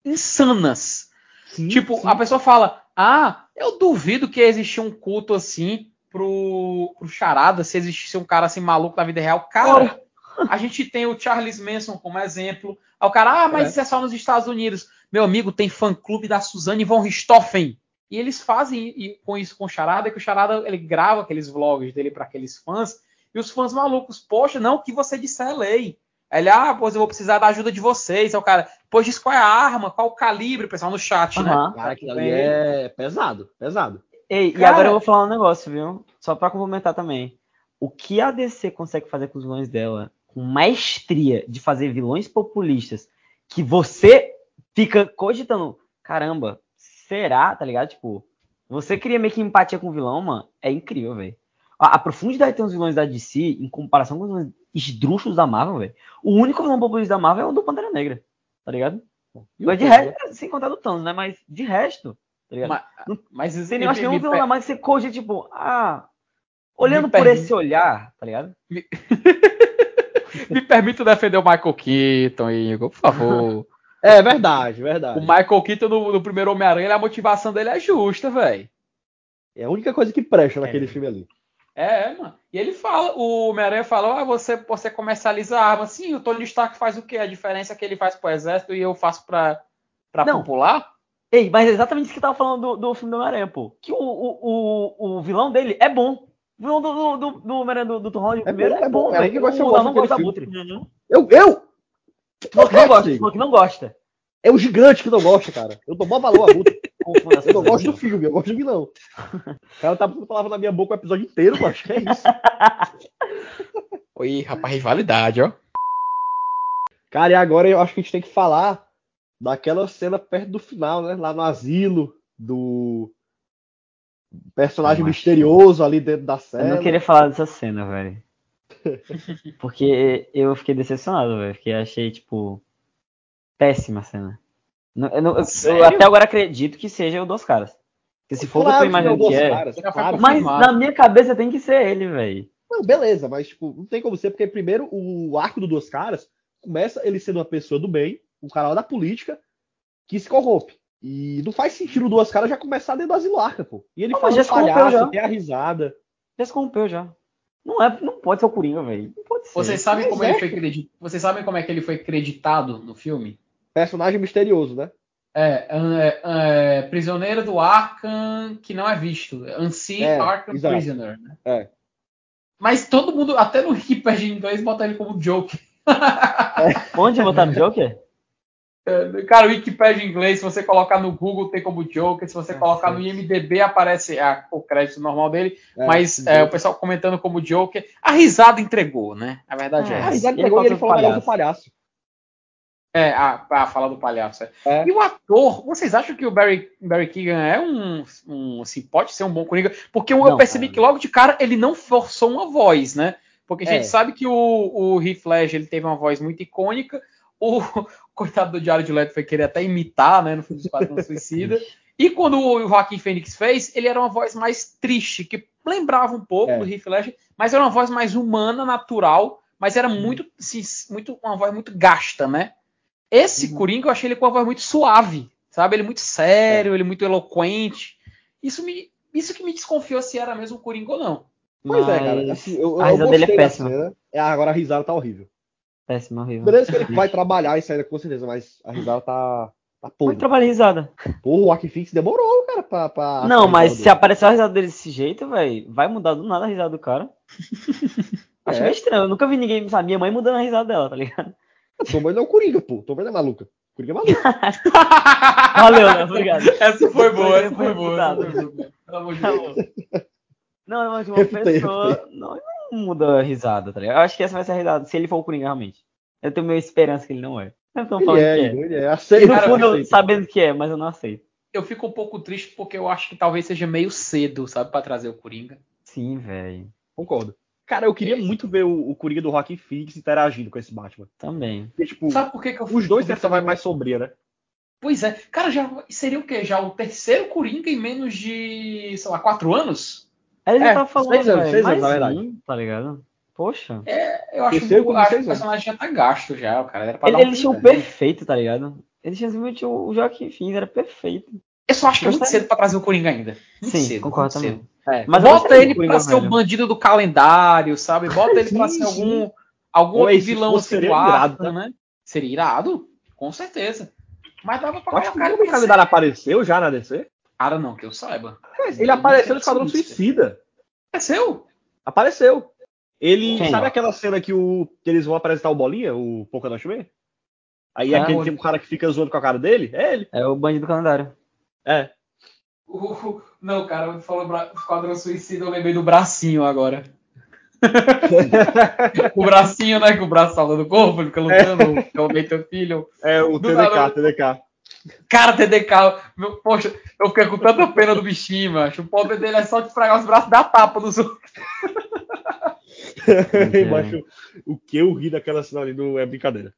insanas. Sim, Tipo, sim. a pessoa fala: Ah, eu duvido que existia um culto assim pro, pro Charada, se existisse um cara assim maluco na vida real. Cara, a gente tem o Charles Manson como exemplo. Aí o cara, ah, mas É. isso é só nos Estados Unidos. Meu amigo, tem fã-clube da Suzane von Richthofen. E eles fazem com isso com o Charada, que o Charada ele grava aqueles vlogs dele para aqueles fãs, e os fãs malucos, poxa, não, o que você disser é lei. Aí Ele, ah, pois eu vou precisar da ajuda de vocês. Aí o cara, pois diz qual é a arma, qual o calibre, o pessoal no chat, né? Aham. Cara, aquilo ali é pesado, pesado. Ei, e Cara- agora eu vou falar um negócio, viu? Só pra complementar também. O que a DC consegue fazer com os vilões dela, com maestria de fazer vilões populistas, que você fica cogitando, caramba, será, tá ligado? Tipo, você cria meio que empatia com o vilão, mano, é incrível, velho. A, a profundidade que tem os vilões da DC, em comparação com os vilões esdrúxulos da Marvel, velho. O único vilão populista da Marvel é o do Pantera Negra, tá ligado? E Mas de resto, sem contar do Thanos, né? Mas de resto, tá ligado? Mas, mas isso Tem, me- me- nenhum vilão me- da Marvel que você cogita, tipo, ah. Olhando Me por esse olhar, tá ligado? Me permita defender o Michael Keaton, Igor, por favor. É verdade, verdade. o Michael Keaton no, no primeiro Homem-Aranha, a motivação dele é justa, velho. É a única coisa que presta É. naquele filme ali. É, mano. E ele fala, o Homem-Aranha fala, ah, você, você comercializa a arma. Sim, o Tony Stark faz o quê? A diferença é que ele faz pro exército e eu faço pra, pra Não. popular? Ei, mas é exatamente isso que eu tava falando do, do filme do Homem-Aranha, pô. Que o, o, o, o vilão dele é bom. O vilão do, do, do, Homem-Aranha do, do Tom Holland, É primeiro, bom, é bom, é gosta não gosta da daquele Abutre. Eu, eu? Falou que não gosta, falou que não gosta. É o gigante que não gosta, cara. Eu dou mó valor a essas Eu não gosto do filme, eu gosto do vilão. O cara tá botando palavra na minha boca o episódio inteiro, eu acho que é isso. Oi, rapaz, rivalidade, ó. Cara, e agora eu acho que a gente tem que falar daquela cena perto do final, né? Lá no asilo, do personagem misterioso ali dentro da Eu cela. não queria falar dessa cena, velho. Porque eu fiquei decepcionado, velho. Porque achei, tipo, péssima a cena. Não- eu, não- eu- Sério? até agora acredito que seja o dos caras. Porque se for o que eu Claro que é que dos é. caras, claro. Mas confirmado. na minha cabeça tem que ser ele, velho. Não, beleza, mas tipo, não tem como ser, porque primeiro o arco do Duas Caras começa ele sendo uma pessoa do bem, um canal da política, que se corrompe. E não faz sentido o Duas Caras já começar dentro do asilo Arca, pô. E ele Ah, do se corrompeu palhaço, já. tem a risada. Já se corrompeu já. Não, é, não pode ser o Coringa, velho. Não pode ser. Vocês sabem como é. ele foi? Vocês sabem como é que ele foi creditado no filme? Personagem misterioso, né? É, é, é, prisioneiro do Arkham que não é visto. Unseen É, Arkham exato. Prisoner. Né? É. Mas todo mundo, até no Wikipedia em inglês, bota ele como Joker. Onde botaram o Joker? Cara, o Wikipedia em inglês, se você colocar no Google, tem como Joker. Se você Ah, colocar no. IMDB, aparece a- o crédito normal dele. É, mas é, o pessoal comentando como Joker. A risada entregou, né? A verdade é, Ah, essa. Ah, risada Ele pegou e ele falou falou do palhaço. É, a, a fala do palhaço. é. É. E o ator, vocês acham que o Barry, Barry Keegan é um, um assim, pode ser um bom Coringa? Porque eu Não, percebi cara. que logo de cara ele não forçou uma voz, né? Porque a gente É. sabe que o, o Heath Ledger ele teve uma voz muito icônica. O coitado do Jared Leto foi querer até imitar, né, no filme do Esquadrão Suicida. E quando o Joaquim Phoenix fez, ele era uma voz mais triste, que lembrava um pouco É. do Heath Ledger, mas era uma voz mais humana, natural, mas era Uhum. muito, assim, muito uma voz muito gasta, né? Esse Uhum. Coringa eu achei ele com uma voz muito suave, sabe? Ele muito sério, ele muito eloquente. Isso me isso que me desconfiou se era mesmo o Coringa ou não. Pois é, Mas cara. Assim, eu, eu a risada dele é péssima. cena. É, agora a risada tá horrível. Péssimo, horrível. Beleza que ele vai trabalhar isso ainda com certeza, mas a risada tá, tá Muito podre. trabalho de risada. Porra, o Akifix demorou, cara, pra. pra Não, mas se aparecer a risada dele desse jeito, velho, vai mudar do nada a risada do cara. Acho É. meio estranho. Eu nunca vi ninguém, sabe, minha mãe mudando a risada dela, tá ligado? Tua mãe não é o Coringa, pô. Tua mãe não é maluca. Coringa é maluco. Valeu, né? Obrigado. Essa foi boa, essa Foi foi boa. Pelo amor de Tá Deus. Não, mas uma pessoa. Não, não muda a risada, tá ligado? Eu acho que essa vai ser a risada, se ele for o Coringa realmente. Eu tenho meio esperança que ele não é. Eu tô falando é, que é. Ele é. No Aceita, Cara, fundo, eu sabendo que é, mas eu não aceito. Eu fico um pouco triste porque eu acho que talvez seja meio cedo, sabe, pra trazer o Coringa. Sim, velho. Concordo. Cara, eu queria muito ver o, o Coringa do Joaquin Phoenix interagindo com esse Batman. Também. Porque, tipo, Sabe por que, que eu os dois essa vibe mais sombria, né? Pois é. Cara, já seria o quê? Já o terceiro Coringa em menos de, sei lá, quatro anos? Aí ele É, tá falando, seis anos, seis anos, mais na verdade. um, tá ligado? Poxa. Eu acho, que, com acho que o personagem já tá gasto já, o cara. Era pra Ele, dar um ele tinha o tempo, né? perfeito, tá ligado? Ele tinha simplesmente o o Joaquim Phoenix, era perfeito. Eu só acho que é muito Gostaria. cedo pra trazer o Coringa ainda. Muito Sim, cedo, concordo muito também. cedo. É. Mas Bota ele pra ser o bandido do calendário, sabe? Bota ele pra ser algum, algum esse vilão fosse, assim seria do irado, Arthur, né? Seria irado, com certeza. Mas dava pra acho que o. Calendário apareceu já na DC. Cara, não, que eu saiba. Ele apareceu no é Esquadrão. Suicida. Apareceu? Apareceu. Ele. Quem? Sabe aquela cena que, o, que eles vão apresentar o Bolinha, o Dot Man? Aí Ah, aquele o- tem um cara que fica zoando com a cara dele? É ele. É o bandido do calendário. É. O- Não, cara, eu falou bra... Esquadrão Suicida, eu lembrei do bracinho agora. o bracinho, né? Que o braço salva do corpo, ele fica lutando, eu amei teu filho. É o Do TDK, nada- TDK. Cara, TDK, meu, poxa, eu fiquei com tanta pena do bichinho, macho. O pobre dele é só de fragar os braços da tapa dos outros. é. Macho, o que eu ri daquela cena ali do é brincadeira.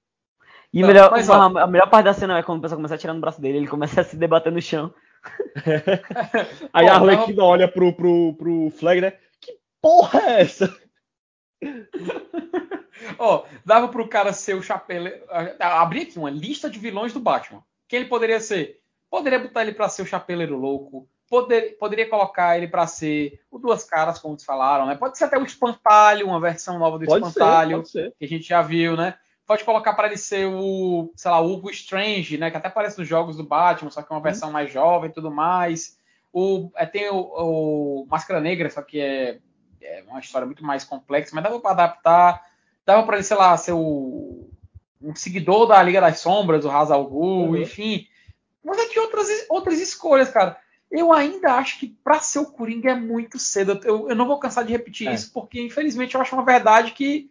E Tá, melhor, mas, a, ó. a melhor parte da cena é quando o pessoal começa a tirar no braço dele, ele começa a se debater no chão. Aí Pô, a tava- Arlequina olha pro, pro, pro Flag, né? Que porra é essa? Ó, dava pro cara ser o chapeleiro. ah, Abri aqui uma lista de vilões do Batman. Quem ele poderia ser? Poderia botar ele pra ser o chapeleiro louco. Poder- poderia colocar ele pra ser o Duas Caras, como vocês falaram, né? Pode ser até o Espantalho, uma versão nova do Pode ser, Espantalho. pode ser. que a gente já viu, né? Pode colocar para ele ser o, sei lá, o Hugo Strange, né? Que até aparece nos jogos do Batman, só que é uma versão mais jovem e tudo mais. O, é, tem o, o Máscara Negra, só que é, é uma história muito mais complexa, mas dava para adaptar. Dava para ele, sei lá, ser o, um seguidor da Liga das Sombras, o Ra's al Ghul, Uhum. enfim. Mas é que outras, outras escolhas, cara. Eu ainda acho que para ser o Coringa é muito cedo. Eu, eu não vou cansar de repetir É. isso, porque infelizmente eu acho uma verdade que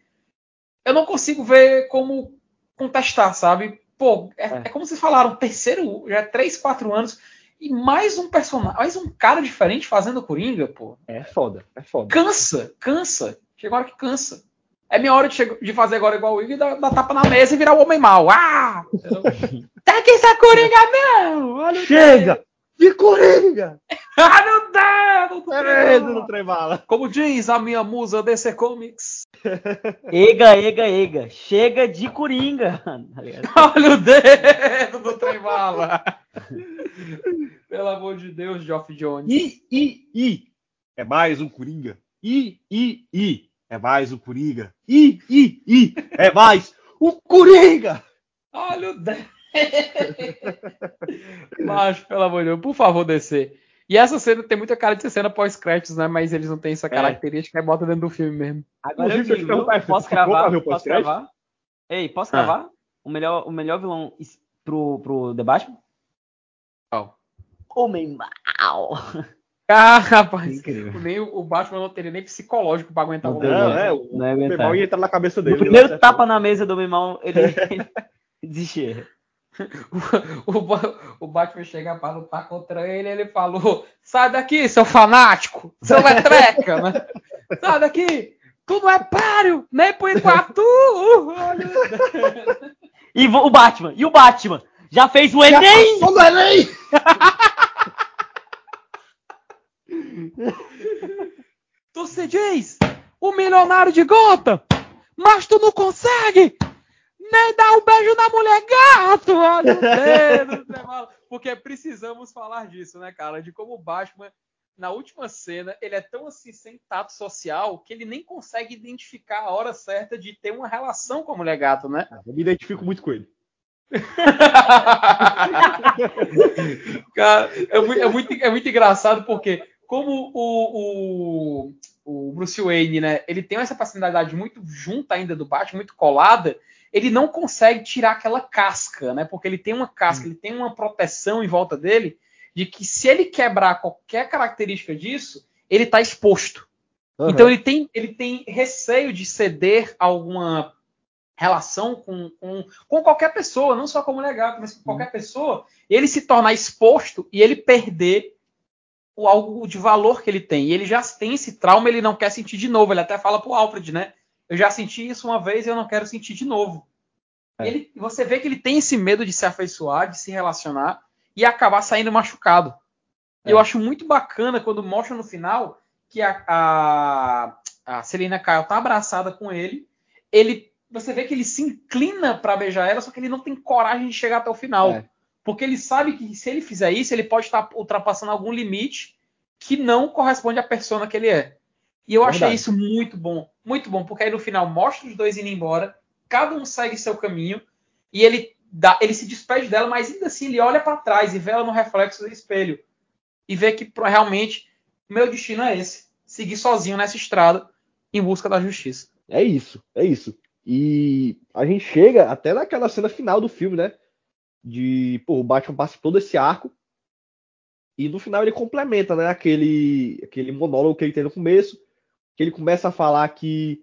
eu não consigo ver como contestar, sabe? Pô, é, É. é como vocês falaram, terceiro, já é 3, 4 anos, e mais um personagem, mais um cara diferente fazendo Coringa, pô. É foda, é foda. Cansa, cansa. Chega uma hora que cansa. É minha hora de, de fazer agora igual o Igor e dar, dar tapa na mesa e virar o homem mau. Ah! Tá aqui essa Coringa não! Olha Chega! De Coringa! Ah, meu Deus! do É trem. no trem bala. Como diz a minha musa DC Comics. Ega, ega, ega. Chega de Coringa. Olha o dedo do trem bala. Pelo amor de Deus, Geoff Jones. I, I, I. É mais um Coringa. I, I, I. É mais um Coringa. I, I, I. É mais um Coringa! Olha o. Mas, pelo amor de Deus, por favor, descer. E essa cena tem muita cara de ser cena pós-créditos, né? Mas eles não têm essa É. característica e bota dentro do filme mesmo. Agora eu Inclusive, digo, posso o Posso cravar? Ei, posso Ah. cravar? O, melhor, o melhor vilão pro, pro The Batman? Qual? Homem mal. Ah, rapaz. Incrível. Nem o o Batman não teria nem psicológico pra aguentar Não o Não, é, Não o ia aguentar. Bebal ia entrar na cabeça dele. No primeiro tapa na mesa do Homem mal, ele desistia. O, Ba- o Batman chega pra lutar contra ele ele falou: Sai daqui, seu fanático! Seu letreca, né? Sai daqui! Tu não é páreo! Nem pro Iguatu! Olha o- E o Batman, e o Batman? Já fez o Enem? Passou no Enem! Tu se diz o milionário de Gotham, mas tu não consegue nem dar um beijo na mulher gato. Olha o dedo. Porque precisamos falar disso, né, cara? De como o Batman, na última cena, ele é tão assim sem tato social que ele nem consegue identificar a hora certa de ter uma relação com a mulher gato, né? Eu me identifico muito com ele. Cara, é muito, é muito, é muito engraçado porque, como o, o, o Bruce Wayne, né, ele tem essa personalidade muito junta ainda do Batman, muito colada, ele não consegue tirar aquela casca, né? Porque ele tem uma casca, ele tem uma proteção em volta dele de que se ele quebrar qualquer característica disso, ele tá exposto. Aham. Então ele tem, ele tem receio de ceder alguma relação com, com, com qualquer pessoa, não só com mulher gata, mas com qualquer pessoa, ele se tornar exposto e ele perder o algo de valor que ele tem. E ele já tem esse trauma, ele não quer sentir de novo. Ele até fala pro Alfred, né? Eu já senti isso uma vez e eu não quero sentir de novo. É. Ele, você vê que ele tem esse medo de se afeiçoar, de se relacionar e acabar saindo machucado. É. Eu acho muito bacana quando mostra no final que a, a, a Selena Kyle tá abraçada com ele. Ele, você vê que ele se inclina para beijar ela, só que ele não tem coragem de chegar até o final. É. Porque ele sabe que se ele fizer isso, ele pode estar ultrapassando algum limite que não corresponde à persona que ele é. E eu achei Verdade. isso muito bom, muito bom, porque aí no final mostra os dois indo embora, cada um segue seu caminho e ele dá, ele se despede dela, mas ainda assim ele olha para trás e vê ela no reflexo do espelho e vê que realmente o meu destino é esse, seguir sozinho nessa estrada em busca da justiça. É isso, é isso. E a gente chega até naquela cena final do filme, né? De, pô, o Batman passa todo esse arco e no final ele complementa, né? Aquele, aquele monólogo que ele tem no começo, que ele começa a falar que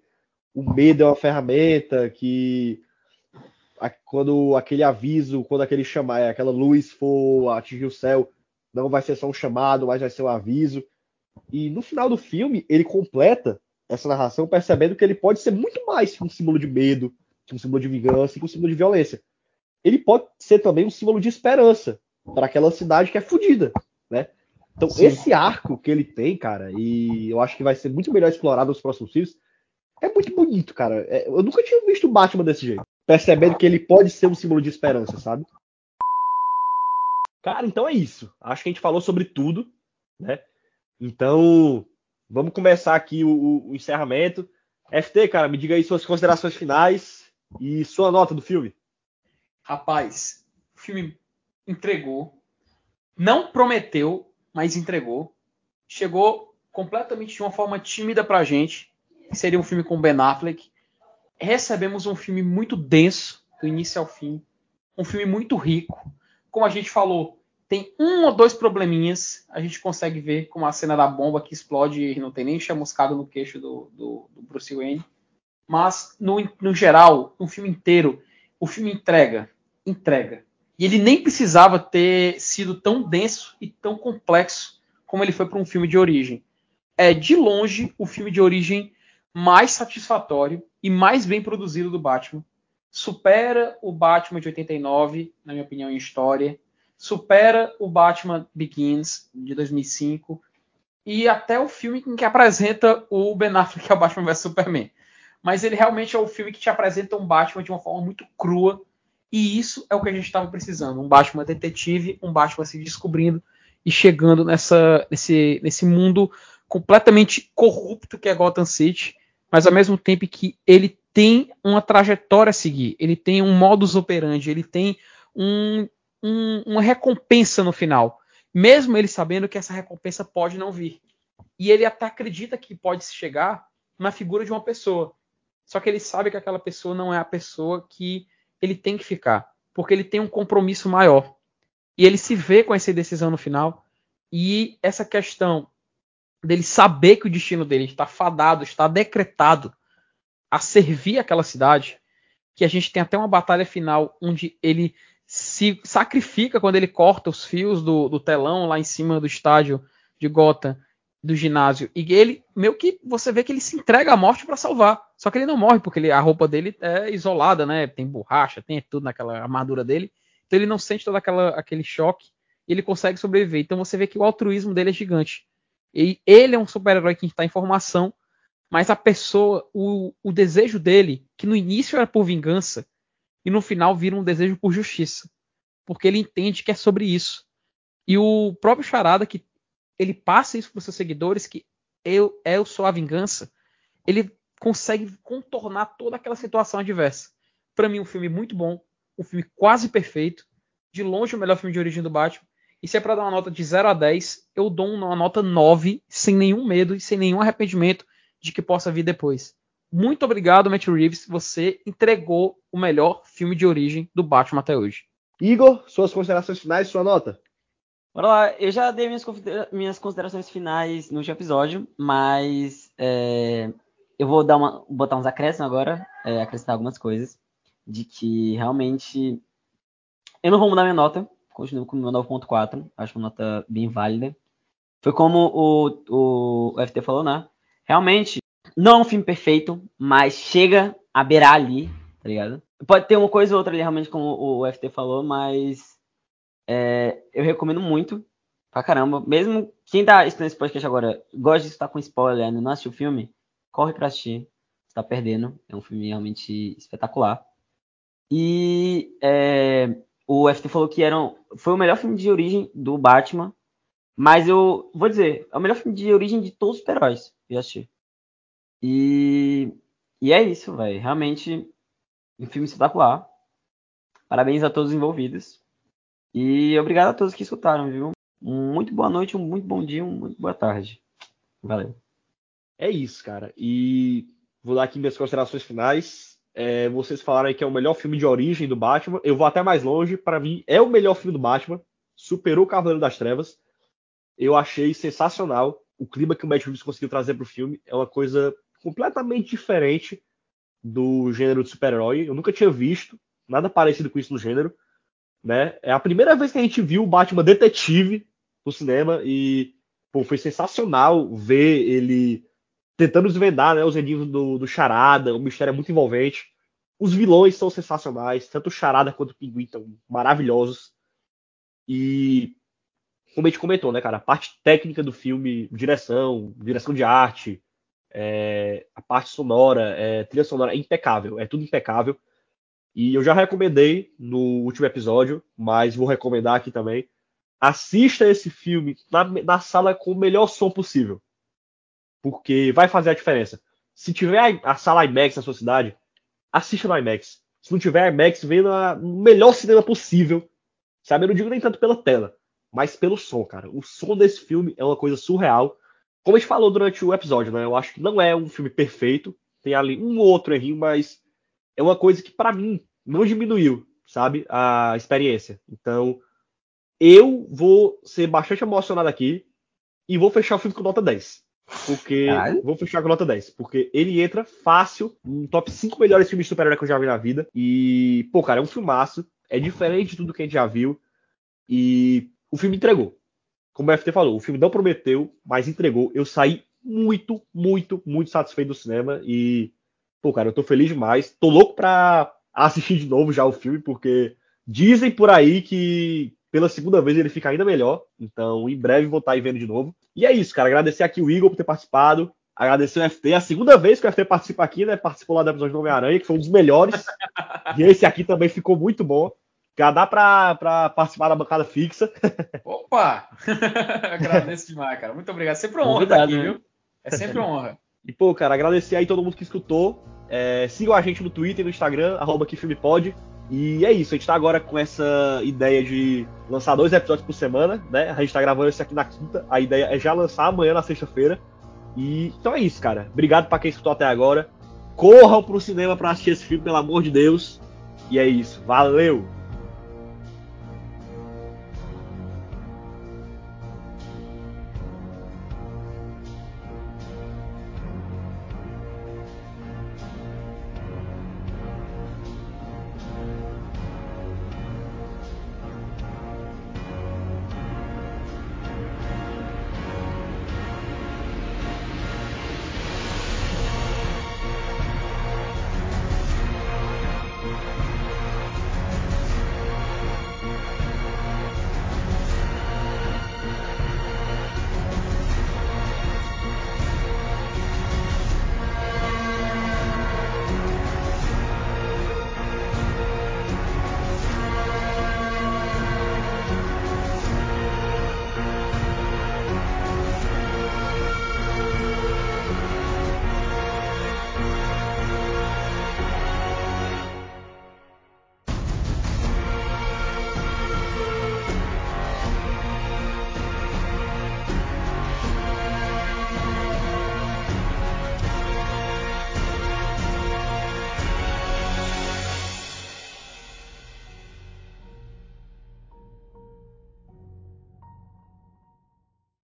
o medo é uma ferramenta, que a- quando aquele aviso, quando aquele chamar, aquela luz for atingir o céu, não vai ser só um chamado, mas vai ser um aviso. E no final do filme ele completa essa narração percebendo que ele pode ser muito mais que um símbolo de medo, que um símbolo de vingança, que um símbolo de violência. Ele pode ser também um símbolo de esperança para aquela cidade que é fodida, né? Então, Sim. esse arco que ele tem, cara, e eu acho que vai ser muito melhor explorado nos próximos filmes, é muito bonito, cara. É, eu nunca tinha visto o Batman desse jeito. Percebendo que ele pode ser um símbolo de esperança, sabe? Cara, então é isso. Acho que a gente falou sobre tudo, né? Então, vamos começar aqui o, o- o encerramento. FT, cara, me diga aí suas considerações finais e sua nota do filme. Rapaz, o filme entregou. Não prometeu, mas entregou. Chegou completamente de uma forma tímida pra gente. Seria um filme com Ben Affleck. Recebemos um filme muito denso, do início ao fim. Um filme muito rico. Como a gente falou, tem um ou dois probleminhas. A gente consegue ver com a cena da bomba que explode e não tem nem chamuscado no queixo do, do, do Bruce Wayne. Mas, no, no geral, no filme inteiro, o filme entrega entrega. E ele nem precisava ter sido tão denso e tão complexo como ele foi para um filme de origem. É de longe o filme de origem mais satisfatório e mais bem produzido do Batman. Supera o Batman de 89, na minha opinião, em história. Supera o Batman Begins de 2005 e até o filme em que apresenta o Ben Affleck que é Batman vs Superman. Mas ele realmente é o filme que te apresenta um Batman de uma forma muito crua, e isso é o que a gente estava precisando. Um Batman detetive, um Batman se descobrindo e chegando nessa, nesse, nesse mundo completamente corrupto que é Gotham City, mas ao mesmo tempo que ele tem uma trajetória a seguir, ele tem um modus operandi, ele tem um, um, uma recompensa no final, mesmo ele sabendo que essa recompensa pode não vir. E ele até acredita que pode chegar na figura de uma pessoa. Só que ele sabe que aquela pessoa não é a pessoa que ele tem que ficar, porque ele tem um compromisso maior. E ele se vê com essa decisão no final. E essa questão dele saber que o destino dele está fadado, está decretado a servir aquela cidade, que a gente tem até uma batalha final onde ele se sacrifica quando ele corta os fios do, do telão lá em cima do estádio de Gotham, do ginásio. E ele, meio que você vê que ele se entrega à morte para salvar. Só que ele não morre, porque ele, a roupa dele é isolada, né? Tem borracha, tem tudo naquela armadura dele. Então ele não sente todo aquela, aquele choque e ele consegue sobreviver. Então você vê que o altruísmo dele é gigante. E ele é um super-herói que está em formação, mas a pessoa, o, o desejo dele, que no início era por vingança, e no final vira um desejo por justiça. Porque ele entende que é sobre isso. E o próprio Charada, que ele passa isso para os seus seguidores, que eu, eu sou a vingança, ele consegue contornar toda aquela situação adversa. Para mim, um filme muito bom, um filme quase perfeito, de longe o melhor filme de origem do Batman. E se é para dar uma nota de 0 a 10, eu dou uma nota 9, sem nenhum medo e sem nenhum arrependimento de que possa vir depois. Muito obrigado, Matt Reeves. Você entregou o melhor filme de origem do Batman até hoje. Igor, suas considerações finais, sua nota. Bora lá, eu já dei minhas, minhas considerações finais no último episódio, mas é, eu vou dar uma, botar uns acréscimos agora, é, acrescentar algumas coisas, de que realmente eu não vou mudar minha nota, continuo com meu 9.4, acho uma nota bem válida. Foi como o, o, o FT falou, né? Realmente, não é um filme perfeito, mas chega a beirar ali, tá ligado? Pode ter uma coisa ou outra ali, realmente, como o FT falou, mas é, eu recomendo muito, pra caramba. Mesmo quem tá estudando esse podcast agora gosta de estar com spoiler, ainda não assistiu o filme, corre pra assistir. Você tá perdendo. É um filme realmente espetacular. E é, o FT falou que era um, foi o melhor filme de origem do Batman. Mas eu vou dizer, é o melhor filme de origem de todos os super-heróis que eu assisti. E, e é isso, velho. Realmente, um filme espetacular. Parabéns a todos os envolvidos. E obrigado a todos que escutaram, viu? Muito boa noite, um muito bom dia, um muito boa tarde. Valeu. É isso, cara. E vou dar aqui minhas considerações finais. É, vocês falaram que é o melhor filme de origem do Batman. Eu vou até mais longe. Para mim, é o melhor filme do Batman. Superou o Cavaleiro das Trevas. Eu achei sensacional o clima que o Matt Reeves conseguiu trazer para o filme. É uma coisa completamente diferente do gênero de super-herói. Eu nunca tinha visto nada parecido com isso no gênero. Né? É a primeira vez que a gente viu o Batman detetive no cinema e pô, foi sensacional ver ele tentando desvendar né, os enigmas do, do Charada. O mistério é muito envolvente. Os vilões são sensacionais, tanto o Charada quanto o Pinguim estão maravilhosos. E como a gente comentou, né, cara, a parte técnica do filme, direção, direção de arte, é, a parte sonora, é, trilha sonora é impecável, é tudo impecável. E eu já recomendei no último episódio, mas vou recomendar aqui também. Assista esse filme na, na sala com o melhor som possível. Porque vai fazer a diferença. Se tiver a, a sala IMAX na sua cidade, assista no IMAX. Se não tiver IMAX, vê no melhor cinema possível. Sabe? Eu não digo nem tanto pela tela, mas pelo som, cara. O som desse filme é uma coisa surreal. Como a gente falou durante o episódio, né? Eu acho que não é um filme perfeito. Tem ali um ou outro errinho, mas é uma coisa que, para mim, não diminuiu, sabe, a experiência. Então, eu vou ser bastante emocionado aqui e vou fechar o filme com nota 10. Porque. Caralho. Vou fechar com nota 10. Porque ele entra fácil no top 5 melhores filmes de super-herói que eu já vi na vida. E, pô, cara, é um filmaço. É diferente de tudo que a gente já viu. E o filme entregou. Como o FT falou, o filme não prometeu, mas entregou. Eu saí muito, muito, muito satisfeito do cinema. E pô, cara, eu tô feliz demais. Tô louco pra assistir de novo já o filme, porque dizem por aí que pela segunda vez ele fica ainda melhor. Então, em breve vou estar aí vendo de novo. E é isso, cara. Agradecer aqui o Igor por ter participado. Agradecer o FT. A segunda vez que o FT participa aqui, né? Participou lá do episódio do Homem-Aranha, que foi um dos melhores. e esse aqui também ficou muito bom. Já dá pra, pra participar da bancada fixa. Opa! Agradeço demais, cara. Muito obrigado. Sempre uma honra estar aqui, né? viu? É sempre uma honra. E, pô, cara, agradecer aí todo mundo que escutou. É, sigam a gente no Twitter e no Instagram, arroba que filme pode. E é isso, a gente tá agora com essa ideia de lançar dois episódios por semana, né? A gente tá gravando esse aqui na quinta, a ideia é já lançar amanhã na sexta-feira. E então é isso, cara. Obrigado para quem escutou até agora. Corram pro cinema para assistir esse filme, pelo amor de Deus. E é isso. Valeu!